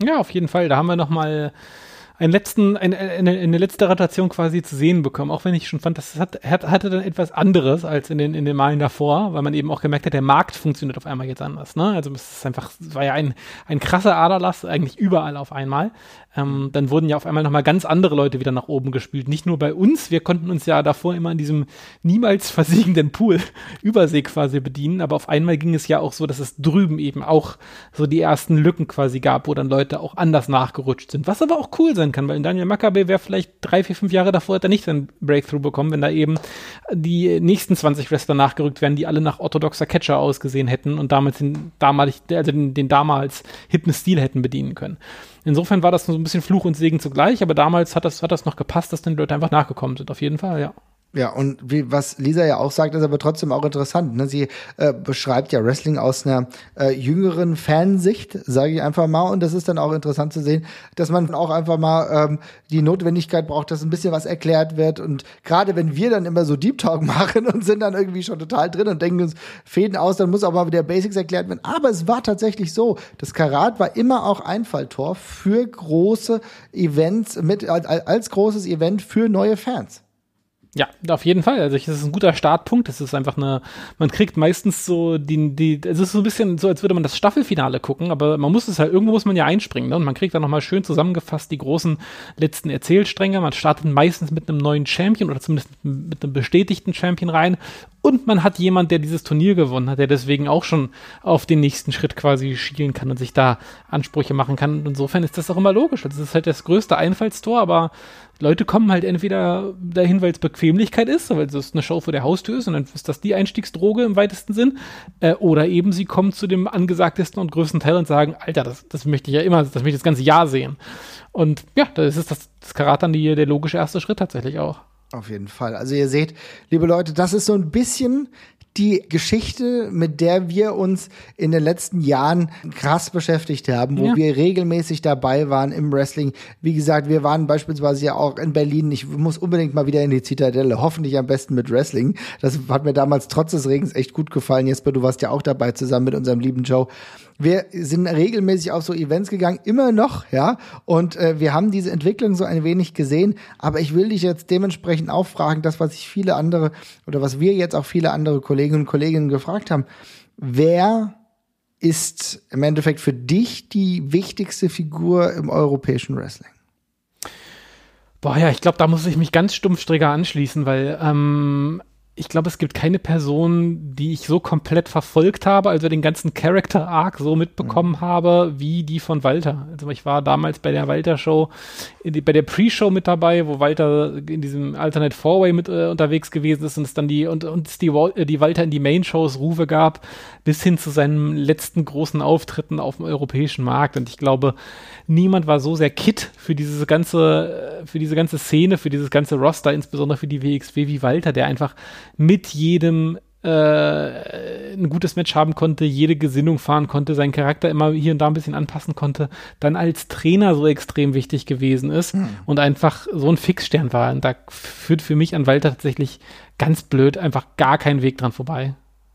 Ja, auf jeden Fall. Da haben wir noch mal einen letzten, eine, eine, eine letzte Rotation quasi zu sehen bekommen, auch wenn ich schon fand, das hat, hat, hatte dann etwas anderes als in den, in den Malen davor, weil man eben auch gemerkt hat, der Markt funktioniert auf einmal jetzt anders. Ne? Also es ist einfach, es war ja ein, ein krasser Aderlass, eigentlich überall auf einmal. Ähm, dann wurden ja auf einmal nochmal ganz andere Leute wieder nach oben gespielt. Nicht nur bei uns, wir konnten uns ja davor immer in diesem niemals versiegenden Pool Übersee quasi bedienen, aber auf einmal ging es ja auch so, dass es drüben eben auch so die ersten Lücken quasi gab, wo dann Leute auch anders nachgerutscht sind. Was aber auch cool sein kann, weil Daniel Maccabe wäre vielleicht drei, vier, fünf Jahre davor hätte er nicht seinen Breakthrough bekommen, wenn da eben die nächsten 20 Wrestler nachgerückt wären, die alle nach orthodoxer Catcher ausgesehen hätten und damals den, damalig, also den, den damals hippen Stil hätten bedienen können. Insofern war das so ein bisschen Fluch und Segen zugleich, aber damals hat das, hat das noch gepasst, dass die Leute einfach nachgekommen sind, auf jeden Fall, ja. Ja, und wie, was Lisa ja auch sagt, ist aber trotzdem auch interessant. Ne? Sie äh, beschreibt ja Wrestling aus einer äh, jüngeren Fansicht, sage ich einfach mal. Und das ist dann auch interessant zu sehen, dass man auch einfach mal ähm, die Notwendigkeit braucht, dass ein bisschen was erklärt wird. Und gerade wenn wir dann immer so Deep Talk machen und sind dann irgendwie schon total drin und denken uns Fäden aus, dann muss auch mal wieder Basics erklärt werden. Aber es war tatsächlich so. Das Karat war immer auch Einfalltor für große Events, mit als, als großes Event für neue Fans. Ja, auf jeden Fall. Also es ist ein guter Startpunkt. Es ist einfach eine, man kriegt meistens so die, die, es ist so ein bisschen so, als würde man das Staffelfinale gucken, aber man muss es halt, irgendwo muss man ja einspringen, ne? Und man kriegt dann nochmal schön zusammengefasst die großen letzten Erzählstränge. Man startet meistens mit einem neuen Champion oder zumindest mit einem bestätigten Champion rein Und man hat jemand, der dieses Turnier gewonnen hat, der deswegen auch schon auf den nächsten Schritt quasi schielen kann und sich da Ansprüche machen kann. Und insofern ist das auch immer logisch. Das ist halt das größte Einfallstor, aber Leute kommen halt entweder dahin, weil es Bequemlichkeit ist, weil es eine Show vor der Haustür ist und dann ist das die Einstiegsdroge im weitesten Sinn, äh, oder eben sie kommen zu dem angesagtesten und größten Teil und sagen, Alter, das, das möchte ich ja immer, das möchte ich das ganze Jahr sehen. Und ja, da ist das, das Karat dann die, der logische erste Schritt tatsächlich auch. Auf jeden Fall. Also ihr seht, liebe Leute, das ist so ein bisschen die Geschichte, mit der wir uns in den letzten Jahren krass beschäftigt haben, wo Ja. wir regelmäßig dabei waren im Wrestling. Wie gesagt, wir waren beispielsweise ja auch in Berlin. Ich muss unbedingt mal wieder in die Zitadelle, hoffentlich am besten mit Wrestling. Das hat mir damals trotz des Regens echt gut gefallen. Jesper, du warst ja auch dabei zusammen mit unserem lieben Joe. Wir sind regelmäßig auf so Events gegangen, immer noch, ja. Und äh, wir haben diese Entwicklung so ein wenig gesehen. Aber ich will dich jetzt dementsprechend auch fragen, das, was ich viele andere oder was wir jetzt auch viele andere Kolleginnen und Kollegen gefragt haben. Wer ist im Endeffekt für dich die wichtigste Figur im europäischen Wrestling? Boah, ja, ich glaube, da muss ich mich ganz stumpfsträger anschließen, weil ähm, ich glaube, es gibt keine Person, die ich so komplett verfolgt habe, also den ganzen Character Arc so mitbekommen habe, wie die von Walter. Also ich war damals bei der Walter Show, die, bei der Pre-Show mit dabei, wo Walter in diesem Alternate Four-Way mit äh, unterwegs gewesen ist und es dann die und, es die, äh, die Walter in die Main-Shows Rufe gab, bis hin zu seinen letzten großen Auftritten auf dem europäischen Markt. Und ich glaube, niemand war so sehr kit für diese ganze, äh, für diese ganze Szene, für dieses ganze Roster, insbesondere für die WXW wie Walter, der einfach mit jedem äh, ein gutes Match haben konnte, jede Gesinnung fahren konnte, seinen Charakter immer hier und da ein bisschen anpassen konnte, dann als Trainer so extrem wichtig gewesen ist und einfach so ein Fixstern war. Und da führt für mich an Walter tatsächlich ganz blöd einfach gar kein Weg dran vorbei.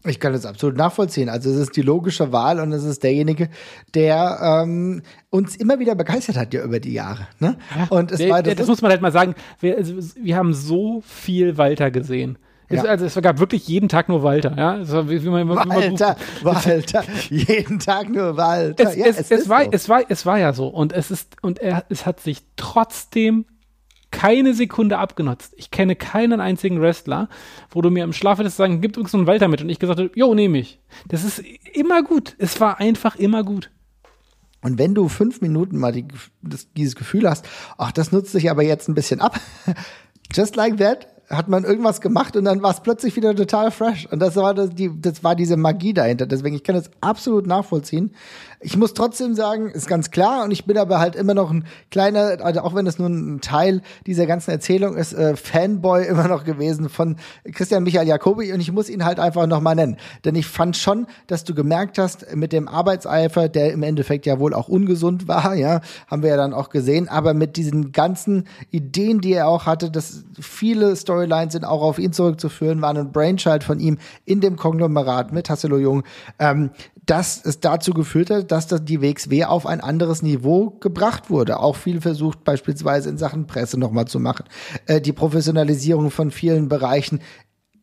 Ich kann das absolut nachvollziehen. Also es ist die logische Wahl und es ist derjenige, der ähm, uns immer wieder begeistert hat ja über die Jahre. Ne? Und es Der- war der- das muss man halt mal sagen. Wir, also, wir haben so viel Walter gesehen. Es, Ja. Also es gab wirklich jeden Tag nur Walter. Ja, war, wie, wie man, wie man Walter, Walter, jeden Tag nur Walter. es, ja, es, es, war, so. es, war, es war ja so. Und es ist, und er, es hat sich trotzdem keine Sekunde abgenutzt. Ich kenne keinen einzigen Wrestler, wo du mir im Schlaf hättest sagen, gibt uns so einen Walter mit. Und ich gesagt habe, jo, nehme ich. Das ist immer gut. Es war einfach immer gut. Und wenn du fünf Minuten mal die, das, dieses Gefühl hast, ach, das nutzt sich aber jetzt ein bisschen ab, just like that, hat man irgendwas gemacht und dann war es plötzlich wieder total fresh. Und das war das, die, das war diese Magie dahinter. Deswegen, ich kann das absolut nachvollziehen. Ich muss trotzdem sagen, ist ganz klar, und ich bin aber halt immer noch ein kleiner, also auch wenn es nur ein Teil dieser ganzen Erzählung ist, äh, Fanboy immer noch gewesen von Christian Michael Jacobi und ich muss ihn halt einfach noch mal nennen. Denn ich fand schon, dass du gemerkt hast, mit dem Arbeitseifer, der im Endeffekt ja wohl auch ungesund war, ja, haben wir ja dann auch gesehen, aber mit diesen ganzen Ideen, die er auch hatte, dass viele Storylines sind auch auf ihn zurückzuführen, waren ein Brainchild von ihm in dem Konglomerat mit Hasselo Jung, ähm, dass es dazu geführt hat, dass das die WXW auf ein anderes Niveau gebracht wurde. Auch viel versucht, beispielsweise in Sachen Presse nochmal zu machen. Äh, die Professionalisierung von vielen Bereichen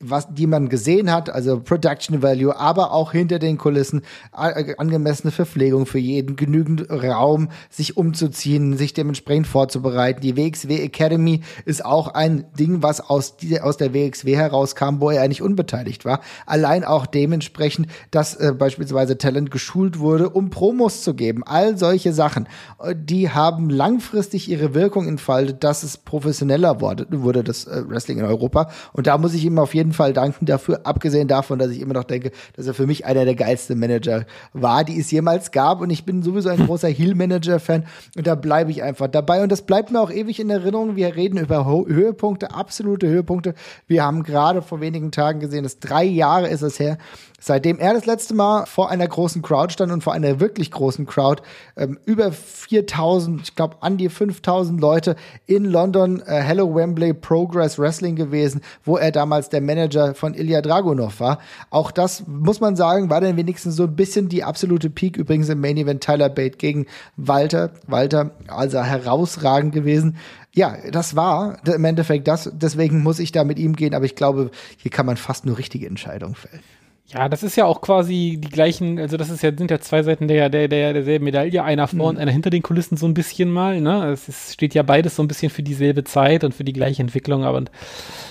was, die man gesehen hat, also Production Value, aber auch hinter den Kulissen äh, angemessene Verpflegung für jeden, genügend Raum, sich umzuziehen, sich dementsprechend vorzubereiten. Die WXW Academy ist auch ein Ding, was aus, die, aus der WXW herauskam, wo er eigentlich unbeteiligt war. Allein auch dementsprechend, dass äh, beispielsweise Talent geschult wurde, um Promos zu geben. All solche Sachen, äh, die haben langfristig ihre Wirkung entfaltet, dass es professioneller wurde, wurde das äh, Wrestling in Europa. Und da muss ich ihm auf jeden Fall danken dafür, abgesehen davon, dass ich immer noch denke, dass er für mich einer der geilsten Manager war, die es jemals gab. Und ich bin sowieso ein großer Heel-Manager-Fan und da bleibe ich einfach dabei. Und das bleibt mir auch ewig in Erinnerung. Wir reden über Ho Höhepunkte, absolute Höhepunkte. Wir haben gerade vor wenigen Tagen gesehen, dass drei Jahre ist es her, seitdem er das letzte Mal vor einer großen Crowd stand und vor einer wirklich großen Crowd, ähm, über 4000, ich glaube an die 5000 Leute in London, äh, Hello Wembley Progress Wrestling gewesen, wo er damals der Manager von Ilya Dragunov war. Auch das muss man sagen, war dann wenigstens so ein bisschen die absolute Peak. Übrigens im Main Event Tyler Bate gegen Walter. Walter, also herausragend gewesen. Ja, das war im Endeffekt das. Deswegen muss ich da mit ihm gehen. Aber ich glaube, hier kann man fast nur richtige Entscheidungen fällen. Ja, das ist ja auch quasi die gleichen, also das ist ja, sind ja zwei Seiten der, der, der, derselben Medaille, einer vor mhm. und einer hinter den Kulissen so ein bisschen mal, ne? Es ist, steht ja beides so ein bisschen für dieselbe Zeit und für die gleiche Entwicklung, aber und,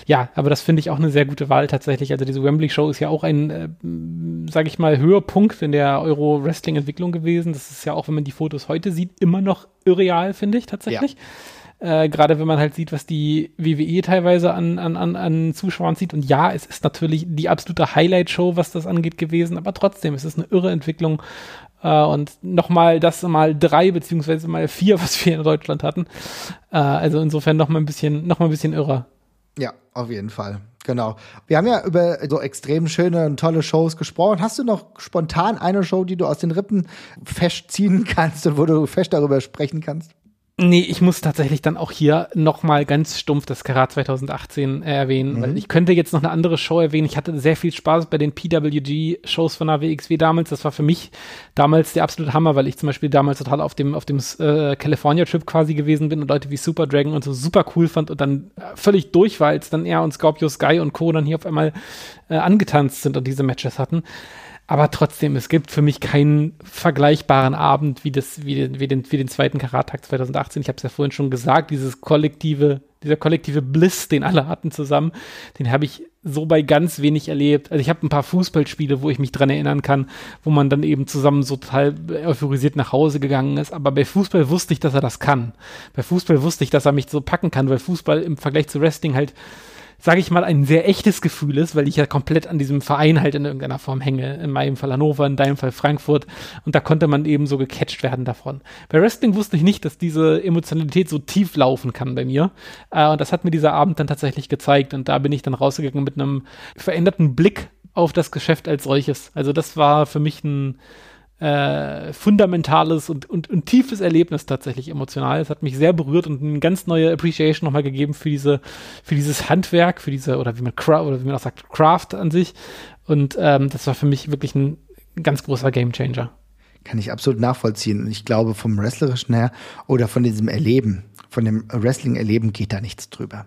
ja, aber das finde ich auch eine sehr gute Wahl tatsächlich. Also diese Wembley Show ist ja auch ein, äh, sage ich mal, Höhepunkt in der Euro-Wrestling-Entwicklung gewesen. Das ist ja auch, wenn man die Fotos heute sieht, immer noch irreal, finde ich tatsächlich. Ja. Äh, Gerade wenn man halt sieht, was die WWE teilweise an, an, an, an Zuschauern sieht. Und ja, es ist natürlich die absolute Highlight-Show, was das angeht, gewesen. Aber trotzdem, es ist eine irre Entwicklung. Äh, und nochmal das mal drei beziehungsweise mal vier, was wir in Deutschland hatten. Äh, also insofern nochmal ein bisschen, noch mal ein bisschen irrer. Ja, auf jeden Fall. Genau. Wir haben ja über so extrem schöne und tolle Shows gesprochen. Hast du noch spontan eine Show, die du aus den Rippen festziehen kannst und wo du fest darüber sprechen kannst? Nee, ich muss tatsächlich dann auch hier nochmal ganz stumpf das Karat 2018 erwähnen, mhm. weil ich könnte jetzt noch eine andere Show erwähnen. Ich hatte sehr viel Spaß bei den PWG-Shows von der WXW damals. Das war für mich damals der absolute Hammer, weil ich zum Beispiel damals total auf dem, auf dem äh, California-Trip quasi gewesen bin und Leute wie Super Dragon und so super cool fand und dann völlig durch war, als dann er und Scorpio Sky und Co. dann hier auf einmal äh, angetanzt sind und diese Matches hatten. Aber trotzdem, es gibt für mich keinen vergleichbaren Abend wie, das, wie, den, wie, den, wie den zweiten Karattag 2018. Ich habe es ja vorhin schon gesagt, dieses kollektive, dieser kollektive Bliss, den alle hatten zusammen, den habe ich so bei ganz wenig erlebt. Also ich habe ein paar Fußballspiele, wo ich mich dran erinnern kann, wo man dann eben zusammen so total euphorisiert nach Hause gegangen ist. Aber bei Fußball wusste ich, dass er das kann. Bei Fußball wusste ich, dass er mich so packen kann, weil Fußball im Vergleich zu Wrestling halt sage ich mal, ein sehr echtes Gefühl ist, weil ich ja komplett an diesem Verein halt in irgendeiner Form hänge. In meinem Fall Hannover, in deinem Fall Frankfurt. Und da konnte man eben so gecatcht werden davon. Bei Wrestling wusste ich nicht, dass diese Emotionalität so tief laufen kann bei mir. Äh, und das hat mir dieser Abend dann tatsächlich gezeigt. Und da bin ich dann rausgegangen mit einem veränderten Blick auf das Geschäft als solches. Also das war für mich ein äh, fundamentales und, und, und tiefes Erlebnis tatsächlich emotional. Es hat mich sehr berührt und eine ganz neue Appreciation nochmal gegeben für diese, für dieses Handwerk, für diese, oder wie man oder wie man auch sagt, Craft an sich. Und ähm, das war für mich wirklich ein ganz großer Gamechanger. Kann ich absolut nachvollziehen. Und ich glaube, vom Wrestlerischen her oder von diesem Erleben, von dem Wrestling-Erleben geht da nichts drüber.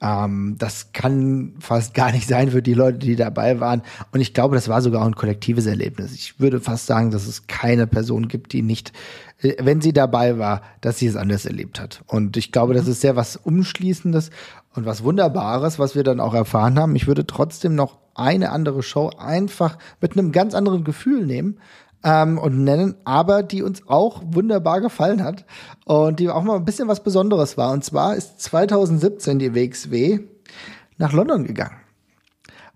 Ähm, das kann fast gar nicht sein für die Leute, die dabei waren. Und ich glaube, das war sogar auch ein kollektives Erlebnis. Ich würde fast sagen, dass es keine Person gibt, die nicht, äh, wenn sie dabei war, dass sie es anders erlebt hat. Und ich glaube, das ist sehr was Umschließendes und was Wunderbares, was wir dann auch erfahren haben. Ich würde trotzdem noch eine andere Show einfach mit einem ganz anderen Gefühl nehmen ähm, und nennen, aber die uns auch wunderbar gefallen hat und die auch mal ein bisschen was Besonderes war. Und zwar ist 2017 die WXW nach London gegangen.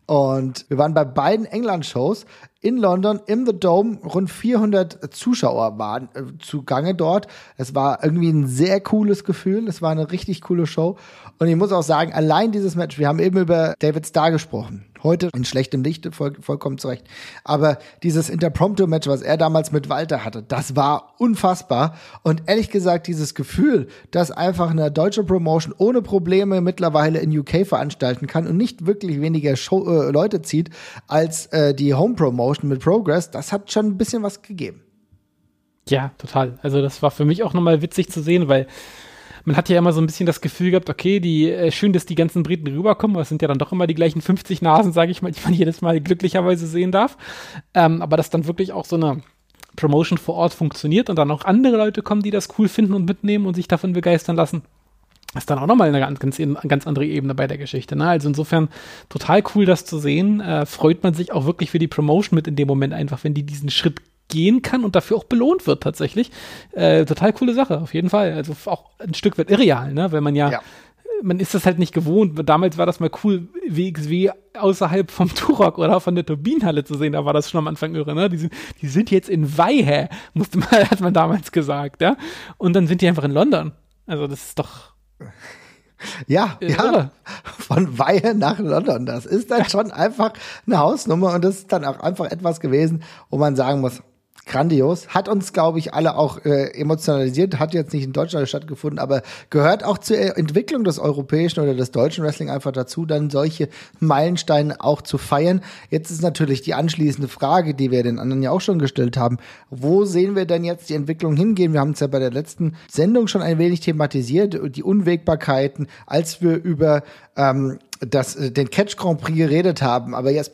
Und wir waren bei beiden England-Shows in London im The Dome. Rund 400 Zuschauer waren äh, zugange dort. Es war irgendwie ein sehr cooles Gefühl. Es war eine richtig coole Show. Und ich muss auch sagen, allein dieses Match, wir haben eben über David Starr gesprochen heute in schlechtem Licht, voll, vollkommen zurecht. Aber dieses Interprompto-Match, was er damals mit Walter hatte, das war unfassbar. Und ehrlich gesagt, dieses Gefühl, dass einfach eine deutsche Promotion ohne Probleme mittlerweile in UK veranstalten kann und nicht wirklich weniger Show, äh, Leute zieht als äh, die Home Promotion mit Progress, das hat schon ein bisschen was gegeben. Ja, total. Also das war für mich auch nochmal witzig zu sehen, weil man hat ja immer so ein bisschen das Gefühl gehabt, okay, die äh, schön, dass die ganzen Briten rüberkommen, aber es sind ja dann doch immer die gleichen 50 Nasen, sage ich mal, die man jedes Mal glücklicherweise sehen darf. Ähm, aber dass dann wirklich auch so eine Promotion vor Ort funktioniert und dann auch andere Leute kommen, die das cool finden und mitnehmen und sich davon begeistern lassen ist dann auch nochmal eine ganz, ganz, andere Ebene bei der Geschichte. Ne? Also insofern total cool, das zu sehen. Äh, freut man sich auch wirklich für die Promotion mit in dem Moment einfach, wenn die diesen Schritt gehen kann und dafür auch belohnt wird tatsächlich. Äh, total coole Sache, auf jeden Fall. Also auch ein Stück weit irreal, ne? Weil man ja, ja. man ist das halt nicht gewohnt. Damals war das mal cool, WXW außerhalb vom Turok oder von der Turbinenhalle zu sehen. Da war das schon am Anfang irre, ne? Die sind, die sind jetzt in Weihe, musste man, hat man damals gesagt, ja? Und dann sind die einfach in London. Also das ist doch ja, ja, von Weihe nach London. Das ist dann schon einfach eine Hausnummer und das ist dann auch einfach etwas gewesen, wo man sagen muss, grandios. Hat uns, glaube ich, alle auch äh, emotionalisiert. Hat jetzt nicht in Deutschland stattgefunden, aber gehört auch zur Entwicklung des europäischen oder des deutschen Wrestling einfach dazu, dann solche Meilensteine auch zu feiern. Jetzt ist natürlich die anschließende Frage, die wir den anderen ja auch schon gestellt haben. Wo sehen wir denn jetzt die Entwicklung hingehen? Wir haben es ja bei der letzten Sendung schon ein wenig thematisiert, die Unwägbarkeiten, als wir über ähm, das, äh, den Catch Grand Prix geredet haben. Aber jetzt,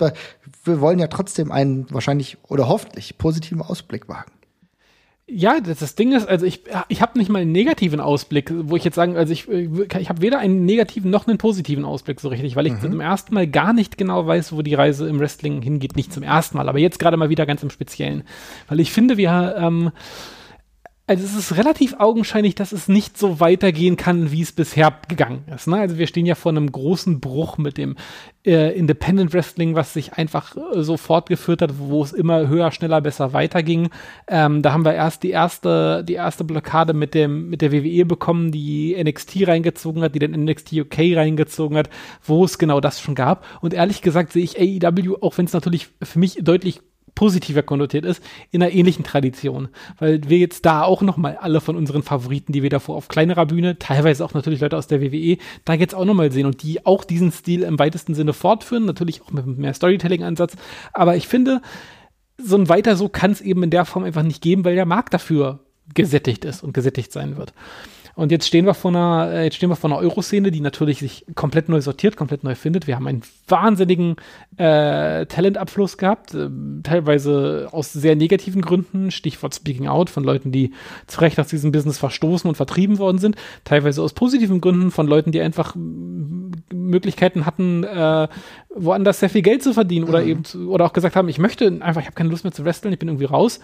wir wollen ja trotzdem einen wahrscheinlich oder hoffentlich positiven Ausblick wagen. Ja, das, das Ding ist, also ich, ich habe nicht mal einen negativen Ausblick, wo ich jetzt sagen, also ich, ich habe weder einen negativen noch einen positiven Ausblick so richtig, weil ich mhm. zum ersten Mal gar nicht genau weiß, wo die Reise im Wrestling hingeht. Nicht zum ersten Mal, aber jetzt gerade mal wieder ganz im Speziellen. Weil ich finde, wir ähm, also es ist relativ augenscheinlich, dass es nicht so weitergehen kann, wie es bisher gegangen ist. Ne? Also wir stehen ja vor einem großen Bruch mit dem äh, Independent Wrestling, was sich einfach äh, so fortgeführt hat, wo es immer höher, schneller, besser weiterging. Ähm, da haben wir erst die erste, die erste Blockade mit dem mit der WWE bekommen, die NXT reingezogen hat, die den NXT UK reingezogen hat, wo es genau das schon gab. Und ehrlich gesagt sehe ich AEW, auch wenn es natürlich für mich deutlich positiver konnotiert ist, in einer ähnlichen Tradition. Weil wir jetzt da auch nochmal alle von unseren Favoriten, die wir davor auf kleinerer Bühne, teilweise auch natürlich Leute aus der WWE, da jetzt auch nochmal sehen und die auch diesen Stil im weitesten Sinne fortführen, natürlich auch mit mehr Storytelling-Ansatz. Aber ich finde, so ein weiter so kann es eben in der Form einfach nicht geben, weil der Markt dafür gesättigt ist und gesättigt sein wird. Und jetzt stehen wir vor einer, äh, jetzt stehen wir vor einer Euroszene, die natürlich sich komplett neu sortiert, komplett neu findet. Wir haben einen wahnsinnigen äh, Talentabfluss gehabt, äh, teilweise aus sehr negativen Gründen, Stichwort Speaking Out von Leuten, die zu Recht aus diesem Business verstoßen und vertrieben worden sind, teilweise aus positiven Gründen von Leuten, die einfach Möglichkeiten hatten, äh, woanders sehr viel Geld zu verdienen oder mhm. eben zu, oder auch gesagt haben, ich möchte einfach, ich habe keine Lust mehr zu wresteln, ich bin irgendwie raus.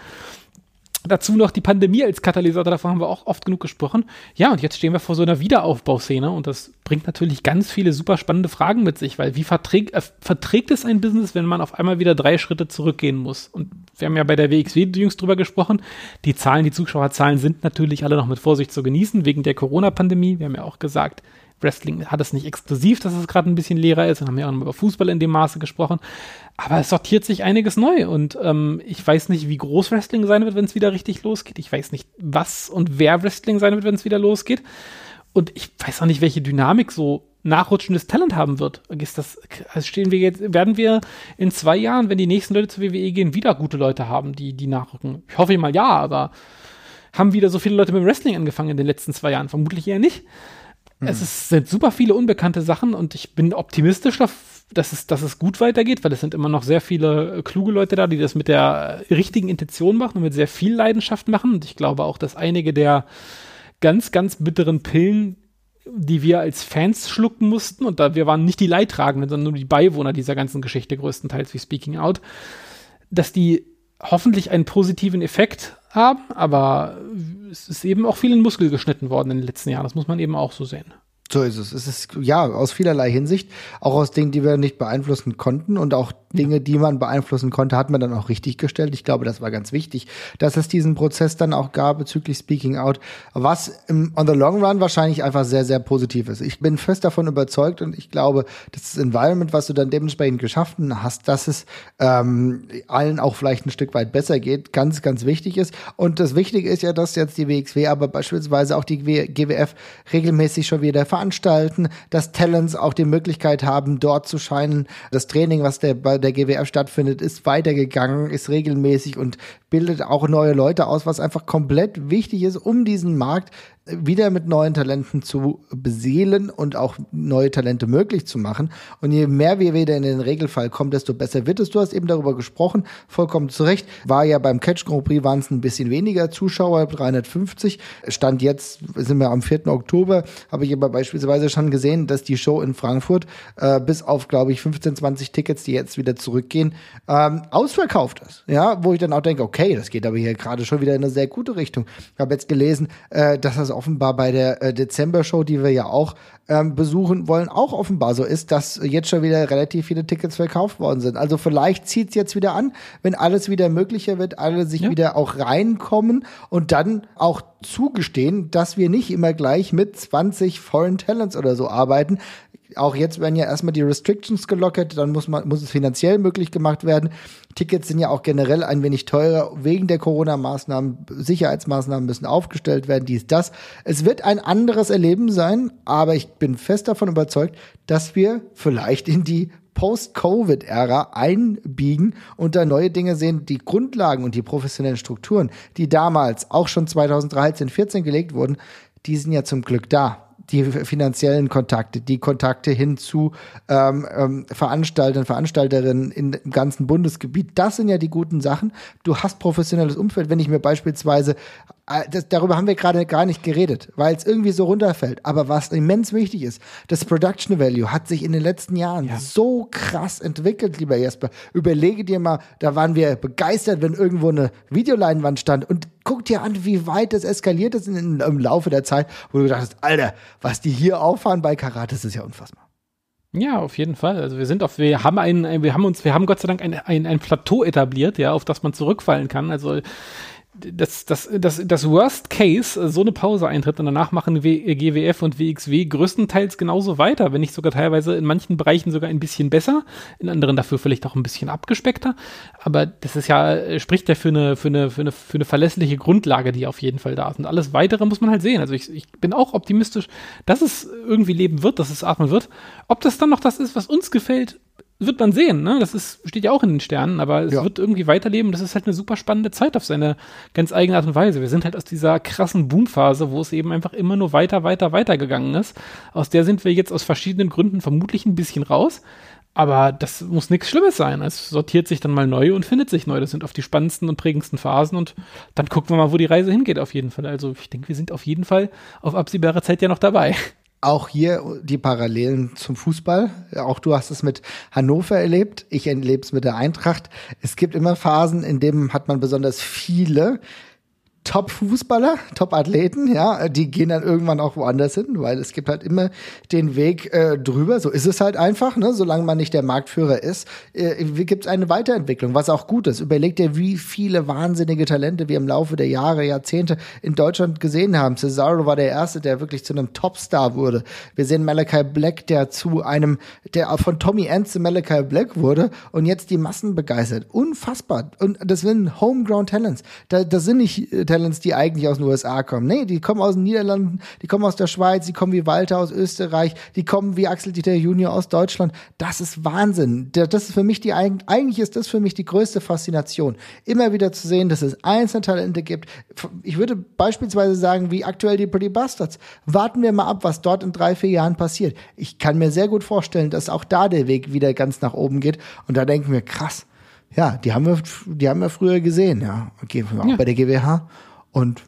Dazu noch die Pandemie als Katalysator, davon haben wir auch oft genug gesprochen. Ja, und jetzt stehen wir vor so einer Wiederaufbauszene und das bringt natürlich ganz viele super spannende Fragen mit sich, weil wie verträgt, äh, verträgt es ein Business, wenn man auf einmal wieder drei Schritte zurückgehen muss? Und wir haben ja bei der WXW jüngst drüber gesprochen. Die Zahlen, die Zuschauerzahlen sind natürlich alle noch mit Vorsicht zu genießen wegen der Corona-Pandemie. Wir haben ja auch gesagt, Wrestling hat es nicht exklusiv, dass es gerade ein bisschen leerer ist. Wir haben ja auch über Fußball in dem Maße gesprochen. Aber es sortiert sich einiges neu und ähm, ich weiß nicht, wie groß Wrestling sein wird, wenn es wieder richtig losgeht. Ich weiß nicht, was und wer Wrestling sein wird, wenn es wieder losgeht. Und ich weiß auch nicht, welche Dynamik so nachrutschendes Talent haben wird. Ist das, also stehen wir jetzt, werden wir in zwei Jahren, wenn die nächsten Leute zur WWE gehen, wieder gute Leute haben, die, die nachrücken? Ich hoffe mal ja, aber haben wieder so viele Leute mit dem Wrestling angefangen in den letzten zwei Jahren? Vermutlich eher nicht. Mhm. Es ist, sind super viele unbekannte Sachen und ich bin optimistisch, dass es, dass es gut weitergeht, weil es sind immer noch sehr viele äh, kluge Leute da, die das mit der richtigen Intention machen und mit sehr viel Leidenschaft machen. Und ich glaube auch, dass einige der ganz, ganz bitteren Pillen, die wir als Fans schlucken mussten, und da wir waren nicht die Leidtragenden, sondern nur die Beiwohner dieser ganzen Geschichte größtenteils wie Speaking Out, dass die hoffentlich einen positiven Effekt haben, aber es ist eben auch viel in Muskel geschnitten worden in den letzten Jahren. Das muss man eben auch so sehen. So ist es. Es ist ja aus vielerlei Hinsicht, auch aus Dingen, die wir nicht beeinflussen konnten und auch Dinge, die man beeinflussen konnte, hat man dann auch richtig gestellt. Ich glaube, das war ganz wichtig, dass es diesen Prozess dann auch gab bezüglich Speaking Out, was im, on the long run wahrscheinlich einfach sehr, sehr positiv ist. Ich bin fest davon überzeugt und ich glaube, dass das Environment, was du dann dementsprechend geschaffen hast, dass es ähm, allen auch vielleicht ein Stück weit besser geht, ganz, ganz wichtig ist. Und das Wichtige ist ja, dass jetzt die WXW, aber beispielsweise auch die GWF regelmäßig schon wieder veranstalten, dass Talents auch die Möglichkeit haben, dort zu scheinen. Das Training, was der bei der GWF stattfindet, ist weitergegangen, ist regelmäßig und bildet auch neue Leute aus, was einfach komplett wichtig ist, um diesen Markt wieder mit neuen Talenten zu beseelen und auch neue Talente möglich zu machen. Und je mehr wir wieder in den Regelfall kommen, desto besser wird es. Du hast eben darüber gesprochen, vollkommen zu Recht. War ja beim Catch Grand Prix waren es ein bisschen weniger Zuschauer, 350. Stand jetzt, sind wir am 4. Oktober, habe ich aber beispielsweise schon gesehen, dass die Show in Frankfurt äh, bis auf, glaube ich, 15, 20 Tickets, die jetzt wieder zurückgehen, ähm, ausverkauft ist. Ja, wo ich dann auch denke, okay, das geht aber hier gerade schon wieder in eine sehr gute Richtung. Ich habe jetzt gelesen, äh, dass das offenbar bei der äh, Dezember-Show, die wir ja auch ähm, besuchen wollen, auch offenbar so ist, dass jetzt schon wieder relativ viele Tickets verkauft worden sind. Also vielleicht zieht es jetzt wieder an, wenn alles wieder möglicher wird, alle sich ja. wieder auch reinkommen und dann auch zugestehen, dass wir nicht immer gleich mit 20 Foreign Talents oder so arbeiten, auch jetzt werden ja erstmal die Restrictions gelockert, dann muss man, muss es finanziell möglich gemacht werden. Tickets sind ja auch generell ein wenig teurer wegen der Corona-Maßnahmen. Sicherheitsmaßnahmen müssen aufgestellt werden, dies, das. Es wird ein anderes Erleben sein, aber ich bin fest davon überzeugt, dass wir vielleicht in die Post-Covid-Ära einbiegen und da neue Dinge sehen, die Grundlagen und die professionellen Strukturen, die damals auch schon 2013, 14 gelegt wurden, die sind ja zum Glück da die finanziellen Kontakte, die Kontakte hin zu ähm, ähm, Veranstaltern, Veranstalterinnen in, im ganzen Bundesgebiet. Das sind ja die guten Sachen. Du hast professionelles Umfeld. Wenn ich mir beispielsweise, das, darüber haben wir gerade gar nicht geredet, weil es irgendwie so runterfällt. Aber was immens wichtig ist, das Production Value hat sich in den letzten Jahren ja. so krass entwickelt, lieber Jesper. Überlege dir mal, da waren wir begeistert, wenn irgendwo eine Videoleinwand stand und guck dir an, wie weit das eskaliert ist in, im Laufe der Zeit, wo du dachtest, Alter, was die hier auffahren bei Karate, das ist ja unfassbar. Ja, auf jeden Fall. Also wir sind auf, wir haben ein, wir haben uns, wir haben Gott sei Dank ein, ein, ein Plateau etabliert, ja, auf das man zurückfallen kann. Also das, das, das, das Worst Case, äh, so eine Pause eintritt und danach machen w, GWF und WXW größtenteils genauso weiter, wenn nicht sogar teilweise in manchen Bereichen sogar ein bisschen besser, in anderen dafür vielleicht auch ein bisschen abgespeckter. Aber das ist ja, äh, spricht ja für eine, für eine, für eine, für eine verlässliche Grundlage, die auf jeden Fall da ist. Und alles weitere muss man halt sehen. Also ich, ich bin auch optimistisch, dass es irgendwie leben wird, dass es atmen wird. Ob das dann noch das ist, was uns gefällt, wird man sehen, ne? Das ist, steht ja auch in den Sternen, aber es ja. wird irgendwie weiterleben. Das ist halt eine super spannende Zeit auf seine ganz eigene Art und Weise. Wir sind halt aus dieser krassen Boomphase, wo es eben einfach immer nur weiter, weiter, weiter gegangen ist. Aus der sind wir jetzt aus verschiedenen Gründen vermutlich ein bisschen raus. Aber das muss nichts Schlimmes sein. Es sortiert sich dann mal neu und findet sich neu. Das sind oft die spannendsten und prägendsten Phasen und dann gucken wir mal, wo die Reise hingeht auf jeden Fall. Also ich denke, wir sind auf jeden Fall auf absehbare Zeit ja noch dabei auch hier die Parallelen zum Fußball. Auch du hast es mit Hannover erlebt. Ich erlebe es mit der Eintracht. Es gibt immer Phasen, in denen hat man besonders viele Top-Fußballer, Top-Athleten, ja, die gehen dann irgendwann auch woanders hin, weil es gibt halt immer den Weg äh, drüber. So ist es halt einfach, ne? Solange man nicht der Marktführer ist, äh, gibt es eine Weiterentwicklung, was auch gut ist. Überleg dir, wie viele wahnsinnige Talente wir im Laufe der Jahre, Jahrzehnte in Deutschland gesehen haben. Cesaro war der Erste, der wirklich zu einem Topstar wurde. Wir sehen Malachi Black, der zu einem, der von Tommy Ernst zu Malachi Black wurde und jetzt die Massen begeistert. Unfassbar. Und das sind Homegrown Talents. Da, das sind nicht Talents, äh, Talents, die eigentlich aus den USA kommen. Nee, die kommen aus den Niederlanden, die kommen aus der Schweiz, die kommen wie Walter aus Österreich, die kommen wie Axel Dieter Junior aus Deutschland. Das ist Wahnsinn. Das ist für mich die, eigentlich ist das für mich die größte Faszination. Immer wieder zu sehen, dass es einzelne Talente gibt. Ich würde beispielsweise sagen, wie aktuell die Pretty Bastards. Warten wir mal ab, was dort in drei, vier Jahren passiert. Ich kann mir sehr gut vorstellen, dass auch da der Weg wieder ganz nach oben geht. Und da denken wir, krass, ja, die haben wir, die haben wir früher gesehen, ja. Okay, auch ja. bei der GWH und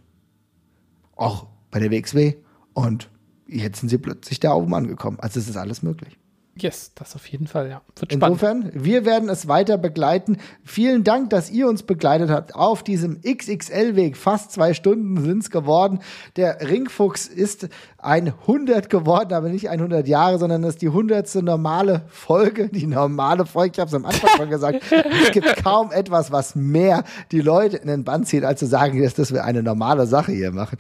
auch bei der WXW und jetzt sind sie plötzlich da oben angekommen. Also es ist alles möglich. Yes, das auf jeden Fall, ja. Wird Insofern, spannend. wir werden es weiter begleiten. Vielen Dank, dass ihr uns begleitet habt auf diesem XXL-Weg. Fast zwei Stunden sind es geworden. Der Ringfuchs ist 100 geworden, aber nicht 100 Jahre, sondern es ist die 100. normale Folge, die normale Folge. Ich habe es am Anfang schon gesagt. es gibt kaum etwas, was mehr die Leute in den Bann zieht, als zu sagen, dass, dass wir eine normale Sache hier machen.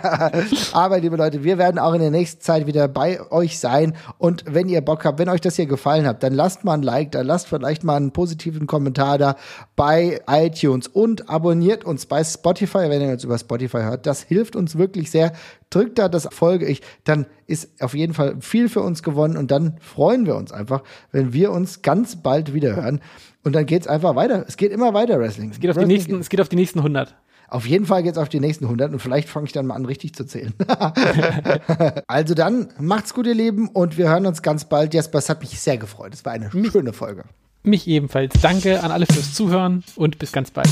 aber, liebe Leute, wir werden auch in der nächsten Zeit wieder bei euch sein. Und wenn ihr Bock habt, wenn euch das hier gefallen hat, dann lasst mal ein Like da, lasst vielleicht mal einen positiven Kommentar da bei iTunes und abonniert uns bei Spotify, wenn ihr uns über Spotify hört. Das hilft uns wirklich sehr drückt da das Folge ich, dann ist auf jeden Fall viel für uns gewonnen und dann freuen wir uns einfach, wenn wir uns ganz bald wieder hören. Und dann geht's einfach weiter. Es geht immer weiter, Wrestling. Es geht auf, Wrestling die, nächsten, es geht auf die nächsten 100. Auf jeden Fall geht's auf die nächsten 100 und vielleicht fange ich dann mal an, richtig zu zählen. also dann, macht's gut, ihr Lieben, und wir hören uns ganz bald. Jesper, es hat mich sehr gefreut. Es war eine mich, schöne Folge. Mich ebenfalls. Danke an alle fürs Zuhören und bis ganz bald.